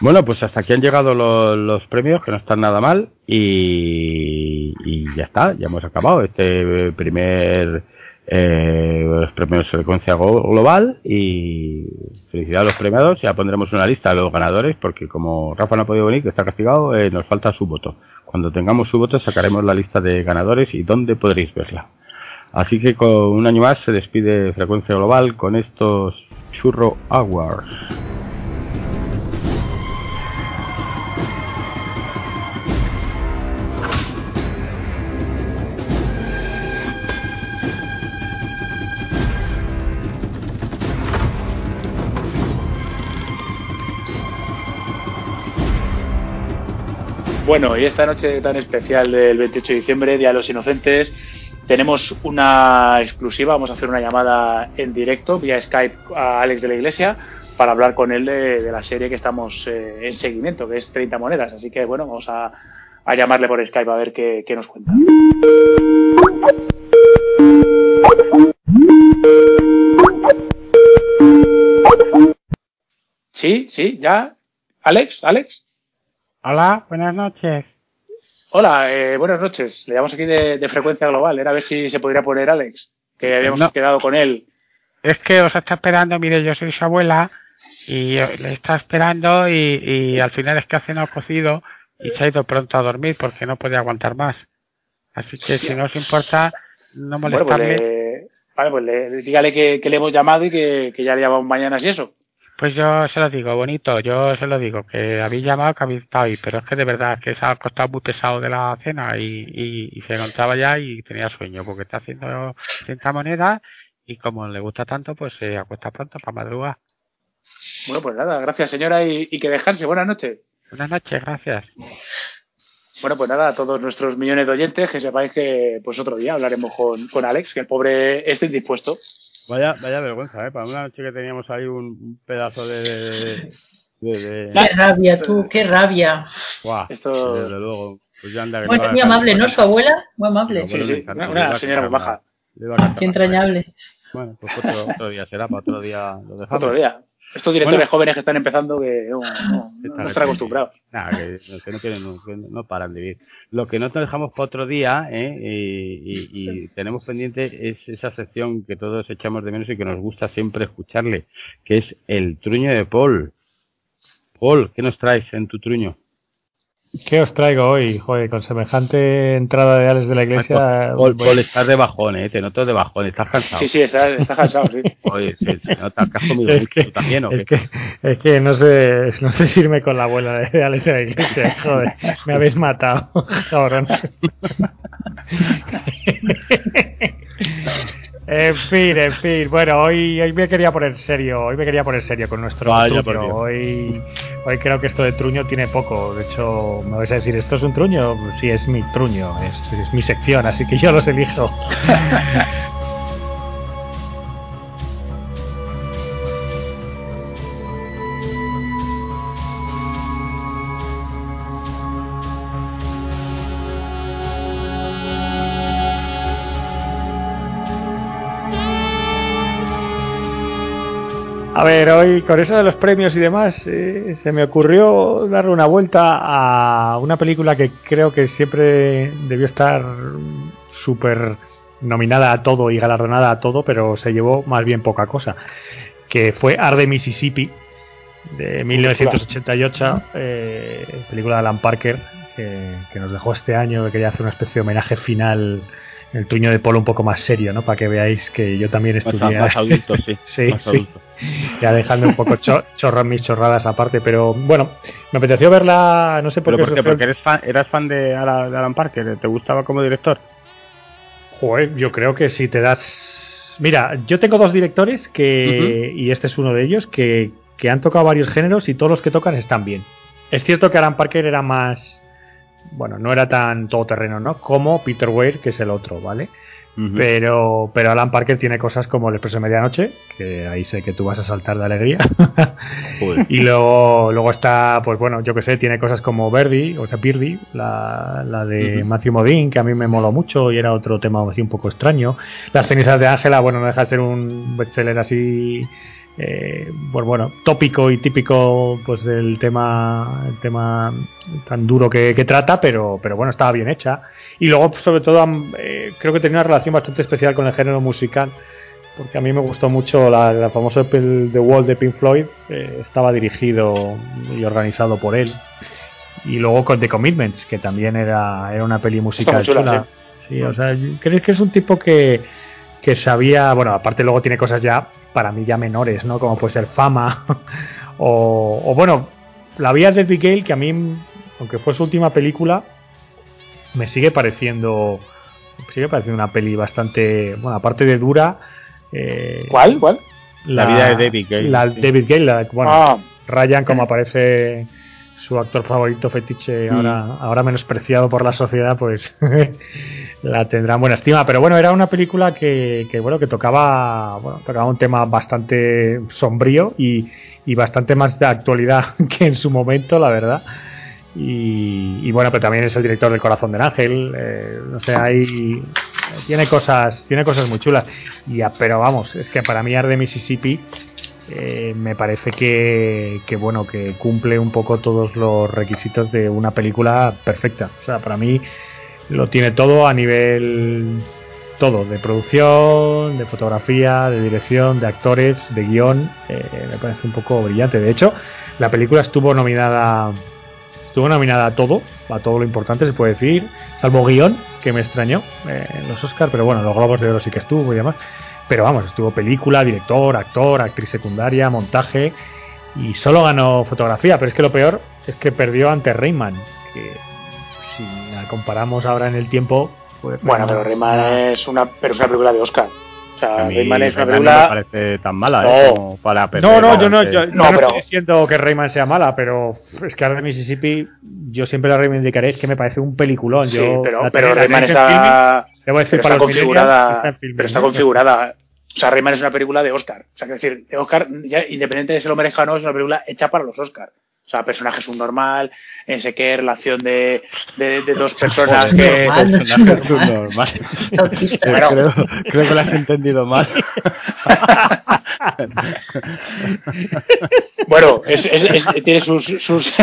Bueno, pues hasta aquí han llegado lo- los premios, que no están nada mal, y, ya está, ya hemos acabado este primer eh, los premios de secuencia go- global y felicidades a los premiados, ya pondremos una lista de los ganadores, porque como Rafa no ha podido venir, que está castigado, eh, nos falta su voto. Cuando tengamos su voto sacaremos la lista de ganadores y dónde podréis verla. Así que con un año más se despide Frecuencia Global con estos Churro Awards. Bueno, y esta noche tan especial del 28 de diciembre, Día de los Inocentes, tenemos una exclusiva. Vamos a hacer una llamada en directo vía Skype a Alex de la Iglesia para hablar con él de, la serie que estamos eh, en seguimiento, que es 30 monedas. Así que bueno, vamos a, llamarle por Skype a ver qué, qué nos cuenta. Sí, sí, ya. Alex, Alex. Hola, buenas noches. Hola, eh, buenas noches. Le llamamos aquí de, Frecuencia Global. Era a ver si se podría poner Alex, que habíamos quedado con él. Es que os está esperando, mire, yo soy su abuela y le está esperando y, al final es que ha cenado cocido y se ha ido pronto a dormir porque no puede aguantar más. Así que si no os importa, no molestarle. pues vale, pues le, dígale que, le hemos llamado y que, que ya le llamamos mañana y eso. Pues yo se lo digo, bonito, yo se lo digo, que habéis llamado, que habéis estado ahí, pero es que de verdad que se ha costado muy pesado de la cena y, se encontraba ya y tenía sueño, porque está haciendo 30 monedas y como le gusta tanto, pues se acuesta pronto para madrugar. Bueno, pues nada, gracias señora y, que dejarse. Buenas noches. Buenas noches, gracias. Bueno, pues nada, a todos nuestros millones de oyentes, que sepáis que pues otro día hablaremos con, con Alex, que el pobre esté indispuesto. Vaya, vaya vergüenza, ¿eh? Para una noche que teníamos ahí un pedazo de... Qué rabia, tú, qué rabia. Esto... Desde luego. Pues ya anda, bueno, muy amable, ¿no? Su abuela, muy amable. Sí, sí, una, señora muy baja. Qué entrañable. Bueno, pues otro, otro, día será, para otro día lo dejamos. Otro día. Estos directores jóvenes que están empezando que [laughs] no, no, están acostumbrados. Nada, que, no, quieren, no, paran de vivir. Lo que no te dejamos para otro día, ¿eh? y, y, [laughs] tenemos pendiente, es esa sección que todos echamos de menos y que nos gusta siempre escucharle, que es el truño de Paul. Paul, ¿qué nos traes en tu truño? ¿Qué os traigo hoy? Joder, con semejante entrada de Alex de la iglesia. Paul, Paul, estás de bajón, ¿eh? Te noto de bajón, estás cansado. Sí, sí, estás, cansado, sí. [laughs] Oye, sí, se nota, has comido es que, también, ¿o es Que, es que no sé, no sé si irme con la abuela de Alex de la iglesia, [laughs] joder. Me habéis matado, [laughs] cabrón. En fin, en fin. Bueno, hoy, hoy me quería poner serio. Hoy me quería poner serio con nuestro truño. Hoy, hoy creo que esto de truño tiene poco. De hecho, me vais a decir, ¿esto es un truño? Sí, es mi truño, es, es mi sección, así que yo los elijo. [laughs] A ver, hoy con eso de los premios y demás, eh, se me ocurrió darle una vuelta a una película que creo que siempre debió estar súper nominada a todo y galardonada a todo, pero se llevó más bien poca cosa, que fue Arde Mississippi, de 1988, eh, película de Alan Parker, que, que, nos dejó este año, que quería hacer una especie de homenaje final el tuño de polo un poco más serio, ¿no? Para que veáis que yo también estudié. Más, adulto, [laughs] sí. [laughs] sí, sí. Ya dejando un poco [laughs] chorras mis chorradas aparte, pero bueno, me apeteció verla, no sé por qué. porque eres fan, eras fan de Alan, Parker, ¿te gustaba como director? Joder, yo creo que si te das. Mira, yo tengo dos directores que, y este es uno de ellos, que, que han tocado varios géneros y todos los que tocan están bien. Es cierto que Alan Parker era más bueno, no era tan todoterreno, ¿no? Como Peter Weir, que es el otro, ¿vale? Pero, pero Alan Parker tiene cosas como el Expreso de Medianoche, que ahí sé que tú vas a saltar de alegría. [laughs] y luego, luego está, pues bueno, yo que sé, tiene cosas como Verdi, o sea, Birdie, la, la de Matthew Modine, que a mí me moló mucho y era otro tema así un poco extraño. Las cenizas de Ángela, bueno, no deja de ser un bestseller así eh, pues bueno, tópico y típico pues del tema, el tema tan duro que, trata, pero, pero bueno, estaba bien hecha. Y luego, sobre todo, eh, creo que tenía una relación bastante especial con el género musical, porque a mí me gustó mucho la, la famosa The Wall de Pink Floyd, eh, estaba dirigido y organizado por él. Y luego con The Commitments, que también era, era una peli musical chula. Sí. o sea, ¿crees que es un tipo que, que sabía, bueno, aparte luego tiene cosas ya para mí ya menores, ¿no? Como puede ser Fama [laughs] o, bueno, la vida de Big Gale que a mí, aunque fue su última película, me sigue pareciendo me sigue pareciendo una peli bastante, bueno, aparte de dura. Eh, ¿Cuál? ¿Cuál? La, vida de David Gale. La David Gale, bueno, ah. Ryan como aparece su actor favorito fetiche, ahora, ahora menospreciado por la sociedad, pues [laughs] la tendrá en buena estima. Pero bueno, era una película que, que bueno, que tocaba, bueno, tocaba un tema bastante sombrío y, y bastante más de actualidad [laughs] que en su momento, la verdad. Y, bueno, pero también es el director del Corazón del Ángel. Eh, no sé, hay tiene cosas, tiene cosas muy chulas. Y, pero vamos, es que para mí Arde Mississippi eh, me parece que, bueno, que cumple un poco todos los requisitos de una película perfecta. O sea, para mí lo tiene todo a nivel todo, de producción, de fotografía, de dirección, de actores, de guion, eh, me parece un poco brillante. De hecho, la película estuvo nominada Estuvo nominada a todo, a todo lo importante se puede decir, salvo guion, que me extrañó eh, en los Oscars, pero bueno, los Globos de Oro sí que estuvo y demás. Pero vamos, estuvo película, director, actor, actriz secundaria, montaje y solo ganó fotografía. Pero es que lo peor es que perdió ante Rayman, que si la comparamos ahora en el tiempo. Pues bueno, pero Rayman es una, pero es una película de Oscar sea, Rayman es una película. No me parece tan mala, no. ¿eh? Como para no, no, yo no, yo, no, pero... estoy diciendo que Rayman sea mala, pero es que ahora Mississippi, yo siempre la reivindicaré, es que me parece un peliculón. Sí, yo, pero, pero Rayman está, filming, decir, está configurada. Está filming, pero está configurada. O sea, Rayman es una película de Oscar. O sea, que decir, de Oscar, ya, independiente de si lo merezca o no, es una película hecha para los Oscars. O sea, personaje subnormal, en sé qué relación de, de, de dos personas que. Personaje subnormal. creo, creo, que lo has entendido mal. [laughs] bueno, es, es, es, tiene sus, sus,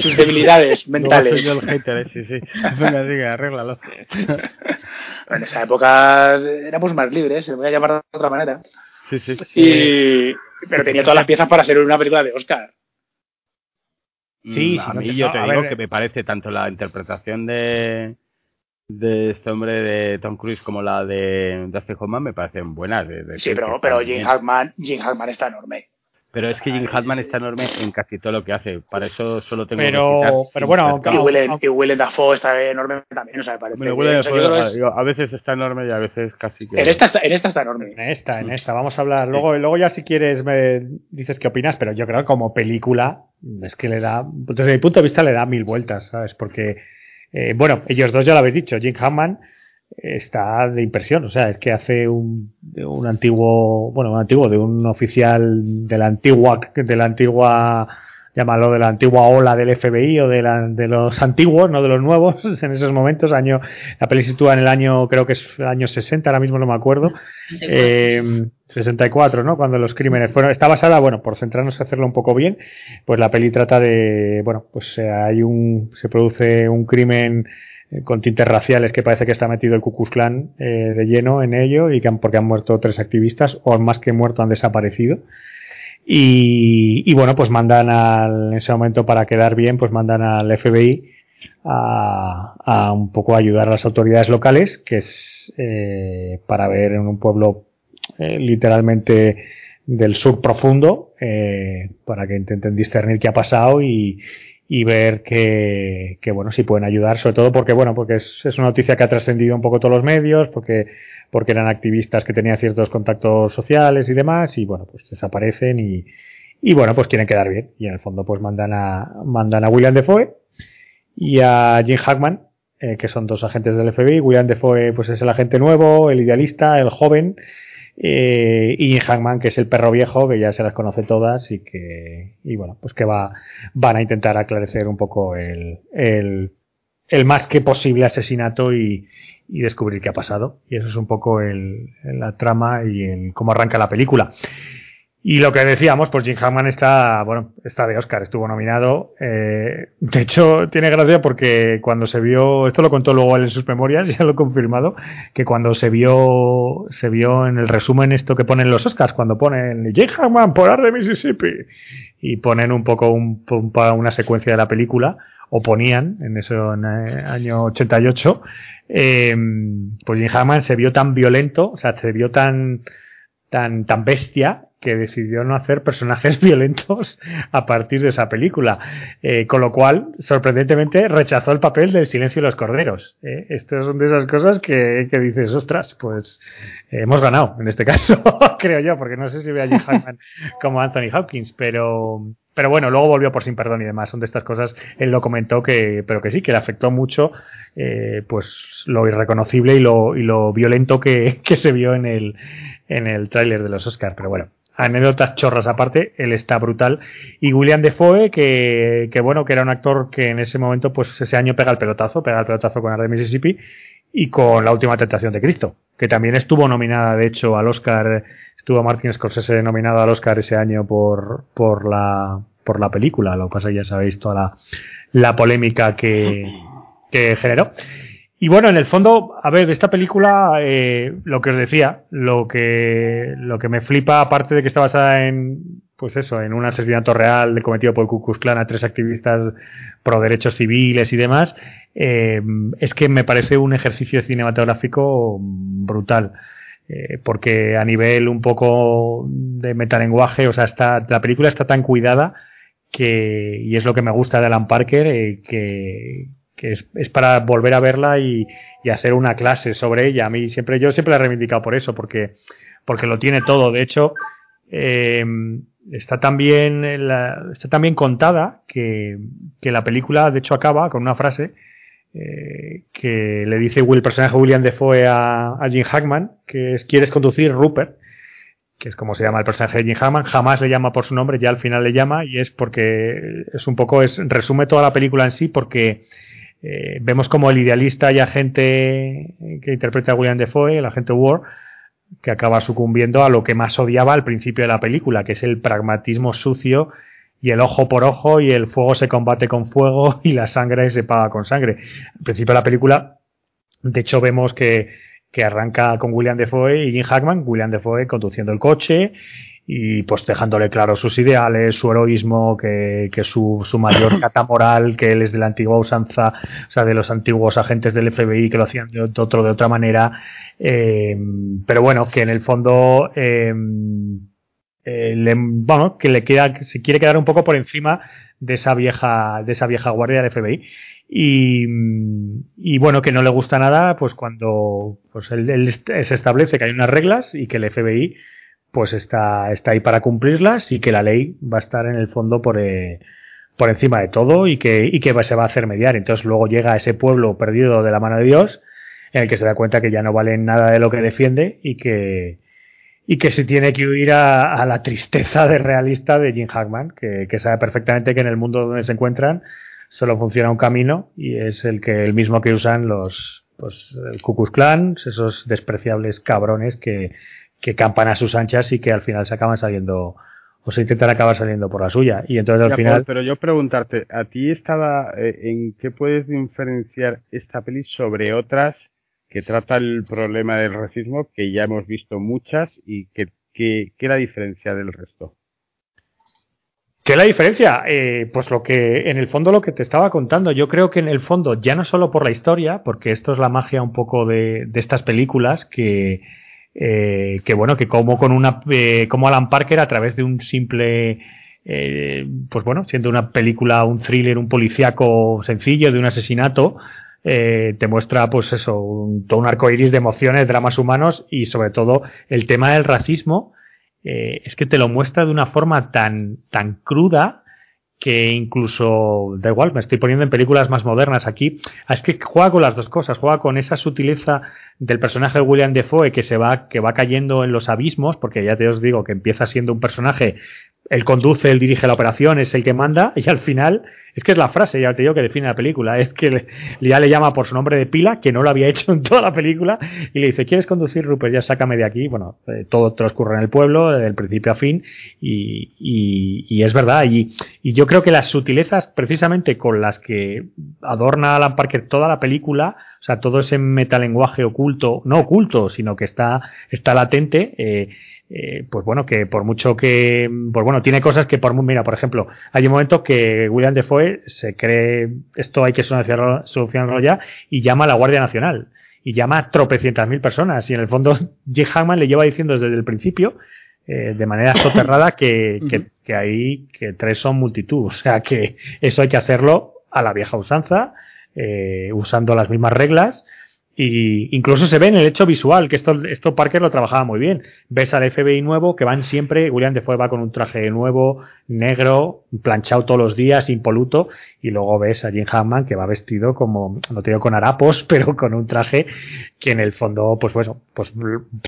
sus debilidades mentales. soy yo el hater, sí, sí. Venga, sigue, arréglalo. [laughs] En esa época éramos más libres, se voy a llamar de otra manera. Sí, sí. Y, pero tenía todas las piezas para ser una película de Oscar. Sí, mm, a mí yo te digo que me parece tanto la interpretación de de este hombre de Tom Cruise como la de Dustin Hoffman me parecen buenas. sí, pero, pero Jim Hackman, Jim Hackman está enorme. Pero es que Jim Hackman está enorme en casi todo lo que hace. Para eso solo tengo pero, que Pero bueno, y Willem, y Willem Dafoe está enorme también, o sea, parece. Bueno, Willem Dafoe, a veces está enorme y a veces casi que... En esta, está, en esta está enorme. En esta, en esta. Vamos a hablar. Luego, luego ya si quieres me dices qué opinas, pero yo creo que como película es que le da, desde mi punto de vista le da mil vueltas, ¿sabes? Porque, eh, bueno, ellos dos ya lo habéis dicho, Jim Hammond está de impresión, o sea, es que hace un, un antiguo, bueno, un antiguo, de un oficial de la antigua, de la antigua llámalo de la antigua ola del FBI o de, la, de los antiguos, no de los nuevos, [laughs] en esos momentos, año, la peli sitúa en el año, creo que es el año 60, ahora mismo no me acuerdo, 64, eh, ¿no? Cuando los crímenes fueron, está basada, bueno, por centrarnos en hacerlo un poco bien, pues la peli trata de, bueno, pues eh, hay un, se produce un crimen con tintes raciales que parece que está metido el Ku Klux Klan de lleno en ello y que han, porque han muerto tres activistas o más que muerto han desaparecido. Y, bueno, pues mandan al, en ese momento para quedar bien, pues mandan al FBI a, a un poco ayudar a las autoridades locales, que es eh, para ver en un pueblo eh, literalmente del sur profundo, eh, para que intenten discernir qué ha pasado y, y ver que, bueno, si pueden ayudar, sobre todo porque, bueno, porque es, es una noticia que ha trascendido un poco todos los medios, porque porque eran activistas que tenían ciertos contactos sociales y demás, y bueno, pues desaparecen y, y bueno, pues quieren quedar bien. Y en el fondo, pues mandan a, mandan a William Defoe y a Jim Hackman, eh, que son dos agentes del FBI. William Defoe, pues es el agente nuevo, el idealista, el joven, eh, y Hackman, que es el perro viejo, que ya se las conoce todas y que, y bueno, pues que va, van a intentar aclarecer un poco el, el, el más que posible asesinato y, y descubrir qué ha pasado. Y eso es un poco el, la trama y el, cómo arranca la película. Y lo que decíamos, pues Jim Hammond está, bueno, está de Oscar, estuvo nominado. Eh, de hecho, tiene gracia porque cuando se vio, esto lo contó luego él en sus memorias, [laughs] ya lo he confirmado, que cuando se vio, se vio en el resumen esto que ponen los Oscars, cuando ponen Jim Hammond por de Mississippi y ponen un poco un, una secuencia de la película, o ponían en ese año 88, eh, pues Jim Hammond se vio tan violento, o sea, se vio tan, tan, tan bestia que decidió no hacer personajes [laughs] violentos a partir de esa película. Eh, con lo cual, sorprendentemente, rechazó el papel del silencio de los corderos. Eh, estas son de esas cosas que, que dices, ostras, pues hemos ganado en este [laughs] caso, creo yo, porque no sé si ve a Jim [laughs] Hammond como Anthony Hopkins, pero, pero bueno, luego volvió por sin perdón y demás. Son de estas cosas, él lo comentó que, pero que sí, que le afectó mucho, eh, pues lo irreconocible y lo, y lo violento que, que se vio en el, en el tráiler de los Oscars. Pero bueno, anécdotas chorras aparte, él está brutal. Y William Defoe, que, que bueno, que era un actor que en ese momento, pues ese año pega el pelotazo, pega el pelotazo con Arde Mississippi y con La Última Tentación de Cristo, que también estuvo nominada, de hecho, al Oscar Estuvo Martin Scorsese nominado al Oscar ese año por, por, la, por la película. Lo que pasa ya sabéis toda la, la polémica que, que generó. Y bueno, en el fondo, a ver, de esta película, eh, lo que os decía, lo que, lo que me flipa, aparte de que está basada en, pues eso, en un asesinato real cometido por Ku Klan a tres activistas pro derechos civiles y demás, eh, es que me parece un ejercicio cinematográfico brutal. Eh, porque a nivel un poco de metalenguaje, o sea, está, la película está tan cuidada que, y es lo que me gusta de Alan Parker, eh, que, es, es, para volver a verla y, y, hacer una clase sobre ella. A mí siempre, yo siempre la he reivindicado por eso, porque, porque lo tiene todo. De hecho, eh, está tan bien, está tan bien contada que, que la película, de hecho, acaba con una frase eh, que le dice el personaje William Defoe a, a Jim Hackman, que es ¿quieres conducir Rupert? que es como se llama el personaje de Jim Hackman, jamás le llama por su nombre, ya al final le llama, y es porque es un poco, es, resume toda la película en sí, porque eh, vemos como el idealista y agente que interpreta a William Defoe, el agente War, que acaba sucumbiendo a lo que más odiaba al principio de la película, que es el pragmatismo sucio y el ojo por ojo y el fuego se combate con fuego [laughs] y la sangre se paga con sangre. Al principio de la película, de hecho, vemos que, que arranca con William Defoe y Jim Hackman, William Defoe conduciendo el coche y pues dejándole claro sus ideales, su heroísmo, que, que su, su mayor [coughs] cata moral, que él es de la antigua usanza, o sea, de los antiguos agentes del FBI que lo hacían de, otro, de otra manera. Eh, pero bueno, que en el fondo eh, eh, le, bueno, que le queda, que se quiere quedar un poco por encima de esa vieja, de esa vieja guardia de FBI. Y, y bueno, que no le gusta nada, pues cuando pues él, él, se establece que hay unas reglas y que el FBI pues está, está ahí para cumplirlas y que la ley va a estar en el fondo por, eh, por encima de todo y que, y que se va a hacer mediar. Entonces luego llega ese pueblo perdido de la mano de Dios en el que se da cuenta que ya no vale nada de lo que defiende y que, y que se tiene que huir a, a, la tristeza de realista de Jim Hackman, que, que, sabe perfectamente que en el mundo donde se encuentran solo funciona un camino y es el que el mismo que usan los pues el Ku Klux Klan, esos despreciables cabrones que, que campan a sus anchas y que al final se acaban saliendo o se intentan acabar saliendo por la suya y entonces al ya, final pero yo preguntarte a ti estaba eh, en qué puedes diferenciar esta peli sobre otras que trata el problema del racismo, que ya hemos visto muchas y que, que, que la diferencia del resto. ¿Qué es la diferencia? Eh, pues lo que, en el fondo, lo que te estaba contando. Yo creo que en el fondo, ya no solo por la historia, porque esto es la magia un poco de, de estas películas, que, eh, que bueno, que como con una, eh, como Alan Parker a través de un simple, eh, pues bueno, siendo una película, un thriller, un policíaco sencillo de un asesinato, eh, te muestra pues eso, un, todo un arco iris de emociones, dramas humanos y sobre todo el tema del racismo, eh, es que te lo muestra de una forma tan, tan cruda que incluso, da igual, me estoy poniendo en películas más modernas aquí, es que juega con las dos cosas, juega con esa sutileza del personaje de William Defoe que se va, que va cayendo en los abismos, porque ya te os digo que empieza siendo un personaje él conduce, él dirige la operación, es el que manda, y al final, es que es la frase, ya te digo, que define la película, es que le, ya le llama por su nombre de pila, que no lo había [laughs] hecho en toda la película, y le dice, ¿quieres conducir, Rupert? Ya sácame de aquí. Bueno, eh, todo transcurre en el pueblo, del principio a fin, y, y, y es verdad, y, y, yo creo que las sutilezas, precisamente con las que adorna Alan Parker toda la película, o sea, todo ese metalenguaje oculto, no oculto, sino que está, está latente, eh, eh, pues bueno, que por mucho que, pues bueno, tiene cosas que por, mira, por ejemplo, hay un momento que William Defoe se cree, esto hay que solucionarlo, solucionarlo ya, y llama a la Guardia Nacional, y llama a tropecientas mil personas, y en el fondo [laughs] Jim Hammond le lleva diciendo desde el principio, eh, de manera soterrada, que, que, que ahí, que tres son multitud, [laughs] o sea que eso hay que hacerlo a la vieja usanza, eh, usando las mismas reglas, Y incluso se ve en el hecho visual, que esto, esto Parker lo trabajaba muy bien. Ves al FBI nuevo que van siempre, William Defoe va con un traje nuevo, negro, planchado todos los días, impoluto, y luego ves a Jim Hammond que va vestido como, no te digo con harapos, [laughs] pero con un traje que en el fondo, pues bueno, pues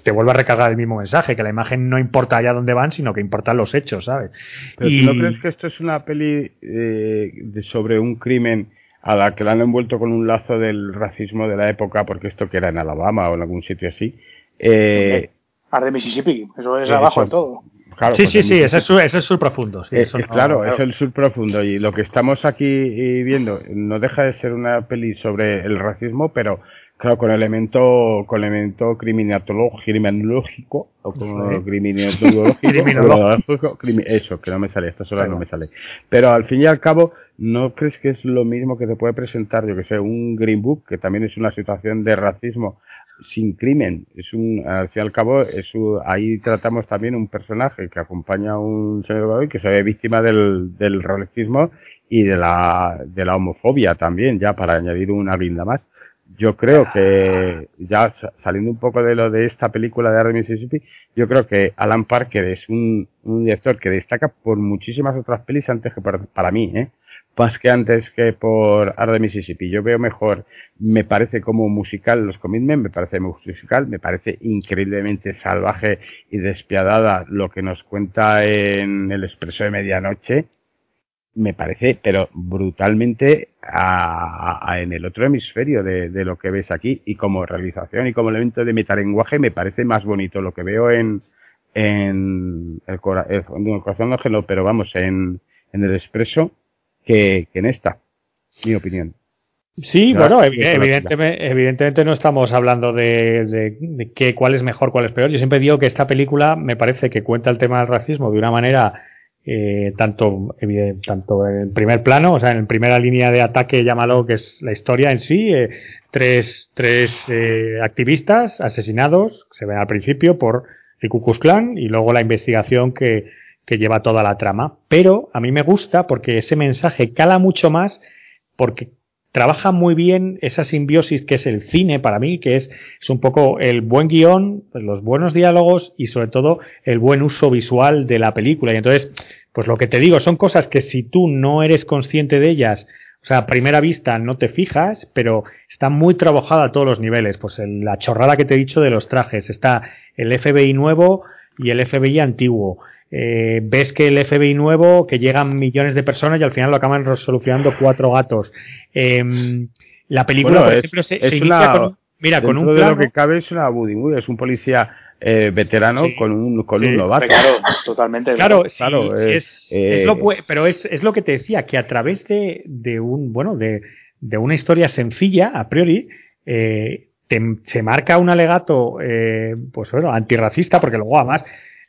te vuelve a recargar el mismo mensaje, que la imagen no importa allá dónde van, sino que importan los hechos, ¿sabes? Pero y... ¿tú no crees que esto es una peli eh, sobre un crimen a la que la han envuelto con un lazo del racismo de la época, porque esto que era en Alabama o en algún sitio así. Eh, de Mississippi, eso es abajo de todo. sí, pues sí, sí, ese es, es sur profundo. Sí, es, claro, es el sur profundo. Y lo que estamos aquí viendo no deja de ser una peli sobre el racismo, pero claro, con elemento, con elemento criminológico, o con [laughs] criminológico, eso, que no me sale, esta sola no me sale. Pero al fin y al cabo, ¿no crees que es lo mismo que te puede presentar, yo que sé, un Green Book, que también es una situación de racismo sin crimen? Es un, al fin y al cabo, es ahí tratamos también un personaje que acompaña a un señor que se ve víctima del, del racismo y de la, de la homofobia también, ya para añadir una guinda más. Yo creo que, ya saliendo un poco de lo de esta película de Arde Mississippi, yo creo que Alan Parker es un, un director que destaca por muchísimas otras pelis antes que para mí, ¿eh? Más que antes que por Arde Mississippi. Yo veo mejor, me parece como musical los Commitment, me parece musical, me parece increíblemente salvaje y despiadada lo que nos cuenta en El Expreso de Medianoche. Me parece, pero brutalmente a, en el otro hemisferio de, de, lo que ves aquí. Y como realización y como elemento de metalenguaje, me parece más bonito lo que veo en, en el, el, corazón no, pero vamos, en, en el Expreso que, en esta, mi opinión. Sí, bueno, evidentemente, evidentemente no estamos hablando de, de, que, cuál es mejor, cuál es peor. Yo siempre digo que esta película me parece que cuenta el tema del racismo de una manera eh, tanto, tanto en primer plano, o sea, en primera línea de ataque, llámalo, que es la historia en sí, eh, tres, tres eh, activistas asesinados, se ven al principio por el Ku Klux Klan, y luego la investigación que, que lleva toda la trama. Pero a mí me gusta porque ese mensaje cala mucho más porque trabaja muy bien esa simbiosis que es el cine para mí, que es, es un poco el buen guion, los buenos diálogos y sobre todo el buen uso visual de la película. Y entonces, pues lo que te digo, son cosas que si tú no eres consciente de ellas, o sea, a primera vista no te fijas, pero está muy trabajada a todos los niveles. Pues la chorrada que te he dicho de los trajes, está el FBI nuevo y el FBI antiguo eh, ves que el FBI nuevo, que llegan millones de personas y al final lo acaban resolucionando cuatro gatos. Em, la película, por ejemplo, se, inicia con, mira, con un plano, de lo que cabe es una Buddy es un policía eh, veterano con un con un novato. Claro, totalmente. Claro, claro es, es, lo, eh, pero es, es lo que te decía, que a través de, de un, bueno, de, de una historia sencilla, a priori, eh, te, se marca un alegato, eh, pues bueno, antirracista, porque luego además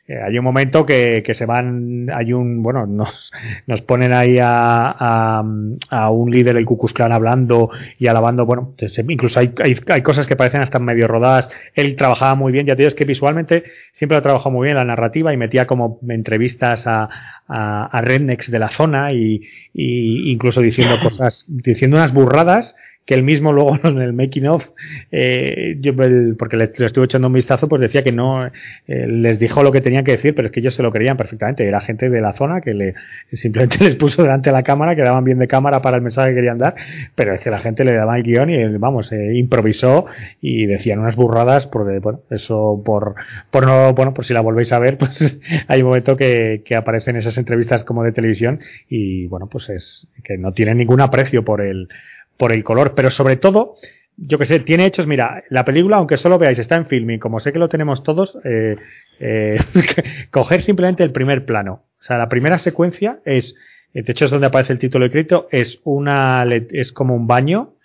eh, hay un momento que, que, se van, hay un, bueno, [laughs] nos, nos ponen ahí a, a, a un líder del Ku Clan hablando y alabando, bueno, incluso hay, hay, hay, cosas que parecen hasta medio rodadas. Él trabajaba muy bien, ya te digo, es que visualmente siempre ha trabajado muy bien la narrativa y metía como entrevistas a, a, a rednecks de la zona y, y incluso diciendo cosas, diciendo unas burradas que él mismo luego [laughs] en el making of, eh, yo, porque le, estuve echando un vistazo, pues decía que no eh, les dijo lo que tenían que decir, pero es que ellos se lo creían perfectamente. Era gente de la zona que le simplemente [laughs] les puso delante de la cámara, que daban bien de cámara para el mensaje que querían dar, pero es que la gente le daba el guion y vamos, eh, improvisó y decían unas burradas, porque bueno, eso por, por no, bueno, por si la volvéis a ver, [laughs] pues hay un momento que, que aparecen esas entrevistas como de televisión y bueno, pues es que no tienen ningún aprecio por el por el color, pero sobre todo, yo que sé, tiene hechos, mira, la película, aunque solo veáis, está en filming, como sé que lo tenemos todos, eh, eh, [laughs] coger simplemente el primer plano. O sea, la primera secuencia es, de hecho es donde aparece el título escrito, es una, es como un baño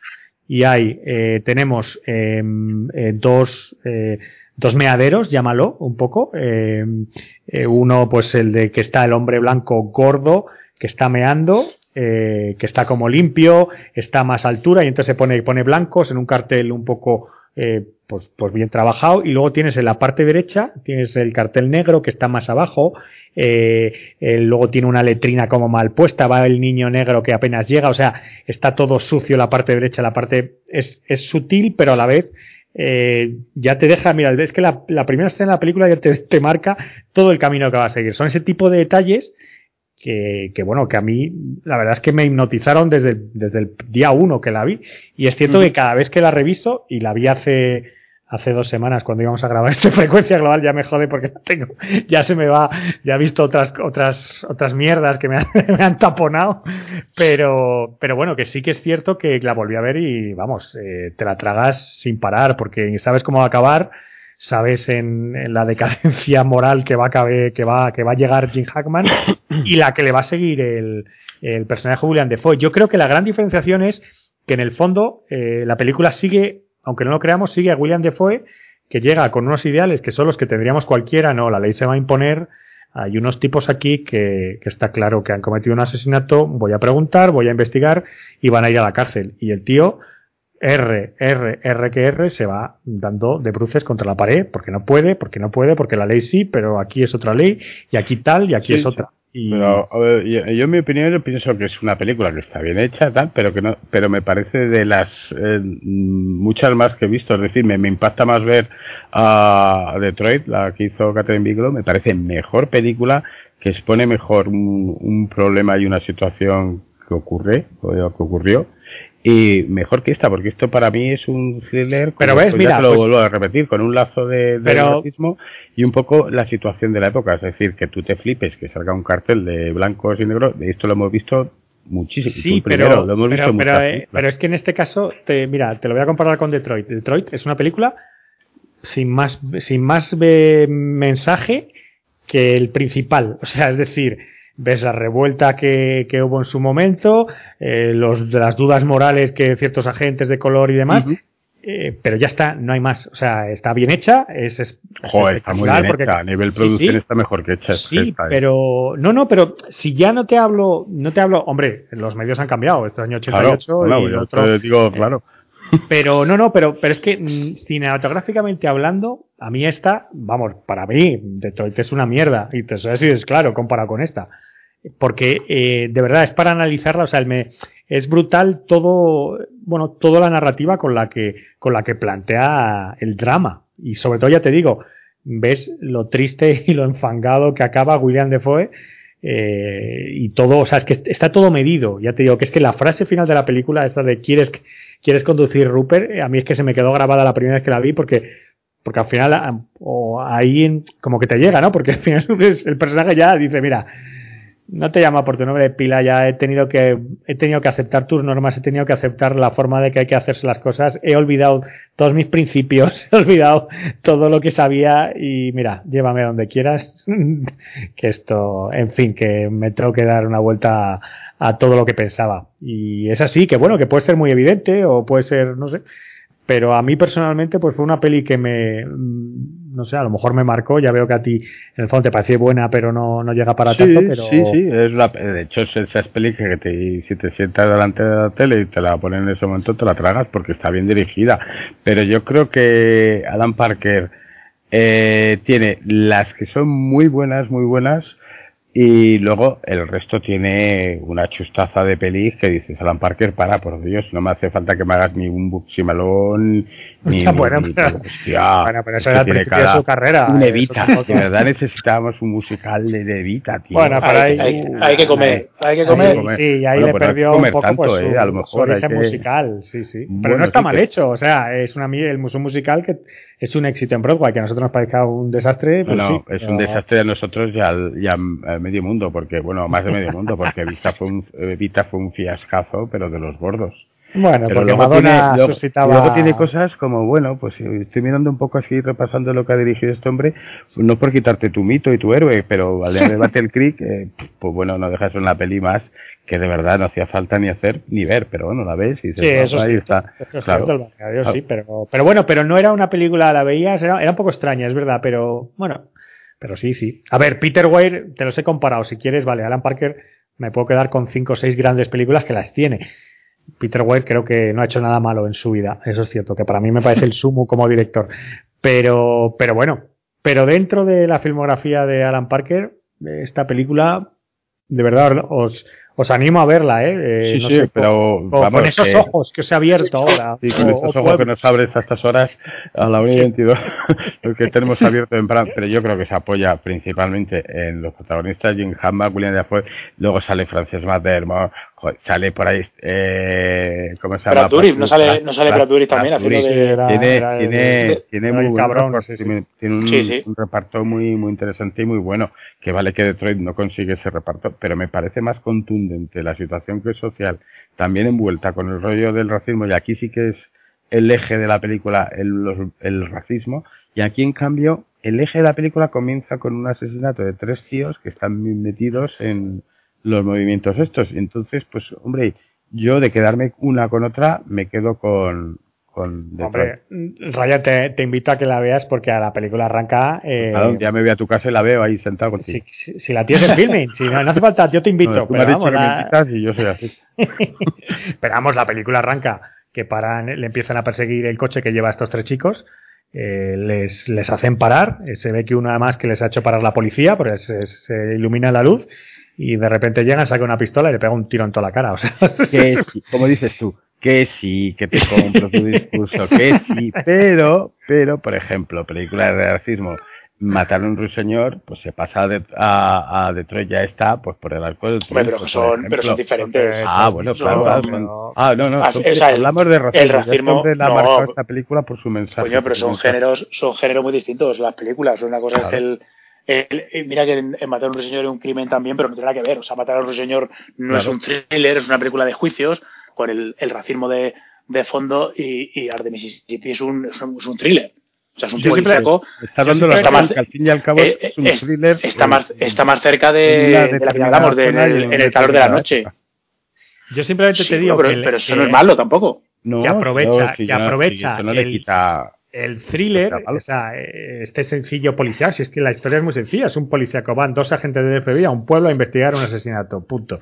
y hay, eh, tenemos em, eh, dos, eh, dos meaderos, llámalo un poco. Em, eh, uno, pues el de que está el hombre blanco gordo que está meando eh, que está como limpio, está a más altura y entonces se pone, pone blancos en un cartel un poco eh, pues, pues bien trabajado. Y luego tienes en la parte derecha, tienes el cartel negro que está más abajo. Eh, luego tiene una letrina como mal puesta, va el niño negro que apenas llega, o sea, está todo sucio la parte derecha, la parte es, es sutil, pero a la vez eh, ya te deja, mira, es que la, la, primera escena de la película ya te, te, marca todo el camino que va a seguir. Son ese tipo de detalles que, que, bueno, que a mí la verdad es que me hipnotizaron desde, desde el día uno que la vi. Y es cierto uh -huh. que cada vez que la reviso, y la vi hace hace dos semanas cuando íbamos a grabar [laughs] esta frecuencia global ya me jode porque tengo, ya se me va, ya he visto otras, otras, otras mierdas que me han, [laughs] me han taponado, pero, pero bueno, que sí que es cierto que la volví a ver y vamos, eh, te la tragas sin parar porque sabes cómo va a acabar, sabes en, en la decadencia [laughs] moral que va, a caber, que, va, que va a llegar Jim Hackman [coughs] y la que le va a seguir el, el personaje William Defoe. Yo creo que la gran diferenciación es que en el fondo eh, la película sigue aunque no lo creamos, sigue a William Defoe, que llega con unos ideales que son los que tendríamos cualquiera, no, la ley se va a imponer. Hay unos tipos aquí que, que está claro que han cometido un asesinato, voy a preguntar, voy a investigar y van a ir a la cárcel. Y el tío, R, R, R que R, se va dando de bruces contra la pared, porque no puede, porque no puede, porque la ley sí, pero aquí es otra ley, y aquí tal, y aquí sí, es otra. Y... Pero, ver, yo, yo, en mi opinión pienso que es una película que está bien hecha tal pero que no pero me parece de las eh, muchas más que he visto es decir me, me impacta más ver a Detroit la que hizo Catherine Bigelow me parece mejor película que expone mejor un, un problema y una situación que ocurre o que ocurrió y mejor que esta porque esto para mí es un thriller pero ves mira lo pues, vuelvo a repetir con un lazo de, de pero, y un poco la situación de la época. Es decir que tú te flipes que salga un cartel de blancos y negros esto lo hemos visto muchísimo sí pero, primero, lo hemos pero, visto pero, eh, pero, es que en este caso te, mira te lo voy a comparar con Detroit. Detroit es una película sin más sin más mensaje que el principal. [laughs] O sea es decir ves la revuelta que, que hubo en su momento, eh, los, las dudas morales que ciertos agentes de color y demás, uh -huh. eh, pero ya está, no hay más. O sea, está bien hecha, es, es Joder, está muy bien porque, hecha, a nivel producción sí, sí, está mejor que hecha. Sí, esta, pero, no, no, pero si ya no te hablo, no te hablo, hombre, los medios han cambiado, este año 88 claro, y yo otro. Te digo, claro. Pero no, no, pero, pero es que mm, cinematográficamente hablando, a mí esta, vamos, para mí, Detroit es una mierda. Y te eso es claro, comparado con esta porque eh, de verdad es para analizarla, o sea, me, es brutal todo, bueno, toda la narrativa con la que, con la que plantea el drama. Y sobre todo, ya te digo, ves lo triste [laughs] y lo enfangado que acaba William Defoe, eh, y todo, o sea, es que está todo medido. Ya te digo que es que la frase final de la película, esta de quieres, quieres conducir Rupert, a mí es que se me quedó grabada la primera vez que la vi porque, porque al final, o ahí como que te llega, ¿no? Porque al final [laughs] el personaje ya dice, mira, no te llama por tu nombre de pila, ya he tenido que he tenido que aceptar tus normas, he tenido que aceptar la forma de que hay que hacerse las cosas, he olvidado todos mis principios, [laughs] he olvidado todo lo que sabía y mira, llévame donde quieras, [laughs] que esto, en fin, que me tengo que dar una vuelta a, todo lo que pensaba. Y es así, que bueno, que puede ser muy evidente o puede ser, no sé, pero a mí personalmente pues fue una peli que me no sé a lo mejor me marcó. Ya veo que a ti en el fondo te pareció buena pero no, no llega para sí, tanto pero sí sí es la, de hecho es esas pelis que te, si te sientas delante de la tele y te la ponen en ese momento te la tragas porque está bien dirigida. Pero yo creo que Alan Parker eh, tiene las que son muy buenas muy buenas y luego el resto tiene una chustaza de pelis que dices, Alan Parker, para, por Dios, no me hace falta que me hagas ni un buximalón, ni, [laughs] bueno, ni, pero, ni, hostia, bueno, pero eso era el principio de su carrera. Un Evita, de verdad necesitábamos un musical de, de Evita, tío. Bueno, pero hay, hay, hay, que comer, hay que comer. Sí, y ahí bueno, le perdió un poco tanto, pues, su, eh, a lo mejor su origen que... musical, sí, sí. Pero bueno, no está sí, mal que... hecho, o sea, es una, el un musical que es un éxito en Broadway, que a nosotros nos parezca un desastre. Pues no, sí, es pero... un desastre a nosotros y al, y al medio mundo, porque, bueno, más de medio mundo, porque Vita fue un, Vita fue un fiascazo, pero de los gordos. Bueno, pero porque luego Madonna tiene, suscitaba... luego tiene cosas como, bueno, pues estoy mirando un poco así, repasando lo que ha dirigido este hombre, no por quitarte tu mito y tu héroe, pero al de Battle Creek, eh, pues bueno, no dejas una peli más que de verdad no hacía falta ni hacer ni ver, pero bueno, la ves y dices, sí, eso ahí sí, está. Eso es claro. cierto, el claro. sí, pero, pero bueno, pero no era una película, la veías, era, era un poco extraña, es verdad, pero bueno, pero sí, sí. A ver, Peter Weir, te los he comparado, si quieres, vale, Alan Parker me puedo quedar con cinco o seis grandes películas que las tiene. Peter Weir creo que no ha hecho nada malo en su vida, eso es cierto, que para mí me parece el sumo como director. Pero, pero bueno, pero dentro de la filmografía de Alan Parker, esta película, de verdad, os, os animo a verla, ¿eh? eh sí, sí, pero con, con esos ojos que os he abierto ahora. Sí, con esos ojos que nos abres a estas horas, a la 1 y 22, [laughs] lo que tenemos [laughs] abierto en plan, pero yo creo que se apoya principalmente en los protagonistas, Jim Hammond, William Dafoe, luego sale Frances McDermott, sale por ahí, eh, ¿cómo se llama? No sale, no sale Brad también, haciendo de... Tiene, tiene, tiene muy cabrón, tiene, tiene un, un, reparto muy, muy interesante y muy bueno, que vale que Detroit no consigue ese reparto, pero me parece más contundente la situación que es social, también envuelta con el rollo del racismo, y aquí sí que es el eje de la película el, el racismo, y aquí en cambio el eje de la película comienza con un asesinato de tres tíos que están metidos en los movimientos estos. Entonces, pues, hombre, yo de quedarme una con otra, me quedo con. con hombre, Raya, te, te, invito a que la veas porque a la película arranca. Eh, claro, ya me voy a tu casa y la veo ahí sentado contigo. Si, si, la tienes en filming, si no, hace falta, yo te invito. No, tú me has dicho que me invitas y yo soy así. [laughs] pero vamos, la película arranca que paran, le empiezan a perseguir el coche que lleva a estos tres chicos. Eh, les, les hacen parar, eh, se ve que una más que les ha hecho parar la policía, porque se, se ilumina la luz, y de repente llega, saca una pistola y le pega un tiro en toda la cara. O sea, [laughs] que sí, como dices tú, que sí, que te compro tu discurso, que sí, pero, pero, por ejemplo, película de racismo, matar a un ruiseñor, pues se pasa a, a, Detroit, ya está, pues por el arco del triunfo. Pero, son, pero son diferentes. Ah, bueno, claro. Claro, ah, no, no, ah, o sea, hablamos de racismo. El racismo la no, esta película por su mensaje. Coño, pero son géneros, son géneros muy distintos las películas. Una cosa es el eh, mira que en, Matar a un ruiseñor es un crimen también, pero no tiene nada que ver. O sea, Matar a un ruiseñor no es un thriller, es una película de juicios con el, el racismo de, de, fondo y, y Art de Mississippi es un, es un, es un thriller. O sea, es un policíaco. Está dando la está más, al fin y al cabo eh, es un thriller. Está, más, está más cerca de, de, la que hablamos, de, en, el, en el calor de la noche. Yo simplemente te digo pero, que, pero eso no es malo tampoco. No, que aprovecha, no, si que aprovecha no, le quita el thriller, o sea, este sencillo policial, si es que la historia es muy sencilla, es un policía que van dos agentes de FBI a un pueblo a investigar un asesinato, punto.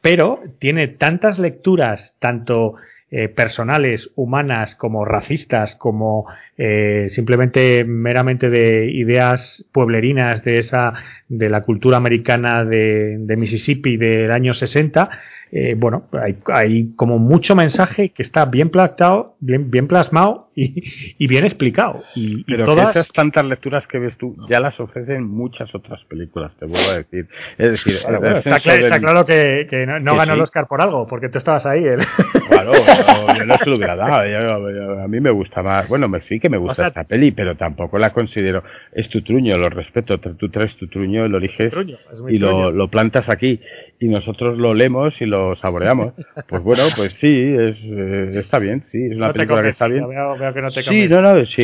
Pero tiene tantas lecturas, tanto eh, personales, humanas, como racistas, como eh, simplemente meramente de ideas pueblerinas de esa, de la cultura americana de, de Mississippi del año 60, eh, bueno, hay, hay, como mucho mensaje que está bien plasmado, bien, bien plasmado y, y bien explicado. Y, Pero todas... esas tantas lecturas que ves tú ya las ofrecen muchas otras películas, te vuelvo a decir. Es decir, bueno, está, claro, del... está, claro, que, que no, no ganó sí. el Oscar por algo, porque tú estabas ahí. ¿eh? [laughs] Claro, yo, yo no se lo hubiera dado. Yo, yo, a mí me gusta más. Bueno, me sí que me gusta o sea, esta peli, pero tampoco la considero. Es tu truño, lo respeto. Tú traes tu truño, lo eliges truño, y lo, lo plantas aquí y nosotros lo leemos y lo saboreamos. [laughs] Pues bueno, pues sí, es, eh, está bien, sí, es una no película que está bien. Veo, veo que no te sí, no, no, sí,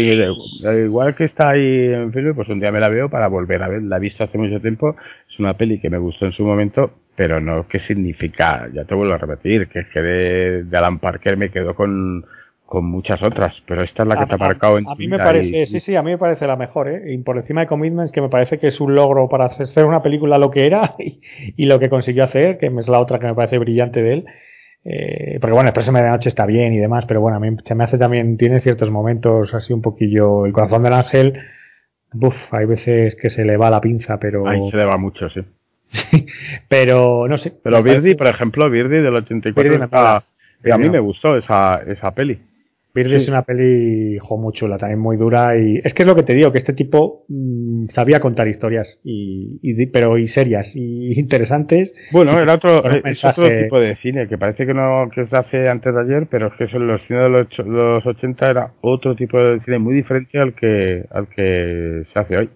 igual que está ahí en film, pues un día me la veo para volver a ver. La he visto hace mucho tiempo, es una peli que me gustó en su momento, pero no qué significa, ya te vuelvo a repetir, que es que de, de Alan Parker me quedo con con muchas otras, pero esta es la que a, te ha marcado en a, a mí me parece, y... sí, sí, a mí me parece la mejor, ¿eh? Y por encima de Commitments, que me parece que es un logro para hacer una película lo que era [laughs] y, y lo que consiguió hacer, que es la otra que me parece brillante de él. Eh, porque bueno, Exprésame de noche está bien y demás, pero bueno, a mí se me hace también, tiene ciertos momentos así un poquillo, el corazón del ángel, buf, hay veces que se le va la pinza, pero... Ahí se le va mucho, sí. [laughs] pero no sé. Pero parece... por ejemplo, Birdi del 84, Birdi está... a mí me gustó esa, esa peli. Bird sí. es una peli jo, muy chula, también muy dura y es que es lo que te digo, que este tipo mmm, sabía contar historias y, y, pero y serias y [laughs] interesantes. Bueno, era otro, es otro tipo de cine que parece que no que se hace antes de ayer, pero es que eso en los cines de los, los 80 era otro tipo de cine muy diferente al que al que se hace hoy.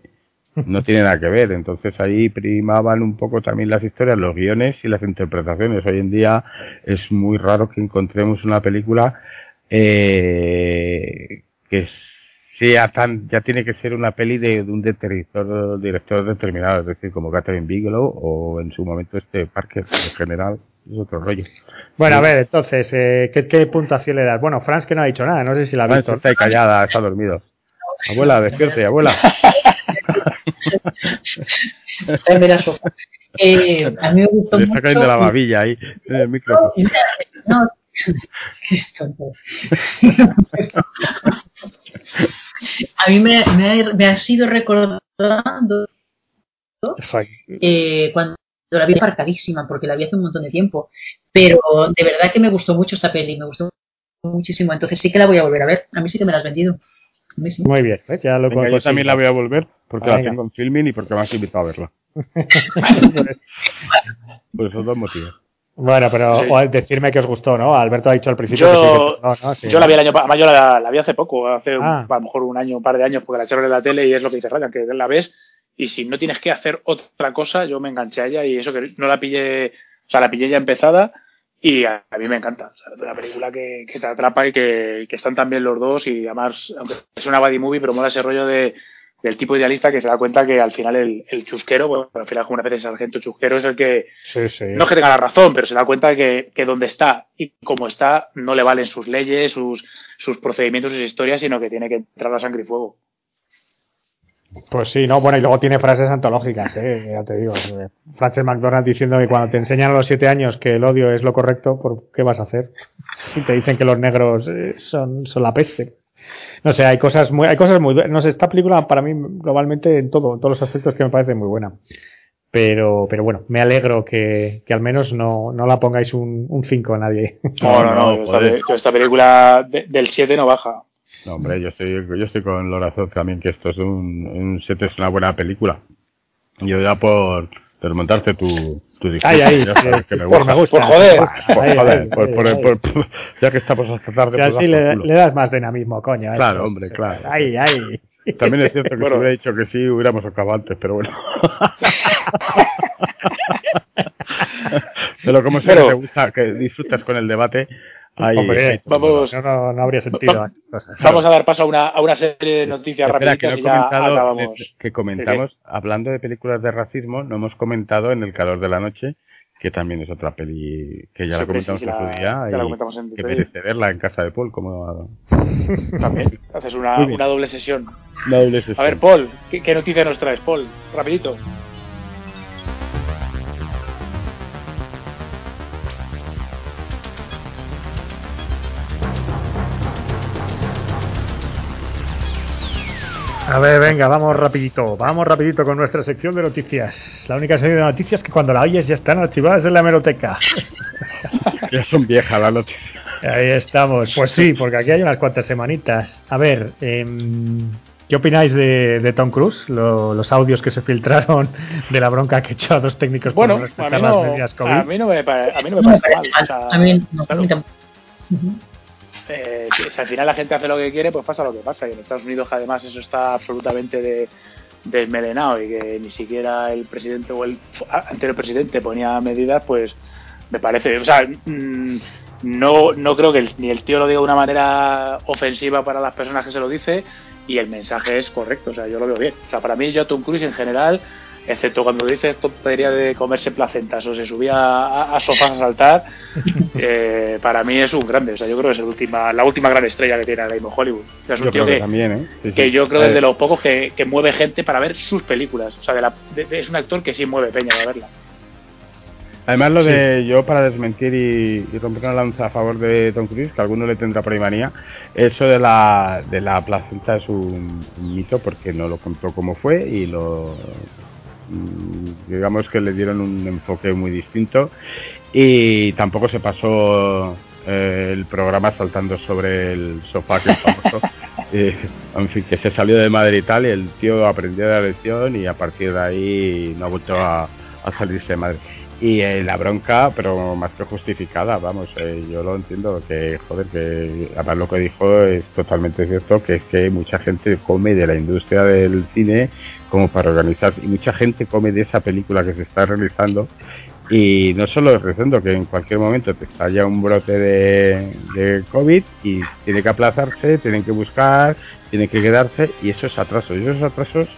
No tiene nada que ver, entonces ahí primaban un poco también las historias, los guiones y las interpretaciones. Hoy en día es muy raro que encontremos una película eh, que sea tan, ya tiene que ser una peli de, de un director, director determinado, es decir, como Catherine Bigelow o en su momento este Parker en general, es otro rollo. Bueno, sí. a ver, entonces, eh, ¿qué, ¿qué, puntuación le das? Bueno, Franz que no ha dicho nada, no sé si la ha visto. Está callada, está dormido. Abuela, despierte, abuela. eh, a mí me gustó Se está cayendo la babilla ahí en el micrófono. No, a mí me, me, ha, sido recordando eh, cuando la vi aparcadísima, porque la vi hace un montón de tiempo, pero de verdad que me gustó mucho esta peli, me gustó muchísimo, entonces sí que la voy a volver a ver, a mí sí que me la has vendido. Muy bien, ya lo yo también la voy a volver, porque la tengo en filming y porque me has invitado a verla. [laughs] [laughs] Por esos dos motivos. Bueno, pero decirme que os gustó, ¿no? Alberto ha dicho al principio yo, que sí, yo la vi el año además yo la, vi hace poco, hace ah. a lo mejor un año, un par de años, porque la echaron en la tele y es lo que dice Ryan, que la ves y si no tienes que hacer otra cosa, yo me enganché a ella y eso que no la pillé, o sea, la pillé ya empezada y a, mí me encanta. O sea, es una película que, te atrapa y que, que, están tan bien los dos y además, aunque es una body movie, pero mola ese rollo de del tipo idealista que se da cuenta que al final el, el chusquero, bueno, al final como una vez el sargento chusquero es el que, no es que tenga la razón, pero se da cuenta que, que donde está y como está no le valen sus leyes, sus, sus procedimientos, sus historias, sino que tiene que entrar a sangre y fuego. Pues sí, no, bueno, y luego tiene frases antológicas, ¿eh? ya te digo. Frances McDonald diciendo que cuando te enseñan a los siete años que el odio es lo correcto, ¿por qué vas a hacer? Si te dicen que los negros eh, son, son la peste. No sé, hay cosas muy, hay cosas muy, no sé, esta película para mí globalmente en todo, en todos los aspectos que me parece muy buena. Pero, pero bueno, me alegro que, que al menos no, no la pongáis un 5 a nadie. No, no, no, esta, esta, película del 7 no baja. No, hombre, yo estoy, yo estoy con Lorazón también, que esto es un, un 7 es una buena película. Yo ya por, desmontarte tu, tu discurso. Ay, ay, que me gusta. Por, joder. Por, joder, por, ya que estamos hasta tarde. Ya así le, le, das más dinamismo, coño. Claro, hombre, claro. Ay, ay. También es cierto que bueno. si hubiera dicho que sí, hubiéramos acabado antes, pero bueno. [laughs] [laughs] pero como se te gusta que disfrutas con el debate, vamos, no, no, habría sentido. Vamos a dar paso a una, a una serie de noticias rápidas y ya acabamos. Que comentamos, hablando de películas de racismo, no hemos comentado en El calor de la noche, que también es otra peli que ya la comentamos sí, otro día y que merece verla en casa de Paul como también haces una, una, doble sesión. una doble sesión a ver Paul ¿qué, qué noticia nos traes Paul rapidito A ver, venga, vamos rapidito, vamos rapidito con nuestra sección de noticias. La única serie de noticias que cuando la oyes ya están archivadas en la hemeroteca. ya son viejas las noticias. Ahí estamos. Pues sí, porque aquí hay unas cuantas semanitas. A ver, eh, ¿qué opináis de, Tom Cruise? los audios que se filtraron de la bronca que echó a dos técnicos bueno, por no las medidas COVID. A mí no me, parece mal. a mí no, eh, si al final la gente hace lo que quiere, pues pasa lo que pasa. Y en Estados Unidos, además, eso está absolutamente de, desmelenado y que ni siquiera el presidente o el anterior presidente ponía medidas, pues me parece. O sea, mm, no, no creo que ni el tío lo diga de una manera ofensiva para las personas que se lo dice y el mensaje es correcto. O sea, yo lo veo bien. O sea, para mí, yo, Tom Cruise en general excepto cuando dice tontería de comerse placentas o se subía a, a sofás a saltar, [laughs] eh, para mí es un grande. O sea, yo creo que es el última, la última gran estrella que tiene mismo Hollywood. es un tío que, también, ¿eh? que yo creo que es de los pocos que, mueve gente para ver sus películas. O sea, es un actor que sí mueve peña a verla. Además, lo de yo, para desmentir y, romper una lanza a favor de Tom Cruise, que alguno le tendrá por ahí manía, eso de la, de la placenta es un, un mito porque no lo contó como fue y lo digamos que le dieron un enfoque muy distinto y tampoco se pasó eh, el programa saltando sobre el sofá que famoso [laughs] en fin que se salió de Madrid y tal y el tío aprendió la lección y a partir de ahí no ha vuelto a, salirse de Madrid y eh, la bronca, pero más que justificada, vamos, eh, yo lo entiendo, que joder, que además lo que dijo es totalmente cierto, que es que mucha gente come de la industria del cine como para organizar, y mucha gente come de esa película que se está realizando, y no solo realizando, que en cualquier momento te estalla un brote de, COVID y tiene que aplazarse, tienen que buscar, tiene que quedarse, y eso es atraso, y esos atrasos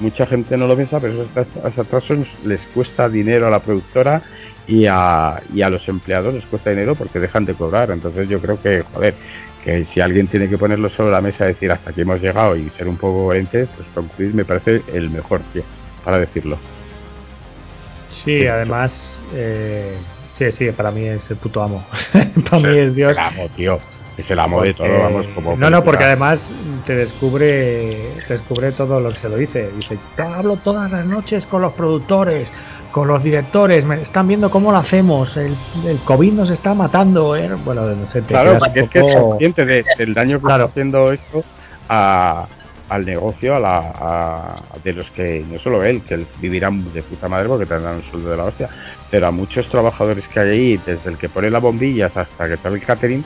mucha gente no lo piensa, pero esos atrasos les cuesta dinero a la productora y a, y a los empleados les cuesta dinero porque dejan de cobrar. Entonces yo creo que, joder, que si alguien tiene que ponerlo sobre la mesa y decir hasta aquí hemos llegado y ser un poco coherente, pues Tom Cruise me parece el mejor tío para decirlo. Sí, además, eh, Sí, sí, para mí es el puto amo. [laughs] para mí es Dios. El amo, tío. Es el amo de todo, vamos, como. No, no, porque además te descubre, te descubre todo lo que se lo dice. Dice, "Yo hablo todas las noches con los productores, con los directores, me están viendo cómo lo hacemos, el, el COVID nos está matando. ¿eh?". Bueno, no sé, te Claro, quedas porque un es que es poco- consciente de- del daño que Claro. está haciendo esto a- al negocio, a la, a- de los que, no solo él, que él vivirán de puta madre porque tendrán un sueldo de la hostia, pero a muchos trabajadores que hay ahí, desde el que pone las bombillas hasta que está el catering,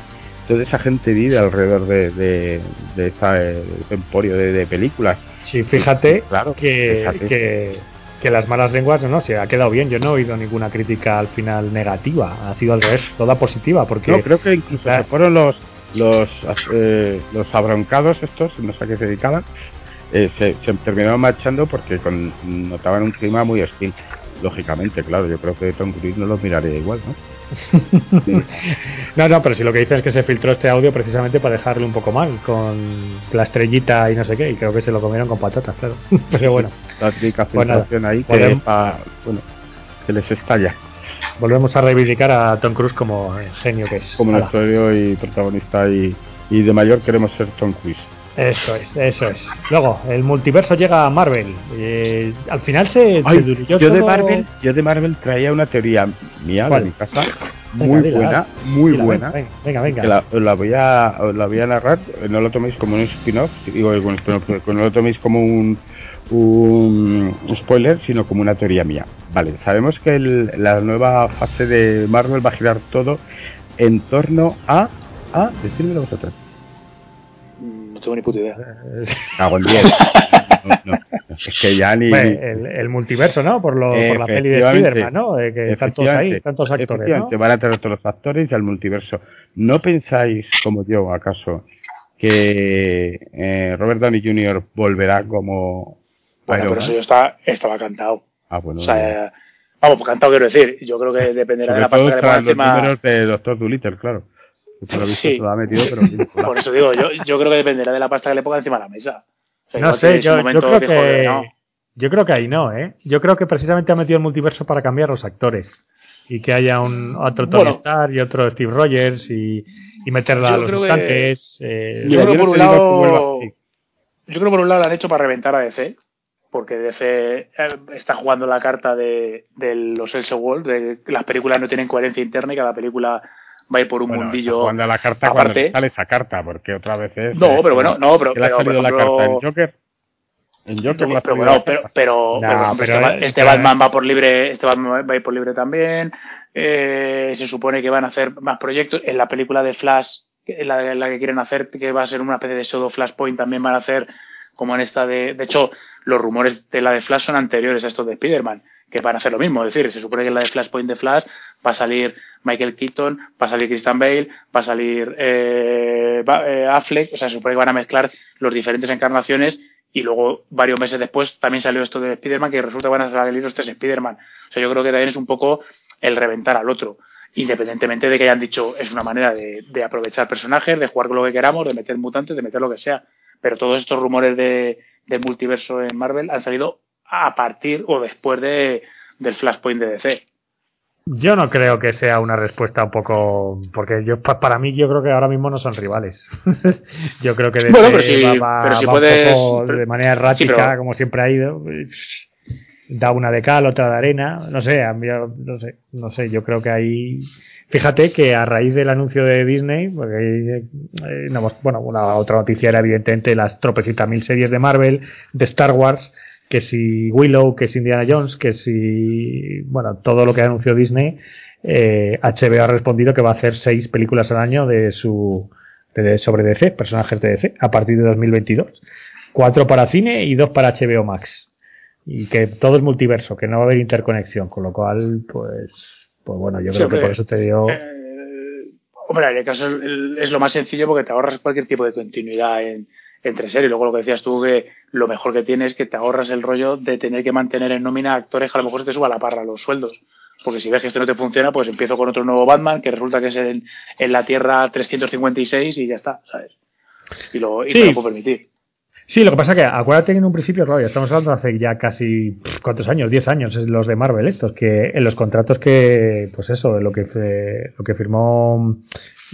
toda esa gente vive alrededor de, de, de esta, eh, emporio de, de películas. Sí, fíjate Claro, que, fíjate. que, que las malas lenguas, no, no, se ha quedado bien. Yo no he oído ninguna crítica al final negativa. Ha sido al revés, toda positiva. Porque No, creo que incluso se fueron los los eh, los abroncados estos, no sé a qué se dedicaban, eh, se, se terminaron marchando porque con, notaban un clima muy hostil. Lógicamente, claro, yo creo que Tom Cruise no los miraría igual, ¿no? [laughs] No, no, pero si lo que dicen es que se filtró este audio precisamente para dejarle un poco mal, con la estrellita y no sé qué, y creo que se lo comieron con patatas, claro. [laughs] Pero bueno, La típica Pues nada, filtración ahí que, podemos- pa- bueno, que les estalla, volvemos a reivindicar a Tom Cruise como el genio que es. como nuestro héroe y protagonista y, y de mayor queremos ser Tom Cruise. Eso es, eso es. Luego, el multiverso llega a Marvel. Eh, al final se, se Ay, diluyó yo de Marvel, yo de Marvel traía una teoría mía ¿Cuál? de mi casa, muy buena, muy buena. Venga, venga. venga. la, os la voy a la voy a narrar no lo toméis como un spin-off digo no lo toméis como un, un spoiler sino como una teoría mía vale sabemos que el- la nueva fase de Marvel va a girar todo en torno a a decídmelo vosotros tengo ni puta idea. [laughs] cago en 10 [laughs] no, no, es que ya ni Hombre, el, el multiverso, ¿no? Por, lo, por la peli de. Spider-Man, ¿no? De que están todos ahí, todos actores, ¿no? van a tener todos los actores y al multiverso. ¿No pensáis, como yo, acaso, que eh, Robert Downey Jr. volverá como Bueno, pero eso ya está, estaba cantado. Ah, bueno, O sea, eh, vamos, pues cantado quiero decir. Yo creo que dependerá de sobre la todo pasta que le tras pongan los encima. números de Doctor Dolittle, claro. Lo visto Sí. lo ha metido, pero [laughs] Por eso digo, yo, yo creo que dependerá de la pasta que le pongan encima de la mesa. O sea, No sé, yo, yo creo que. no. Yo creo que ahí no, ¿eh? Yo creo que precisamente ha metido el multiverso para cambiar los actores. Y que haya un otro Tony Bueno. Stark y otro Steve Rogers y, y meterla a los mutantes. eh, Yo creo por un lado. Yo creo por un lado lo han hecho para reventar a DC. Porque DC eh, está jugando la carta de, de los Elseworlds, de que las películas no tienen coherencia interna y cada película va a ir por un bueno, mundillo. cuando la carta aparte- cuando sale esa carta, porque otra vez es No, eh, pero bueno, no, pero, ha pero, por salido la carta en Joker. En Joker ha pero, bueno, pero, pero, No, pero, este, este Batman va por libre, este Batman va a ir por libre también. Eh, se supone que van a hacer más proyectos. En la película de Flash, en la, en la que quieren hacer, que va a ser una especie de pseudo Flashpoint, también van a hacer como en esta de. De hecho, los rumores de la de Flash son anteriores a estos de Spider-Man, que van a hacer lo mismo. Es decir, se supone que en la de Flashpoint de Flash va a salir Michael Keaton, va a salir Christian Bale, va a salir eh, eh, Affleck, o sea, se supone que van a mezclar los diferentes encarnaciones y luego varios meses después también salió esto de Spider-Man que resulta que van a salir los tres Spider-Man. O sea, yo creo que también es un poco el reventar al otro, independientemente de que hayan dicho es una manera de, aprovechar personajes, de jugar con lo que queramos, de meter mutantes, de meter lo que sea. Pero todos estos rumores de, multiverso en Marvel han salido a partir o después de, del Flashpoint de DC. Yo no creo que sea una respuesta un poco. Porque yo pa- para mí, yo creo que ahora mismo no son rivales. [laughs] yo creo que DC Bueno, pero si- va, va- pero si va un puedes- poco pero- de manera sí, errática, pero- como siempre ha ido. Da una de cal, otra de arena. No sé, no sé, no sé. Yo creo que ahí. Fíjate que a raíz del anuncio de Disney, porque eh, no bueno, una otra noticia era evidentemente las tropecitas mil series de Marvel, de Star Wars, que si Willow, que si Indiana Jones, que si, bueno, todo lo que anunció Disney, eh, HBO ha respondido que va a hacer seis películas al año de su, de, sobre DC, personajes de DC, a partir de 2022. Cuatro para cine y dos para HBO Max. Y que todo es multiverso, que no va a haber interconexión, con lo cual, pues, pues bueno, yo Sí, creo que por eso te digo, Eh, hombre, en el caso es lo más sencillo porque te ahorras cualquier tipo de continuidad en, entre series. Luego lo que decías tú, que lo mejor que tienes es que te ahorras el rollo de tener que mantener en nómina actores que a lo mejor se te suba la parra los sueldos. Porque si ves que esto no te funciona, pues empiezo con otro nuevo Batman que resulta que es en, en la Tierra 356 y ya está, ¿sabes? Y, lo, y Sí. me lo puedo permitir. Sí, lo que pasa que acuérdate que en un principio, claro, ya estamos hablando hace ya casi cuántos años, 10 años, es los de Marvel estos, que en los contratos que, pues eso, lo que lo que firmó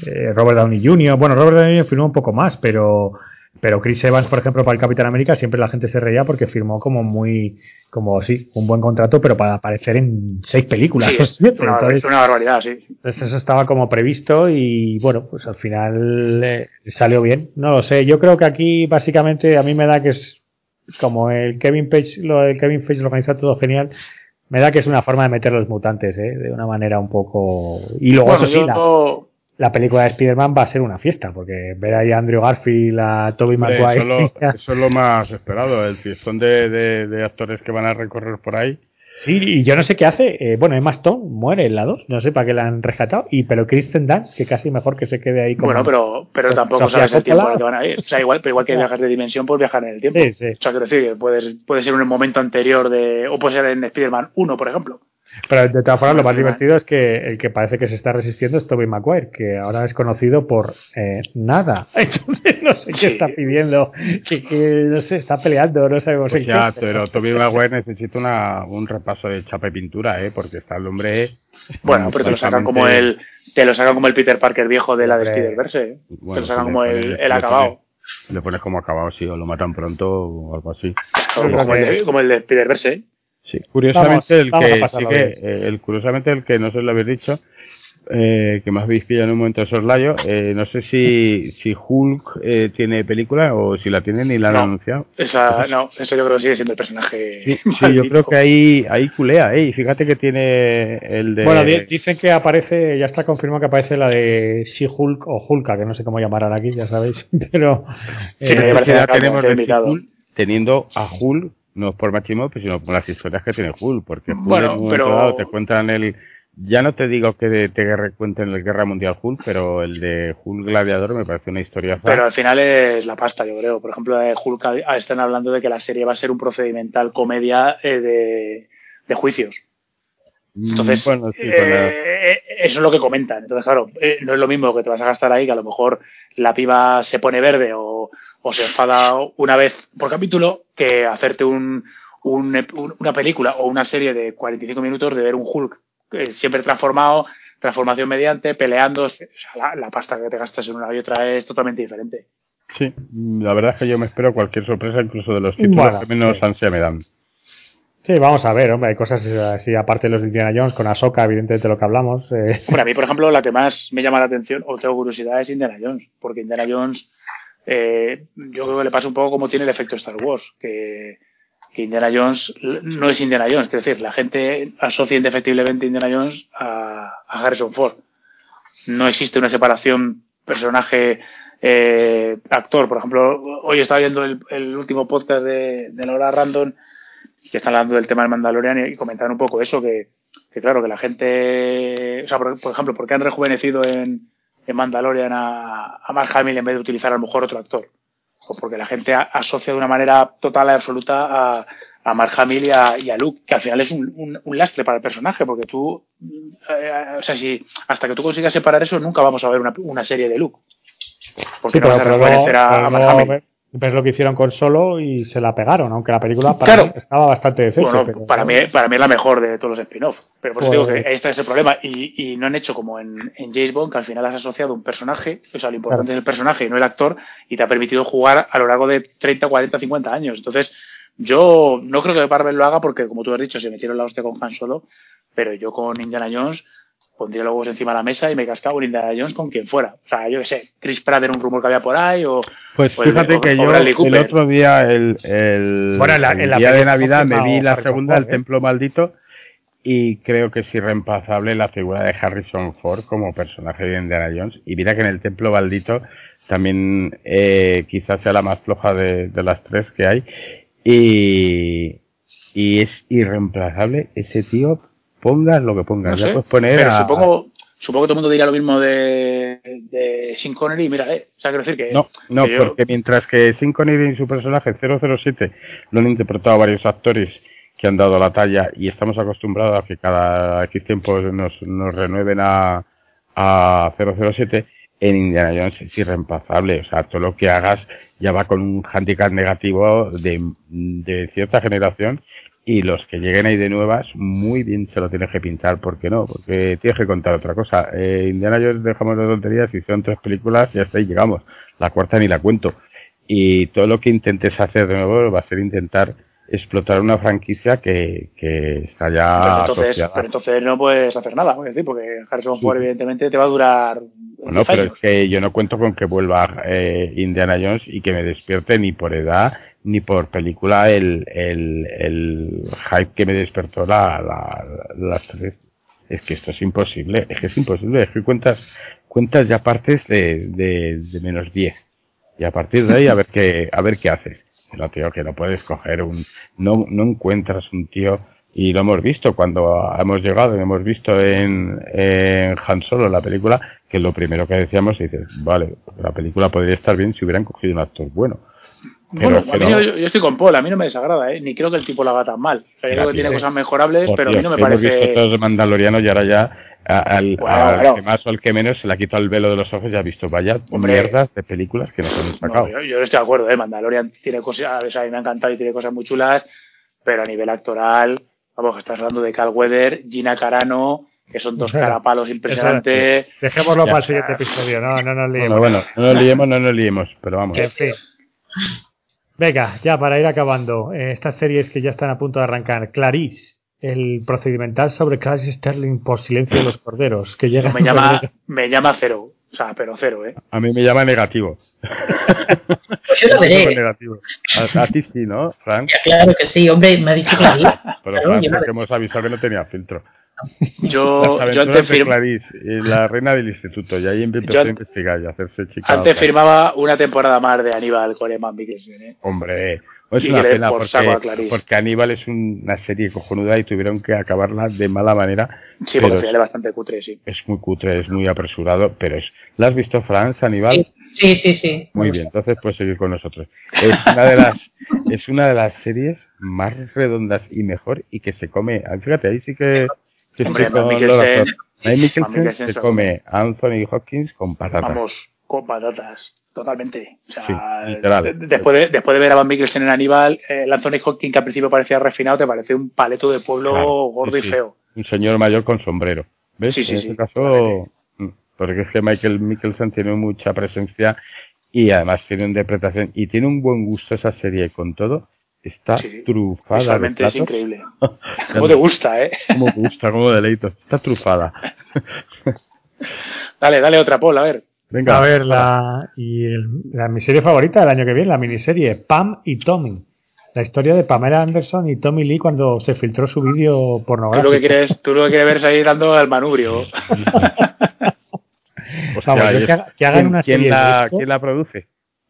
eh, Robert Downey Jr., bueno, Robert Downey Jr. firmó un poco más, pero pero Chris Evans, por ejemplo, para el Capitán América, siempre la gente se reía porque firmó como muy, como sí, un buen contrato, pero para aparecer en seis películas. Sí, es una, una, barbaridad, sí. Entonces eso estaba como previsto y bueno, pues al final eh, salió bien. No lo sé. Yo creo que aquí básicamente a mí me da que es como el Kevin Page, lo, el Kevin Page lo organiza todo genial. Me da que es una forma de meter los mutantes, ¿eh? de una manera un poco. Y luego, eso sí, la película de Spider-Man va a ser una fiesta, porque ver ahí a Andrew Garfield, a Tobey Maguire... [laughs] Eso, es lo más esperado, el fiestón de, de, actores que van a recorrer por ahí. Sí, y yo no sé qué hace. Eh, bueno, Emma Stone muere en la 2, no sé para qué la han rescatado. Y pero Kristen Dunst, que casi mejor que se quede ahí como. Bueno, pero, pero tampoco sabes el tiempo que van a ir. O sea, igual, pero igual que viajar de dimensión, puedes viajar en el tiempo. Sí, sí. O sea, quiero decir, puedes, puede ser en un momento anterior de. O puede ser en Spider-Man 1, por ejemplo. Pero de todas formas, lo más divertido es que el que parece que se está resistiendo es Tobey Maguire, que ahora es conocido por eh, nada. [laughs] Entonces no sé qué está pidiendo, que, no sé, está peleando, no sabemos pues ya, pero Tobey Maguire necesita una, un repaso de chapa y pintura, ¿eh? porque está el hombre. Bueno, pero te lo sacan como el, te lo sacan como el Peter Parker viejo de la de Spider-Verse. ¿eh? te lo sacan como el, el acabado. Le pones como acabado, sí, o lo matan pronto o algo así. como, el de, como el de Spider-Verse. ¿eh? Sí, curiosamente el que sí que, eh, el curiosamente el que no se lo habéis dicho, eh, que más habéis pillado en un momento de soslayo, eh, no sé si, si Hulk eh, tiene película o si la tiene ni la han anunciado. Esa, no, eso yo creo que sigue siendo el personaje. Sí, yo creo que ahí, ahí culea, ¿eh? Y fíjate que tiene el de. Bueno, dicen que aparece, ya está confirmado que aparece la de She-Hulk o Hulka, que no sé cómo llamarán aquí, ya sabéis, [laughs] pero. Sí, eh, ya tenemos de teniendo a Hulk no por machismo, pues, sino por las historias que tiene Hulk, porque Hulk bueno, en un pero... dado te cuentan el ya no te digo que te cuenten la Guerra Mundial Hulk, pero el de Hulk Gladiador me parece una historia. Pero al final es la pasta, yo creo. Por ejemplo, de Hulk están hablando de que la serie va a ser un procedimental comedia eh, de, de, juicios. Mm, Entonces, bueno, sí, eh, eso es lo que comentan. Entonces, claro, eh, no es lo mismo que te vas a gastar ahí, que a lo mejor la piba se pone verde o, o se enfada una vez por capítulo, que hacerte un, un, una película o una serie de 45 minutos de ver un Hulk eh, siempre transformado, transformación mediante, peleando. O sea, la, la, pasta que te gastas en una y otra es totalmente diferente. Sí, la verdad es que yo me espero cualquier sorpresa, incluso de los títulos que menos ansia me dan. Sí, vamos a ver, hombre, hay cosas así, aparte de los de Indiana Jones, con Ahsoka, evidentemente lo que hablamos. Eh. Hombre, a mí, por ejemplo, la que más me llama la atención o tengo curiosidad es Indiana Jones, porque Indiana Jones, eh, yo creo que le pasa un poco como tiene el efecto Star Wars, que, que Indiana Jones no es Indiana Jones, es decir, la gente asocia indefectiblemente Indiana Jones a, Harrison Ford. No existe una separación personaje eh, actor. Por ejemplo, hoy estaba viendo el, el último podcast de, de la hora random que están hablando del tema del Mandalorian y, comentaron un poco eso, que, que, claro, que la gente, o sea, por, por ejemplo, ¿por qué han rejuvenecido en, en Mandalorian a, a, Mark Hamill en vez de utilizar a lo mejor otro actor? O porque la gente asocia de una manera total y absoluta a, a Mark Hamill y a, y a, Luke, que al final es un, un, un, lastre para el personaje, porque tú, eh, o sea, si hasta que tú consigas separar eso, nunca vamos a ver una, una serie de Luke. Porque sí, no vas a rejuvenecer a, a Mark Hamill. Ves lo que hicieron con Solo y se la pegaron, aunque la película para claro. estaba bastante deshecha. Bueno, pero... para, mí, para mí es la mejor de todos los spin-off. Pero por eso pues... digo que ahí está ese problema. Y, y no han hecho como en, en, James Bond, que al final has asociado un personaje, o sea, lo importante claro. es el personaje y no el actor, y te ha permitido jugar a lo largo de 30, 40, 50 años. Entonces, yo no creo que Marvel lo haga porque, como tú has dicho, se metieron la hostia con Han Solo, pero yo con Indiana Jones pondría los huevos encima de la mesa y me cascaba un Indiana Jones con quien fuera. O sea, yo qué sé, Chris Pratt era un rumor que había por ahí o... Pues o fíjate el, que o, yo el otro día, el, el, bueno, la, el la día de Navidad me vi la segunda, El Templo Maldito, y creo que es irreemplazable la figura de Harrison Ford como personaje de Indiana Jones. Y mira que en El Templo Maldito también eh, quizás sea la más floja de, de las tres que hay. Y, y es irreemplazable ese tío pongas lo que pongas. No sé, ya puedes poner pero a... supongo, supongo que todo el mundo dirá lo mismo de, de Sean Connery mira, eh, o sea, quiero decir que... No, no que porque mientras que Sean Connery y su personaje 007 lo han interpretado varios actores que han dado la talla y estamos acostumbrados a que cada X tiempo nos, nos renueven a, a 007, en Indiana Jones es irreemplazable. O sea, todo lo que hagas ya va con un handicap negativo de, de cierta generación y los que lleguen ahí de nuevas, muy bien se lo tienes que pintar, ¿por qué no? Porque tienes que contar otra cosa. Eh, Indiana Jones dejamos de tonterías, y son tres películas, y hasta ahí llegamos. La cuarta ni la cuento. Y todo lo que intentes hacer de nuevo va a ser intentar explotar una franquicia que, que está ya Pero entonces, pero entonces no puedes hacer nada, es decir, porque Harrison Ford evidentemente te va a durar bueno, pero es que yo no cuento con que vuelva eh, Indiana Jones y que me despierte ni por edad ni por película el, el, el hype que me despertó la, la, las tres. Es que esto es imposible, es que es imposible, es que cuentas, cuentas ya partes de, de, menos 10. Y a partir de ahí a ver qué, a ver qué haces. No, tío, que no puedes coger un, no, no encuentras un tío, y lo hemos visto cuando hemos llegado y hemos visto en, en Han Solo la película, que lo primero que decíamos dices, vale, la película podría estar bien si hubieran cogido un actor bueno. Bueno, a mí no, yo, yo, estoy con Paul, a mí no me desagrada, ¿eh? ni creo que el tipo lo haga tan mal. Creo que tiene cosas mejorables, pero a mí no me parece. Visto todos de Mandaloriano y ahora ya al, bueno, al bueno. que más o al que menos se le ha quitado el velo de los ojos y ha visto vaya Hombre, mierdas de películas que nos han sacado. No, yo, yo, estoy de acuerdo, ¿eh? Mandalorian tiene cosas, o sea, a mí me ha encantado y tiene cosas muy chulas, pero a nivel actoral, vamos, estás hablando de Cal Weather, Gina Carano, que son dos carapalos impresionantes. Dejémoslo ya para el siguiente episodio, no, no nos liemos. Bueno, bueno, no nos [laughs] liemos, no nos liemos, pero vamos. En fin. Venga, ya para ir acabando, eh, estas series que ya están a punto de arrancar. Clarice, el procedimental sobre Clarice Sterling por Silencio de los Corderos, que llega. Me llama, me llama cero, o sea, pero cero, ¿eh? A mí me llama negativo. Yo lo [laughs] veré. negativo. A, a, ti sí, ¿no, Frank? Claro que sí, hombre, me ha dicho Clarice. [laughs] pero Frank, porque hemos avisado que no tenía filtro. Yo, [laughs] yo antes firmaba la reina del instituto y ahí empezó yo, a investigar y a hacerse chica. Antes otra. firmaba una temporada más de Aníbal con Eman Mikkelsen. ¿eh? Hombre, es una pena por porque, porque, Aníbal es una serie cojonuda y tuvieron que acabarla de mala manera. Sí, porque al final es bastante cutre, sí. Es muy cutre, es muy apresurado, pero es. ¿La has visto, Franz, Aníbal? Sí, sí, sí. Muy bien, entonces puedes seguir con nosotros. Es una de las, es una de las series más redondas y mejor y que se come. Fíjate, ahí sí que Sí, Hombre, sí, con Mikkelsen, Mikkelsen, Mikkelsen se come a Anthony Hopkins con patatas. Vamos, con patatas, totalmente. O sea, sí, después, de, después de ver a Van Mikkelsen en Aníbal, el Anthony Hopkins que al principio parecía refinado, te parece un paleto de pueblo claro, gordo y feo. Un señor mayor con sombrero. ¿Ves? Sí, sí, en este caso, mm, porque es que Michael Mikkelsen tiene mucha presencia y además tiene una interpretación y tiene un buen gusto esa serie con todo está Sí, trufada. de es increíble. [laughs] ¿Cómo te gusta, eh? Cómo gusta, cómo deleito. Está trufada. [laughs] Dale, dale otra Paul, a ver. Venga. A ver, la, y el- la, mi serie favorita del año que viene, la miniserie Pam y Tommy. La historia de Pamela Anderson y Tommy Lee cuando se filtró su vídeo Tú lo pornográfico. que quieres, tú lo que quieres ver es ahí dando al manubrio. Hostia, [laughs] Vamos, yo y que, haga- que hagan ¿quién- una ¿quién serie la, de esto. ¿Quién la produce?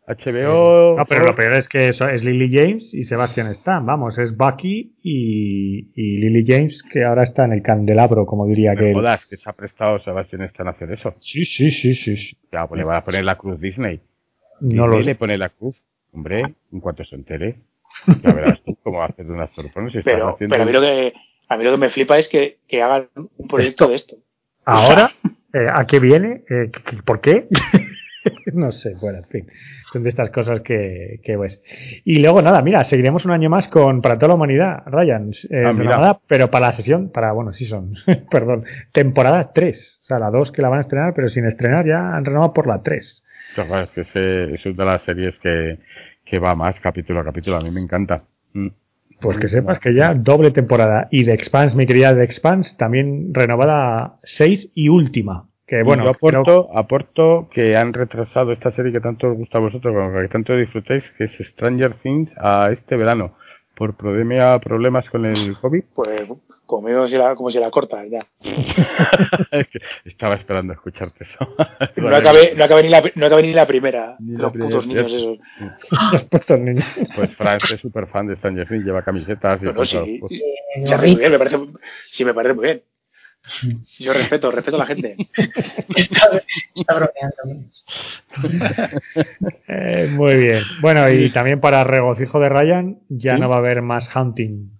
HBO. No, pero lo peor es que eso es Lily James y Sebastian Stan. Vamos, es Bucky y, y Lily James que ahora está en el candelabro, como diría que. jodas, que se ha prestado Sebastián Stan a hacer eso. Sí, sí, sí, sí. Ya, pues le van a poner la cruz Disney. No lo Disney sé. le pone la cruz. Hombre, en cuanto se entere. [laughs] Ya verás tú cómo haces de unas sorpresas. Si estás Pero, haciendo pero a mí lo que a mí lo que me flipa es que, que hagan un proyecto Esto. de esto. Ahora, eh, ¿a qué viene? Eh, ¿qué- qué- ¿Por qué? [laughs] [laughs] no sé, bueno, en fin. Son de estas cosas que, que pues. Y luego, nada, mira, seguiremos un año más con Para toda la humanidad, Ryan. eh, Ah, pero para la sesión, para, bueno, sí son, [laughs] perdón, temporada 3. O sea, la 2 que la van a estrenar, pero sin estrenar ya han renovado por la 3. Joder, es que ese- es una de las series que, que va más capítulo a capítulo. A mí me encanta. Mm. Pues que sepas que ya doble temporada. Y de Expanse, mi querida de Expanse, también renovada 6 y última. Que bueno, yo creo- aporto, aporto que han retrasado esta serie que tanto os gusta a vosotros, con la que tanto disfrutáis, que es Stranger Things, a este verano. Por problema, problemas con el COVID. Pues conmigo si la, como si la cortas ya. [laughs] Estaba esperando escucharte eso. [laughs] No acabé, no acabé ni la, no acabé ni la primera. Ni la los primera, putos niños esos. Pues Frank es súper fan de Stranger Things, lleva camisetas y No, sí. Muy bien, me parece, sí, me parece muy bien. [laughs] Yo respeto, respeto a la gente. Está, está bromeando. Eh, muy bien. Bueno, y también para regocijo de Ryan, ya no va a haber más hunting.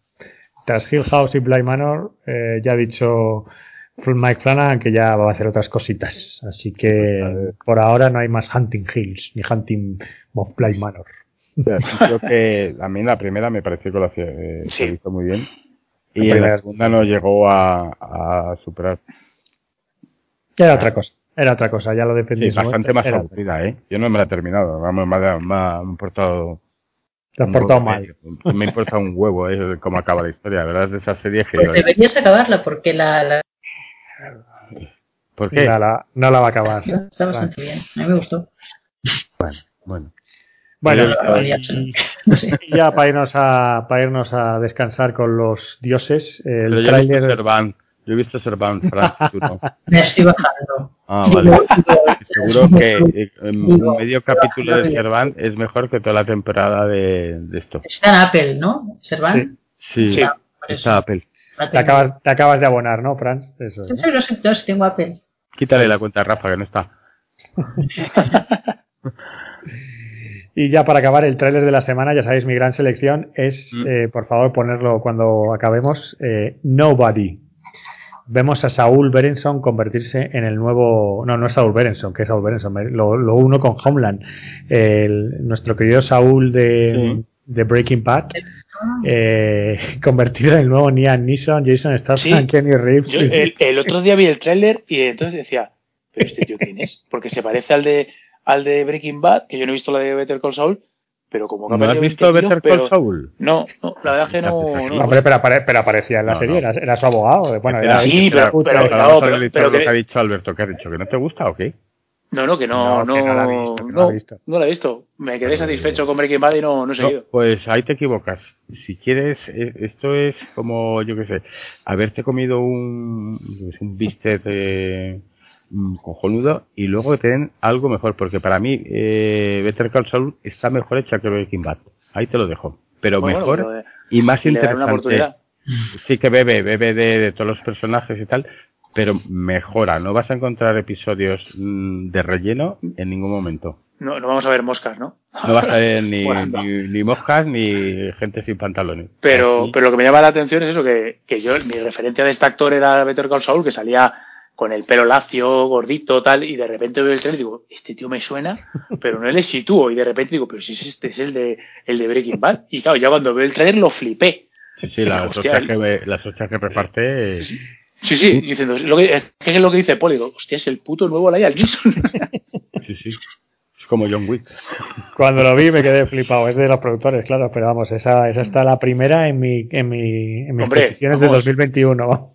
Tras Hill House y Bly Manor, eh, ya ha dicho Mike Flanagan que ya va a hacer otras cositas. Así que por ahora no hay más Hunting Hills ni Hunting Mothfly Manor. creo que a mí la primera me pareció que lo hacía, eh, se hizo muy bien. Y en la segunda no llegó a, a superar. Era otra cosa. Era otra cosa, ya lo defendí. Sí, bastante más aburrida, ¿eh? Yo no me la he terminado. Vamos, me ha, me ha importado. Te has portado mal. Me importa un huevo, ¿eh? Cómo acaba la historia. La verdad es de esa serie que. Pues deberías acabarla porque la. la... ¿Por qué? La, la, no la va a acabar. Está bastante bien. A mí me gustó. Bueno, bueno. Bueno, y, y [laughs] ya para irnos a para irnos a descansar con los dioses, el tráiler yo he visto Servant, Frank, tú no. [laughs] Me estoy bajando. Ah, vale. Seguro que eh, un medio capítulo de Servant es mejor que toda la temporada de, de esto. Está en Apple, ¿no? Servant. Sí, sí, está Apple. Te acabas, te acabas de abonar, ¿no, Fran? Eso, ¿no? Sí, no, tengo Apple. Quítale la cuenta a Rafa, que no está. [laughs] Y ya para acabar el tráiler de la semana, ya sabéis, mi gran selección es, mm. eh, por favor, ponerlo cuando acabemos, eh, Nobody vemos a Saúl Berenson convertirse en el nuevo. No, no es Saúl Berenson, que es Saúl Berenson, lo, lo uno con Homeland. El, nuestro querido Saúl de, de Breaking Bad. Eh, [laughs] convertido en el nuevo Nian Neeson, Jason Statham, Kenny Reeves. el, el, otro día vi el tráiler y entonces decía, ¿pero este tío quién es? Porque se parece al de al de Breaking Bad, que yo no he visto la de Better Call Saul, pero como ¿No has visto Better Call Saul? No, no, la verdad que no. no, hombre, pero, pero, aparecía en la serie, Era, era, su abogado. Bueno, era, sí, pero, pero, pero, pero, pero, lo que ha dicho Alberto, ¿qué ha dicho? ¿Que no te gusta o qué? No, no, que no, no, no, la he visto, no, la he visto. no la he visto. Me quedé satisfecho con Breaking Bad y no, no he seguido. pues ahí te equivocas. Si quieres, esto es como, yo qué sé, haberte comido un, un bistec de cojonudo y luego que tienen algo mejor, porque para mí eh, Better Call Saul está mejor hecha que Breaking Bad. Ahí te lo dejo. Pero mejor y más interesante. Sí que bebe, bebe de, todos los personajes y tal, pero mejora. No vas a encontrar episodios mm, de relleno en ningún momento. No, no vamos a ver moscas, ¿no? No vas a ver ni, [laughs] ni, moscas ni gente sin pantalones. Pero, pero lo que me llama la atención es eso, que, que yo, mi referencia de este actor era Better Call Saul, que salía con el pelo lacio, gordito, tal, y de repente veo el trailer y digo, este tío me suena, [laughs] pero no le sitúo, y de repente digo, pero si este es el de, el de Breaking Bad, y claro, ya cuando veo el trailer lo flipé. Sí, sí, las hostias que, me, las que reparte... Sí, sí, [laughs] diciendo, lo que, es lo que dice Paul, digo, hostia, es el puto nuevo Liam Neeson. [laughs] sí, sí. Es como John Wick. Cuando lo vi me quedé flipado, es de los productores, claro, pero vamos, esa, esa está la primera en mi, en mi, en mis Hombre, posiciones de 2021.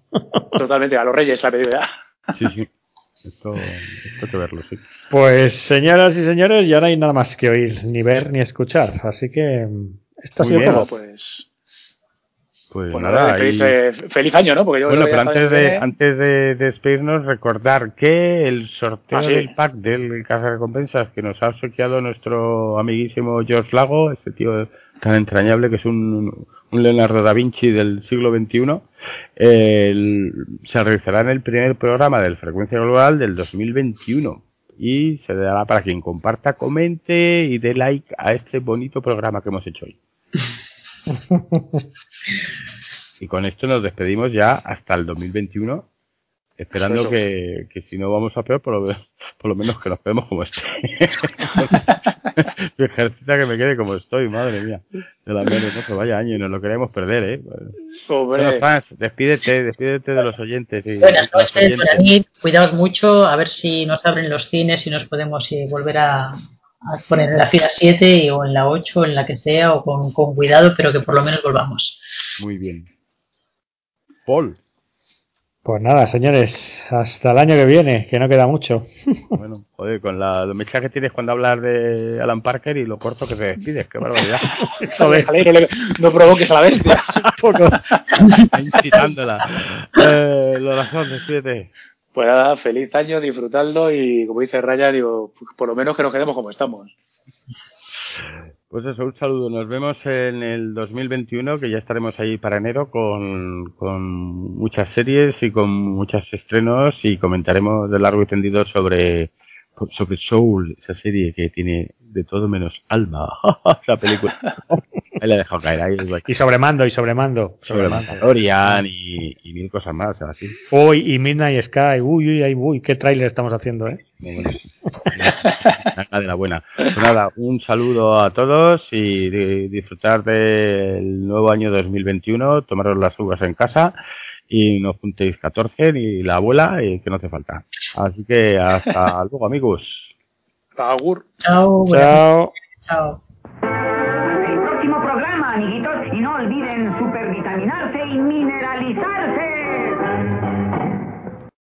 Totalmente, a los Reyes la pedido ya. Sí, sí. Esto, esto hay que verlo, sí. Pues, señoras y señores, ya no hay nada más que oír, ni ver, ni escuchar. Así que esto ha sido todo. Pues, pues, pues nada, feliz, y... eh, feliz, año, ¿no? Porque yo bueno, pero antes de, antes de despedirnos, recordar que el sorteo ¿Ah, sí? del pack del Casa de Recompensas que nos ha obsequiado nuestro amiguísimo George Lago, este tío tan entrañable que es un, un Leonardo da Vinci del siglo XXI, el, se realizará en el primer programa del Frecuencia Global del 2021 y se dará para quien comparta, comente y dé like a este bonito programa que hemos hecho hoy. [laughs] y con esto nos despedimos ya hasta el 2021 Esperando que, que, si no vamos a peor, por lo, por lo menos que nos quedemos como este. [laughs] Mi ejercita que me quede como estoy, madre mía. De la menos, no se vaya año y no lo queremos perder, ¿eh? Bueno, fans, despídete, despídete de los oyentes. Y, Buenas noches, cuidaos mucho, a ver si nos abren los cines y nos podemos eh, volver a, a, poner en la fila 7 o en la 8, o en la que sea, o con, con cuidado, pero que por lo menos volvamos. Muy bien. Paul. Pues nada, señores, hasta el año que viene, que no queda mucho. [laughs] Bueno, joder, con la mecha que tienes cuando hablas de Alan Parker y lo corto que te despides, qué barbaridad. [laughs] joder, no provoques a la bestia. [laughs] poco. Incitándola. Eh, Lorazón, despídete. Pues nada, feliz año, disfrutadlo y como dice Raya, digo, por lo menos que nos quedemos como estamos. Pues eso, un saludo. Nos vemos en el 2021, que ya estaremos ahí para enero con, con muchas series y con muchos estrenos y comentaremos de largo y tendido sobre, sobre Soul, esa serie que tiene de todo menos alma, [laughs] la película. Ahí le he dejado caer. Ahí, y sobremando, y sobremando. Sobre Mandalorian y, y, mil cosas más, así. Uy, y Midnight Sky. Uy, uy, uy, uy qué tráiler estamos haciendo, ¿eh? Muy bueno. Nada de la buena. Pues nada, un saludo a todos y de, disfrutar del nuevo año 2021, tomaros las uvas en casa y no juntéis 14 ni la abuela y que no hace falta. Así que hasta [laughs] luego amigos. Agur. Chao. Chao. Chao. El próximo programa, amiguitos, y no olviden supervitaminarse y mineralizarse.